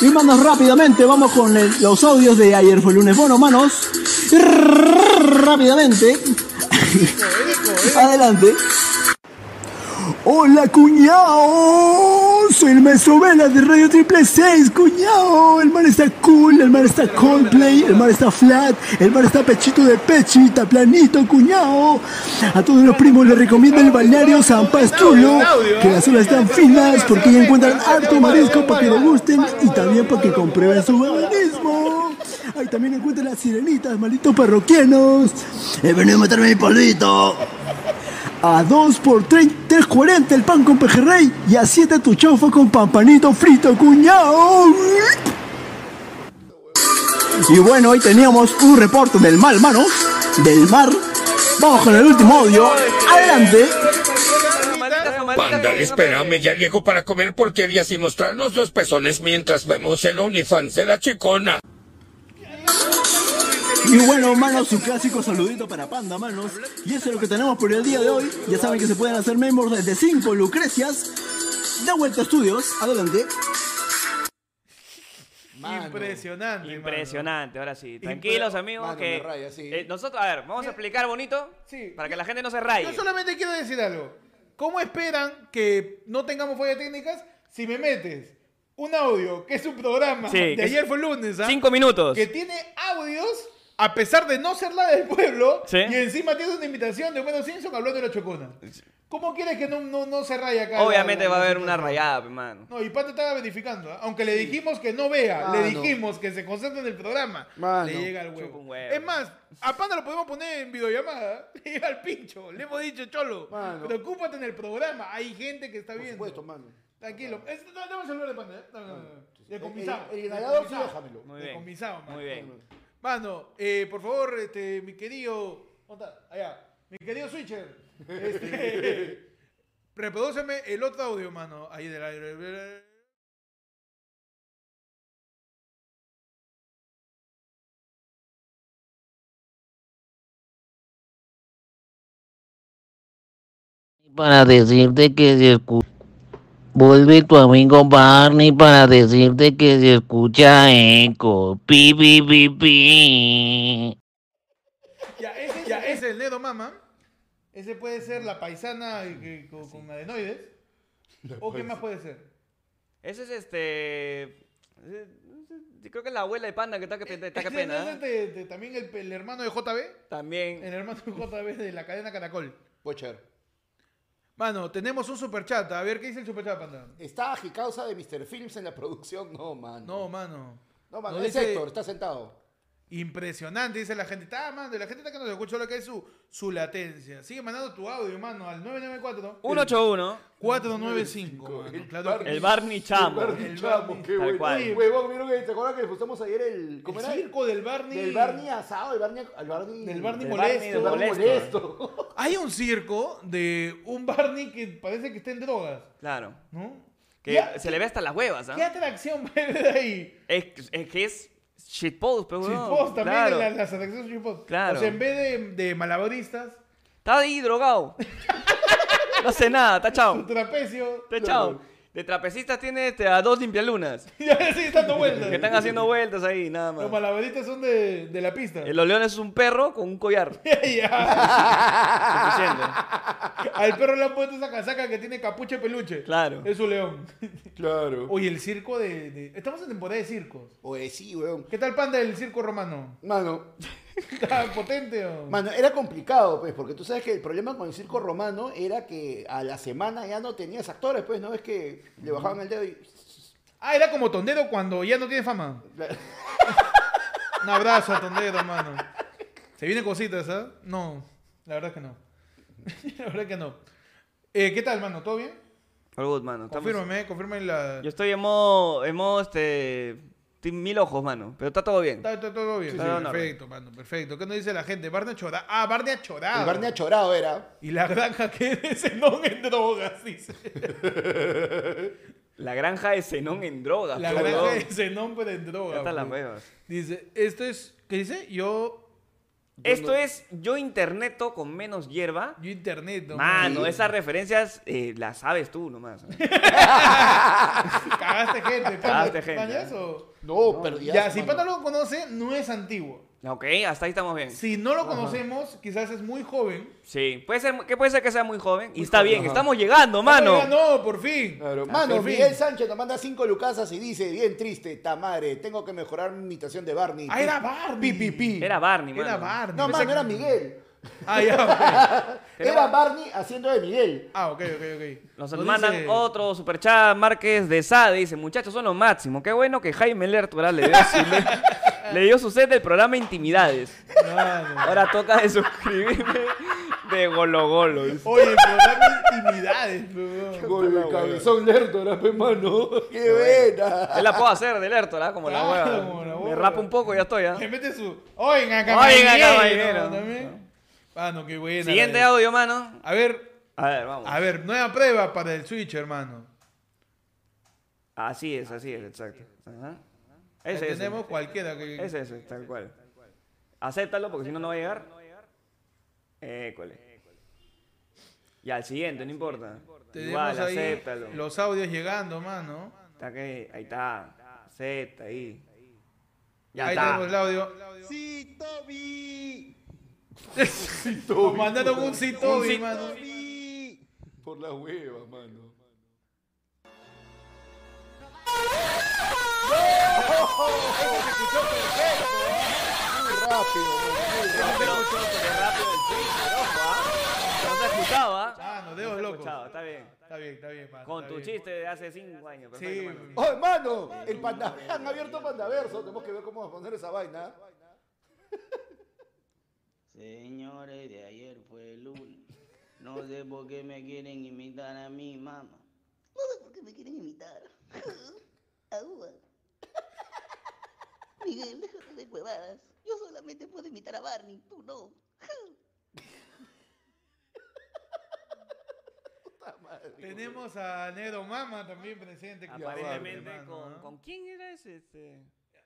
Y manos rápidamente, vamos con los audios de ayer fue lunes. Bueno, manos, rápidamente. Adelante. Hola, cuñado. Soy el maestro Vela de Radio Triple 6, cuñado. El mar está cool, el mar está Coldplay, el mar está flat, el mar está pechito de pechita, planito, cuñado. A todos los primos les recomiendo el balneario San Pastrulo, que las olas están finas porque ya encuentran harto marisco para que lo gusten y también para que comprueben su veganismo. Ahí también encuentran las sirenitas, malditos parroquianos. He venido a meterme mi polvito. A 2 por 3, 3.40 el pan con pejerrey y a 7 tu chaufa con pampanito frito, cuñado. Y bueno, hoy teníamos un reporte del mal, manos, del mar. Vamos con el último audio. Adelante. Panda, espérame, ya llego para comer porquerías y mostrarnos los pezones mientras vemos el OnlyFans de la chicona. Y bueno, manos, su clásico saludito para Panda, manos. Y eso es lo que tenemos por el día de hoy. Ya saben que se pueden hacer miembros desde 5 Lucrecias. De vuelta a estudios. Adelante. Mano. Impresionante. mano. Impresionante, ahora sí. Tranquilos, amigos, Mano, que me raya, sí. eh, nosotros, a ver, vamos a explicar bonito Sí. para que la gente no se raye. Yo solamente quiero decir algo. ¿Cómo esperan que no tengamos fallas técnicas si me metes un audio que es un programa Sí, de ayer fue lunes, ¿ah? Cinco minutos. que tiene audios a pesar de no ser la del pueblo Sí. y encima tiene una invitación de Bueno Simpson hablando de la chocona? ¿Cómo quieres que no, no, no se raya acá? Obviamente la- la- va a haber una rayada, hermano. No, y Pata estaba verificando, ¿ah? aunque le dijimos que no vea, le Mano. dijimos que se concentre en el programa, Mano. le llega al Chupa huevo. Es más, a Panda lo podemos poner en videollamada, le llega al pincho, le hemos dicho, Cholo, Mano. preocúpate en el programa, hay gente que está Por viendo. supuesto, mano. Tranquilo, es, no, dame el celular de Panda, ¿eh? no, no, no. Decomisado. El- el déjamelo. Muy bien. Decomisado, mano. Muy bien. Mano, eh, por favor, este, mi querido. ¿Dónde está? Allá. Mi querido Switcher. Este, reprodúceme el otro audio, mano. Ahí del aire. para decirte que se escucha. Vuelve tu amigo Barney para decirte que se escucha eco. Pi, pi, pi, pi. Ya, ese, ya, ese es el Nedo Mama. Ese puede ser la paisana que- con, con adenoides. ¿O qué más puede ser? Ese es este. eh, creo que es la abuela de Panda que está que, está que Ese pena. es ¿eh? de- de- también el, el hermano de JB. También. El hermano de JB de la cadena Caracol. Pocher. Mano, tenemos un superchat. A ver, ¿qué dice el superchat, Panda? ¿Está a causa de Mr. Films en la producción? No, mano. No, mano. No, mano. Nos es dice- Héctor, está sentado. Impresionante, dice la gente. Está, mano, la gente está que nos escucha lo que es su, su latencia. Sigue mandando tu audio, mano, al 994 181. 495. mano, El claro que- Barney. El Barney Chamo. El Barney El Chamo, Barney. qué bueno. cual. Oye, huevón, ¿vieron que- ¿te acuerdas que disfrutamos ayer el... El ¿Cómo era? circo del Barney. Del Barney asado, el Barney... El Barney... Del Barney Del molesto. Barney El Barney molesto. molesto. Hay un circo de un Barney que parece que está en drogas, Claro. ¿no? Que Ya, se le ve hasta las huevas, ¿ah? ¿Qué atracción va a haber ahí? Es, es que es shitpost, pero Shitpost también, claro. la- las atracciones shitpost. Claro. O sea, en vez de, de malabaristas, Está ahí drogado. no hace nada, está chao. trapecio. Está chao. De trapecistas tiene este, a dos limpialunas. Ya sí, dando vueltas. Que están haciendo vueltas ahí, nada Los más. malabaristas son de, de la pista. El León es un perro con un collar. Ya. Suficiente. Al perro le han puesto esa casaca que tiene capucha y peluche. Claro. Es su león. Claro. Oye, el circo de, de- Estamos en temporada de circos. Oye, sí, weón. ¿Qué tal panda del circo romano? Mano, ¿Está potente o...? mano, era complicado, pues, porque tú sabes que el problema con el circo romano era que a la semana ya no tenías actores, pues, ¿no? Es que le bajaban el dedo y... Ah, era como Tondero cuando ya no tiene fama. Un abrazo a Tondero, mano. ¿Se vienen cositas, ah? No, la verdad es que no. la verdad es que no. Eh, ¿Qué tal, mano? ¿Todo bien? All good, mano. Estamos- Confírmame, confírmame la... Yo estoy en modo, en modo, este, mil ojos, mano. Pero está todo bien. Está, está todo bien. Sí, Sí, sí. perfecto, mano, perfecto. ¿Qué nos dice la gente? Barney Chorado. Ah, Barney Chorado. El Barney Chorado era. Y la granja que de Zenón en drogas, dice. La granja de Zenón en drogas. La granja de Zenón, pero en drogas. Ya están las. Dice, esto es... ¿Qué dice? Yo... Esto es yo interneto con menos hierba. Yo internet, ¿no? Mano, esas referencias eh, las sabes tú nomás. Cagaste gente. Cagaste ¿Panda- gente, ¿Panda ¿eh? eso? No, perdías. Ya, si mano. Pata lo conoce, no es antiguo. Ok, hasta ahí estamos bien. Si no lo conocemos, quizás es muy joven. Sí, puede ser, que puede ser que sea muy joven. Y está joven, bien, ajá. estamos llegando, mano. No, por fin. Claro. Mano, por fin. Miguel Sánchez nos manda cinco lucasas y dice, bien triste, tamare, tengo que mejorar mi imitación de Barney. Ah, era Barney. Pi, pi, pi. Era Barney, mano. Era Barney. No, mano, que- era Miguel. Ah, ya. Era Barney haciendo de Miguel. Ah, ok, ok, ok. Nos Nos mandan dice- otro superchat, Márquez de Sade, dice, muchachos, son lo máximo. Qué bueno que Jaime Lertura le dio su, le, dio su set del programa Intimidades. Mano. Ahora toca de suscribirme de Golo Golo. Oye, programa intimidades, weón. Gol de cabezón lerdo, era pe, mano. Qué buena. Él la puedo hacer de Lertura, como la Claro, hueva. como la Me hueva. rapa un poco y ya estoy, ¿ah? Le mete su. Oigan, Oigan, caballero. caballero. También. Mano, qué buena. Siguiente la de- audio, mano. A ver, A ver, vamos. a ver, nueva prueba para el Switch, hermano. Así es, así es, exacto. Ajá. Ese es. tenemos cualquiera que. Es ese, tal cual. Acéptalo porque si no, no va a llegar. École. Y al siguiente, no importa. Tenemos Igual, ahí acéptalo. los audios llegando, mano. Está que, ahí está. Acepta ahí. Ya ahí está. tenemos el audio. Sí, Toby. Nos mandaron un sí, Toby, sí, mano. Toby. Por la hueva, mano. Muy rápido, muy rápido. Pero, qué rápido el Twitter, ojo. No se escuchaba. Ah, no, dedos se locos. está bien. Está bien, está bien, mano. Con tu bien. chiste de hace cinco años. Sí, Perfecto, mano. Oh, hermano, el panda, han abierto Pandaverso. Tenemos que ver cómo vamos a poner esa vaina. Señores, de ayer fue el lunes. No sé por qué me quieren imitar a mí, mamá. No sé por qué me quieren imitar. Agua. Miguel, déjate de huevadas. Yo solamente puedo imitar a Barney, tú no. Tenemos a Negro Mama también presente. con Aparentemente, Barney, con, ¿ah? con quién era ese? Este?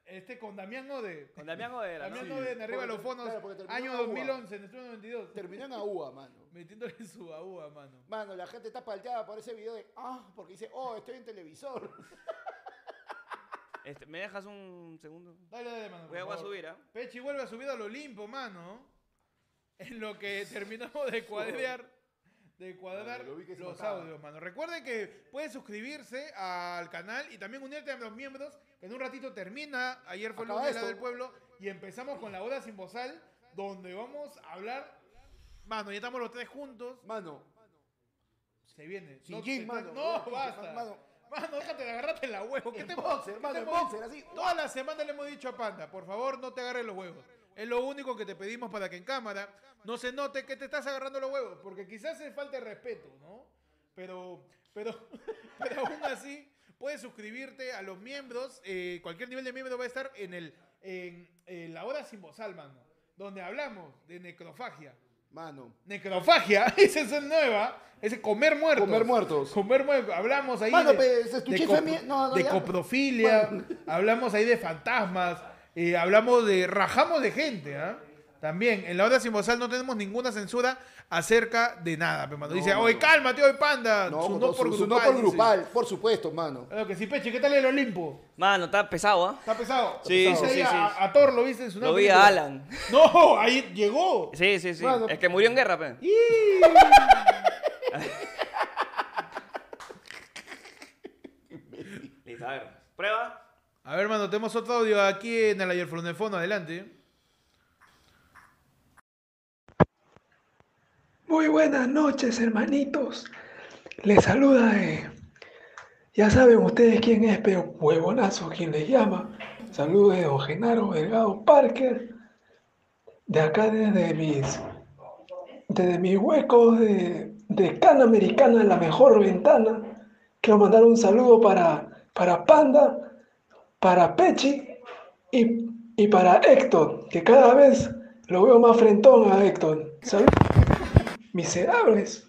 Este con Damián Ode. Con Damián Odera, ¿no? Damián Ode en arriba de los fondos. claro, año en AUA. 2011, en estudio 92. Terminó en AUA, mano. Metiéndole su baúa, mano. Mano, la gente está palteada por ese video de, ah, porque dice, oh, estoy en televisor. Este, ¿Me dejas un segundo? Dale, dale, mano. Voy a, por voy a favor. subir, ¿ah? Pechi vuelve a subir al Olimpo, mano. En lo que terminamos de cuadrear, de cuadrar Mano, lo vi que se los mataba. audios, mano. Recuerden que pueden suscribirse al canal y también unirte a los miembros, que en un ratito termina. Ayer fue el Acaba lunes la esto. del pueblo y empezamos con la hora sin bozal, donde vamos a hablar. Mano, ya estamos los tres juntos. Mano, Se viene. Sin No, jean, te- mano. No, No, basta. mano. Mano, déjate de agarrarte la huevo. ¿Qué te boxer, mano, hemos- boxer, así. Toda la semana le hemos dicho a Panda, por favor, no te agarres los huevos. Es lo único que te pedimos para que en cámara no se note que te estás agarrando los huevos, porque quizás es falta de respeto, ¿no? Pero, pero, pero aún así, puedes suscribirte a los miembros. eh, cualquier nivel de miembro va a estar en el en, en la hora sin bozal, mano, donde hablamos de necrofagia. Mano. Necrofagia, esa es nueva, ese comer muertos. Comer muertos. Comer muertos. Hablamos ahí Mano, de, pues, de no, no, de coprofilia, hablamos ahí de fantasmas, eh, hablamos de rajamos de gente, ¿ah? También, en la hora sin bozal no tenemos ninguna censura acerca de nada. Pero cuando dice, oye, cálmate hoy, panda. No, su no por su- su grupal. no por dice. grupal, por supuesto, mano. Claro que sí, Peche, ¿qué tal el Olimpo? Mano, está pesado, ¿ah? ¿Está pesado? Sí, ¿Viste sí, ahí sí, A, sí. a Thor lo viste en su Lo vi a? Alan. No, ahí llegó. Sí, sí, sí. Mano. El que murió en guerra, pe. Listo, a ver. Prueba. A ver, mano, tenemos otro audio aquí en el ayer adelante. Muy buenas noches, hermanitos. Les saluda, eh, ya saben ustedes quién es, pero huevonazo quien les llama. Saludos de don Genaro Delgado Parker, de acá desde mis, desde mis huecos de, de cana americana, la mejor ventana, quiero mandar un saludo para, para Panda, para Pechi y, y para Héctor, que cada vez lo veo más frentón a Héctor. Saludos. Miserables.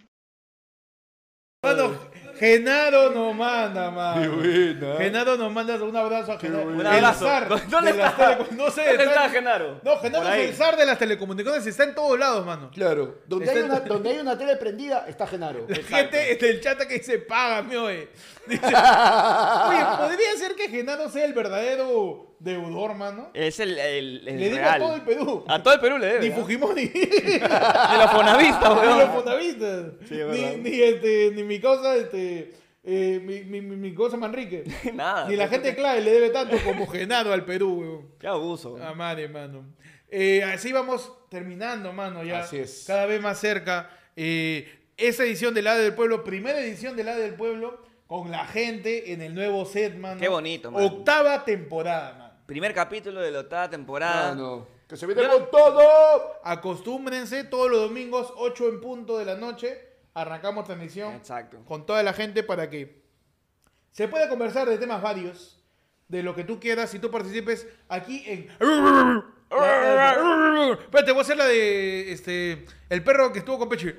Mano, Genaro nos manda, mano. Qué buena. Genaro nos manda un abrazo a Genaro. Un El abrazo. zar ¿Dónde de las está? No sé, ¿Dónde está- Genaro? No, Genaro Por es ahí. el zar de las telecomunicaciones, está en todos lados, mano. Claro. Donde hay, una, donde hay una tele prendida, está Genaro. La gente en el chat que dice, págame, oye. Dice, oye, podría ser que Genaro sea el verdadero deudor, mano. Es el, el, el Le real. a todo el Perú. A todo el Perú le debe. Ni ¿ah? Fujimori. Ni los fonavistas, Ni weón. los fonavistas. Sí, ni, ni, este, ni mi cosa, este. eh, mi, mi, mi, cosa Manrique. Nada. Ni la gente de clave le debe tanto como Genaro al Perú, weón. Qué abuso. Ah, madre, mano. Eh, así vamos terminando, mano, ya. Así es. Cada vez más cerca. Eh, esa edición del Lado del Pueblo, primera edición del Lado del Pueblo, con la gente en el nuevo set, mano. Qué bonito, mano. Octava temporada, mano. Primer capítulo de la octava temporada. Mano, que se viene con todo. Acostúmbrense todos los domingos, 8 en punto de la noche. Arrancamos transmisión Exacto. con toda la gente para que se pueda conversar de temas varios, de lo que tú quieras y tú participes aquí en. Espérate, voy a hacer la de este el perro que estuvo con Pechi.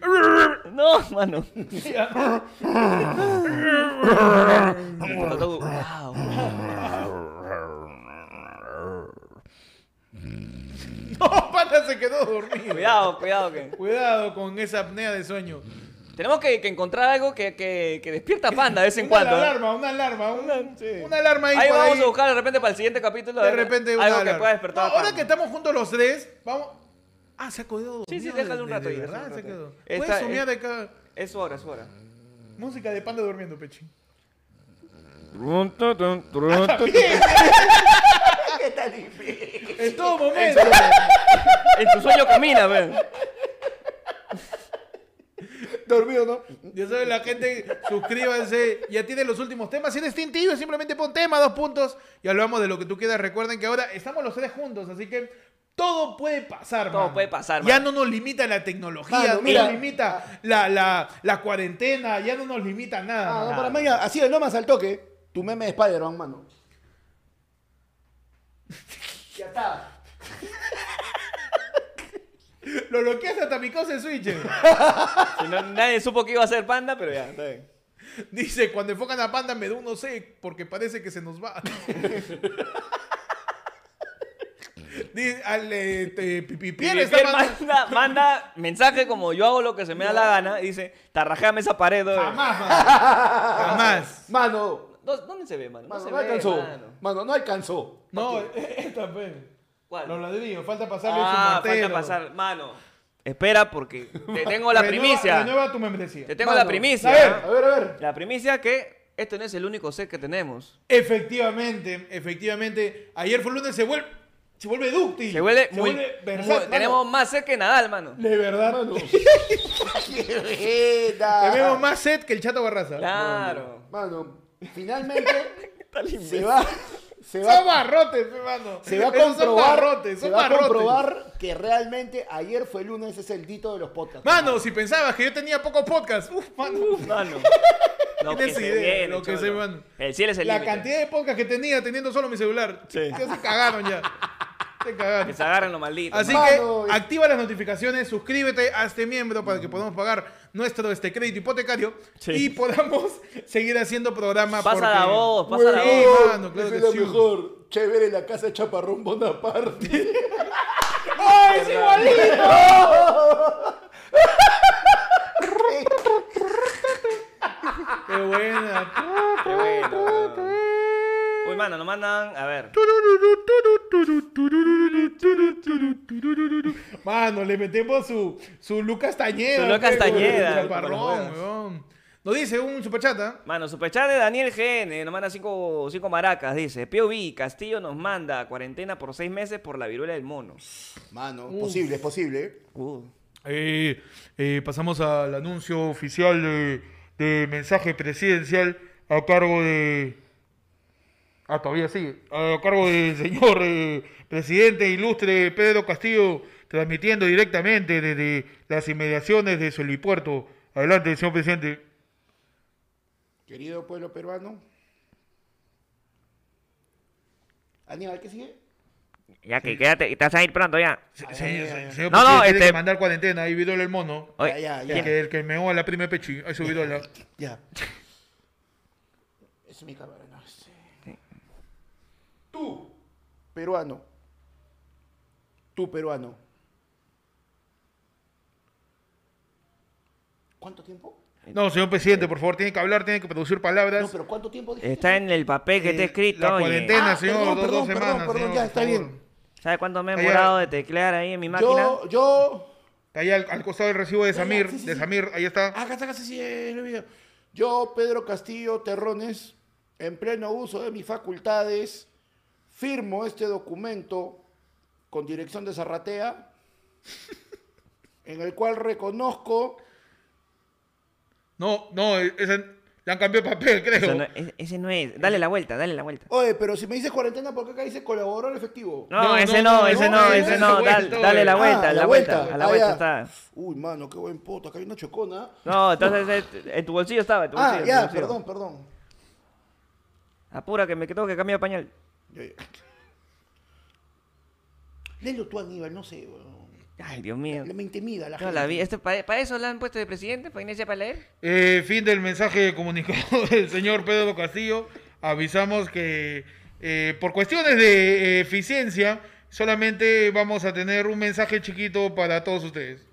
No, mano. Wow. No, pata se quedó dormido. Cuidado, cuidado que. Cuidado con esa apnea de sueño. Tenemos que, que encontrar algo que, que, que despierta a Panda de vez en una cuando. ¿eh? alarma, una alarma, una, una alarma ahí, Ahí por vamos ahí. a buscar de repente para el siguiente capítulo. De repente una algo que alarma. pueda despertar. No, a ahora Panda. que estamos juntos los tres, vamos. Ah, se ha quedado. Sí, sí, déjalo un de- rato de ahí, verdad, se quedó. Puedes soñar de es- acá. Es su hora, es su hora. Música de panda durmiendo, Pechi. ¿Qué tal difícil? En todo momento. En tu sueño camina, ven. Dormido, ¿no? Ya saben, la gente, suscríbanse. Ya tienen los últimos temas. Si eres simplemente pon tema, dos puntos. Y hablamos de lo que tú quieras. Recuerden que ahora estamos los tres juntos, así que todo puede pasar, Todo mano. puede pasar, Ya mano. no nos limita la tecnología, Mano, no mira. nos limita la, la, la cuarentena, ya no nos limita nada. Ah, no, mano. para mañana, así de más al toque, tu meme de Spider-Man, mano. ya está. Lo bloqueas hasta mi cosa en Switch. Si no, nadie supo que iba a ser Panda, pero ya, está bien. Dice, cuando enfocan a Panda me da un no sé, porque parece que se nos va. Dice, al este, Pipipiel está Pipipiel mandando- manda, manda mensaje como yo hago lo que se me da la gana. y Dice, tarrajeame esa pared. oye". Jamás, mano. Jamás. Mano, ¿Dó- ¿Dónde se ve, mano? No mano, se no ve, alcanzó. mano. Mano, no alcanzó. No, esta pe. ¿Cuál? Los ladrillos, falta pasarle Ah, su falta pasar. Mano, espera porque te tengo la Renueva- primicia. Renueva tu membresía. Te tengo Mano, la primicia. a ver. ¿ah? A ver, a ver. La primicia que este no es el único set que tenemos. Efectivamente, efectivamente. Ayer fue lunes, se vuelve, se vuelve dúctil. Se vuelve se muy, vuelve muy- versátil. tenemos más set que Nadal, mano. De verdad. Mano. Tenemos más set que el Chato Barraza. Claro. Mano, finalmente se va, se Son va, barrotes, pe, mano. se va a Son comprobar, barrotes, se son va a barrotes. comprobar que realmente ayer fue lunes, es el dito de los podcasts. Mano, si pensabas que yo tenía pocos podcasts, uf, mano. Mano. Lo que se idea, viene, lo que cholo. se mano. El cielo es el La límite. cantidad de podcasts que tenía teniendo solo mi celular. Sí. Ya se cagaron ya. Que se agarren los malditos. Así que activa las notificaciones, suscríbete a este miembro para que podamos pagar nuestro este crédito hipotecario Sí. y podamos seguir haciendo programa. Pasa porque- la voz, pasa la Sí, voz. mano, claro que es la sí. mejor. Chévere la casa de Chaparrón Bonaparte. ¡Ay, es igualito! ¡Qué buena! A ver. Mano, le metemos su, su Lucas Castañeda. Su Lucas para los Chaparrón. Nos dice un superchata. Mano, superchat de Daniel GN, nos manda cinco, cinco maracas, dice, POV, Castillo nos manda cuarentena por seis meses por la viruela del mono. Mano, posible, es posible. Uh, Eh, eh, pasamos al anuncio oficial de, de mensaje presidencial a cargo de... Ah, todavía sigue. A cargo del señor eh, presidente ilustre Pedro Castillo, transmitiendo directamente desde las inmediaciones de su helipuerto. Adelante, señor presidente. Querido pueblo peruano. Aníbal, ¿qué sigue? Ya que quédate, te vas a ir pronto ya. Se- Ay, se- ay, se- ay, ay. señor No, no, este- que mandar cuarentena. Ahí Vidol el mono. Oye, Ya, ya, El ya. que, el que meó a la prima Pechi. Ahí su Vidola. Ya. Esa es mi cámara. Tú, peruano. Tú, peruano. ¿Cuánto tiempo? No, señor presidente, por favor, tiene que hablar, tiene que producir palabras. No, pero ¿cuánto tiempo dijiste? Está en el papel que Eh, está escrito. La cuarentena, Ah, señor, perdón, dos, perdón, dos semanas. perdón, señor, ya, está favor. bien. ¿Sabe cuánto me he demorado de teclear ahí en mi máquina? Yo, yo. Está ahí al, al costado del recibo de Samir. sí, sí, de sí. Samir, ahí está. Acá está, acá sí, sí, en el video. Yo, Pedro Castillo Terrones, en pleno uso de mis facultades, firmo este documento con dirección de Zarratea, en el cual reconozco. No, no, ese, le han cambiado el papel, creo. No- ese, ese no es. Dale la vuelta, dale la vuelta. Oye, pero si me dices cuarentena, ¿por qué acá dice colaborador efectivo? No, No, ese no, ese no, ese ese es no. Dale, la vuelta, Ah, a la vuelta, vuelta. a la Ah, vuelta ya. está. Uy, mano, qué buen poto, acá hay una chocona. No, entonces eh, en tu bolsillo estaba, en tu bolsillo. Ah, en tu ya, bolsillo. perdón, perdón. Apura que me tengo que cambiar pañal. Léelo tú, Aníbal, no sé. Ay, Dios mío. Me intimida la No gente. la vi. Este, ¿Para eso la han puesto de presidente? ¿Para Inés para leer? Eh, fin del mensaje comunicado del señor Pedro Castillo. Avisamos que eh, por cuestiones de eh, eficiencia solamente vamos a tener un mensaje chiquito para todos ustedes.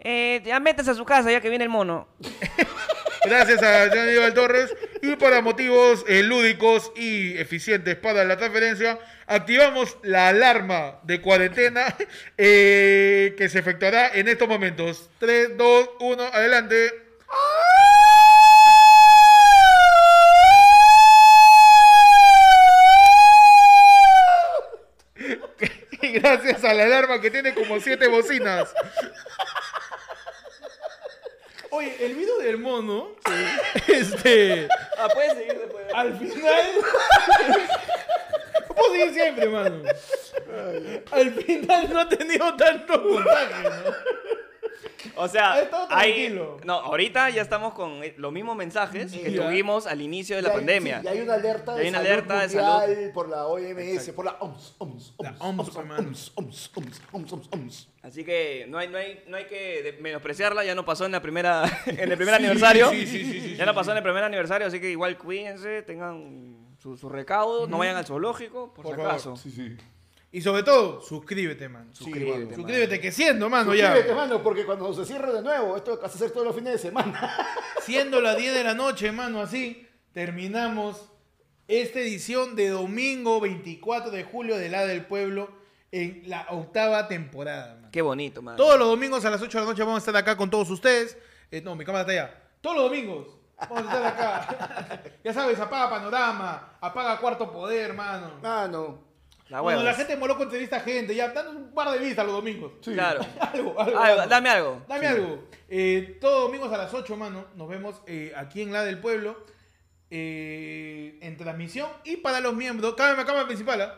Eh, ya métese a su casa ya que viene el mono. Gracias a señor Aníbal Torres. Y para motivos eh, lúdicos y eficientes para la transferencia, activamos la alarma de cuarentena eh, que se efectuará en estos momentos. 3, 2, 1, adelante. Gracias a la alarma que tiene como siete bocinas. Oye, el video del mono, este, Ah, puedes seguir después. al final, puedo seguir siempre, mano. Al final no ha tenido tanto puntaje, ¿no? O sea, hay- no, ahorita ya estamos con eh, los mismos mensajes que Ya. tuvimos al inicio de la hay- pandemia. sí, y hay una alerta de hay una salud alerta de mundial por la OMS, por la OMS, OMS, OMS, OMS, OMS. OMS, OMS, OMS, OMS, OMS, OMS. Así que no hay, no hay, no hay que menospreciarla, ya no pasó en la primera, en el primer aniversario. sí, sí, sí, sí, ya no sí, pasó en el primer aniversario, así que igual cuídense, tengan su, su recaudo, no vayan al zoológico, por, Por si favor. acaso. Sí, sí. Y sobre todo, suscríbete, man. Suscríbete, mano. Suscríbete, que siendo, mano, ya. Suscríbete, mano, porque cuando se cierre de nuevo, esto vas a hacer todos los fines de semana. Siendo las 10 de la noche, mano, así, terminamos esta edición de domingo 24 de julio de La del Pueblo en la octava temporada, man. Qué bonito, man. Todos los domingos a las 8 de la noche vamos a estar acá con todos ustedes. Eh, no, mi cámara está allá. Todos los domingos vamos a estar acá. ya sabes, apaga Panorama, apaga Cuarto Poder, mano. Mano. La Bueno, hueva. la gente moló con entrevista a gente, ya, danos un par de vistas los domingos. Claro. algo, algo, Algo, algo. dame algo. Dame algo. Eh, todos domingos a las 8, mano, nos vemos eh, aquí en La del Pueblo, eh, en transmisión y para los miembros. Cámara, cámara principal, ¿ah?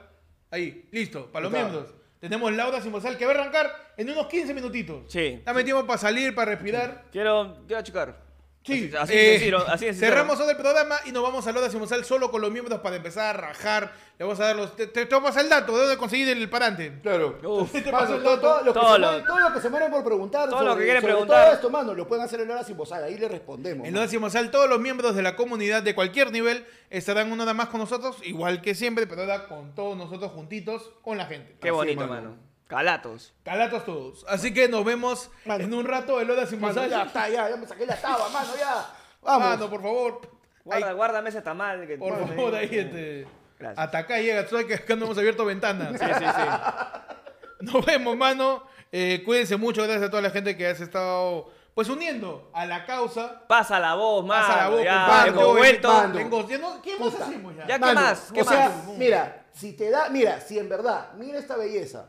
Ahí, listo, para los está. miembros. Tenemos Laura Simosal que va a arrancar en unos 15 minutitos. Sí. Dame tiempo para salir, para respirar. Quiero, quiero checar. Sí, Así, así eh, así de sencillo. cerramos todo el programa y nos vamos a Laura Simosal solo con los miembros para empezar a rajar. Le vamos a dar los. Te, te, te voy a pasar el dato de dónde conseguir el parante. Claro. Uf. Te paso el todo, dato. todo lo que Todo se lo- mueren- todo lo que se mueren por preguntar. Todo lo sobre- que quieren preguntar. Todo esto, mano, lo pueden hacer en hora sin bozal. Ahí le respondemos. En. Loda Simosal, todos los miembros de la comunidad de cualquier nivel estarán una vez más con nosotros, igual que siempre, pero ahora con todos nosotros juntitos, con la gente. Qué Así, bonito, mano. mano. Calatos. Calatos todos. Así que nos vemos Mano. en un rato en Loda Mano, Simosal. ya está, ya, ya me saqué la taba, mano, ya. Vamos. Mano, por favor. Guarda, Ahí, guárdame ese tamal. Que por favor, ahí este. Gracias. Hasta acá llega, tú sabes que acá no hemos abierto ventanas. Sí, sí, sí. Nos vemos, mano. Eh, cuídense mucho, gracias a toda la gente que has estado pues uniendo a la causa. Pasa la voz, mano. Pasa la voz, ya, compadre. vuelto. mano. Tengo- ya no- ¿Qué más hacemos ya? Ya, ¿qué Mano, más? ¿Qué o sea, mira, si te da, mira, si en verdad, mira esta belleza.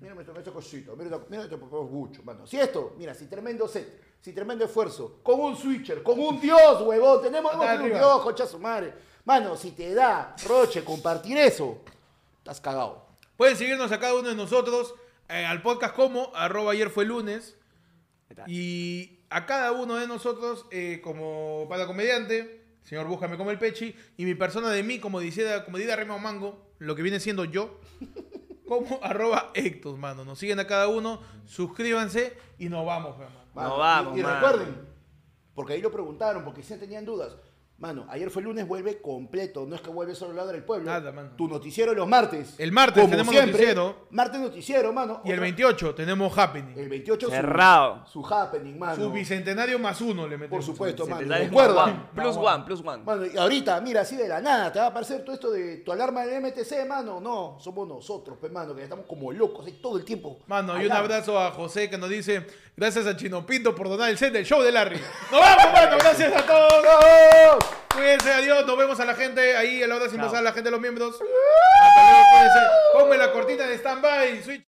Mira esto, este cosito, mira, esto- mira mucho, mano. Si esto, mira, si tremendo set, si tremendo esfuerzo, con un switcher, con un dios, huevón, tenemos Acá hemos un dios, concha su madre. Mano, si te da, Roche, compartir eso, estás cagado. Pueden seguirnos a cada uno de nosotros eh, al podcast como arroba ayer fue lunes. Y a cada uno de nosotros, eh, como para comediante, señor Búscame como el Pechi, y mi persona de mí, como decía, como diría Remo Mango, lo que viene siendo yo, como arroba Ectos, mano. Nos siguen a cada uno, suscríbanse y nos vamos, pues, mano. Mano, No vamos, Y, y mano. recuerden, porque ahí lo preguntaron, porque sí tenían dudas. Mano, ayer fue lunes, vuelve completo. No es que vuelve solo Ladra del Pueblo. Nada, mano. Tu noticiero los martes. El martes Como tenemos siempre, noticiero. Martes noticiero, mano. Y el Otra- 28 tenemos Happening. El 28 su- Cerrado. Su, happening, mano. Su bicentenario más uno le Por metemos. supuesto, mano. Recuerda. one, Plus one, plus one. Mano, y ahorita, mira, así de la nada, te va a aparecer todo esto de tu alarma del MTC, mano. No, somos nosotros, pues, mano, que estamos como locos ahí todo el tiempo. Mano, y un abrazo a José que nos dice, gracias a Chino Pinto por donar el set del show de Larry. Nos vamos, mano, gracias a todos. Cuídense, adiós, nos vemos a la gente ahí a la hora sin pasar a la gente de los miembros. Hasta luego, cuídense. Ponme la cortina de stand-by, switch.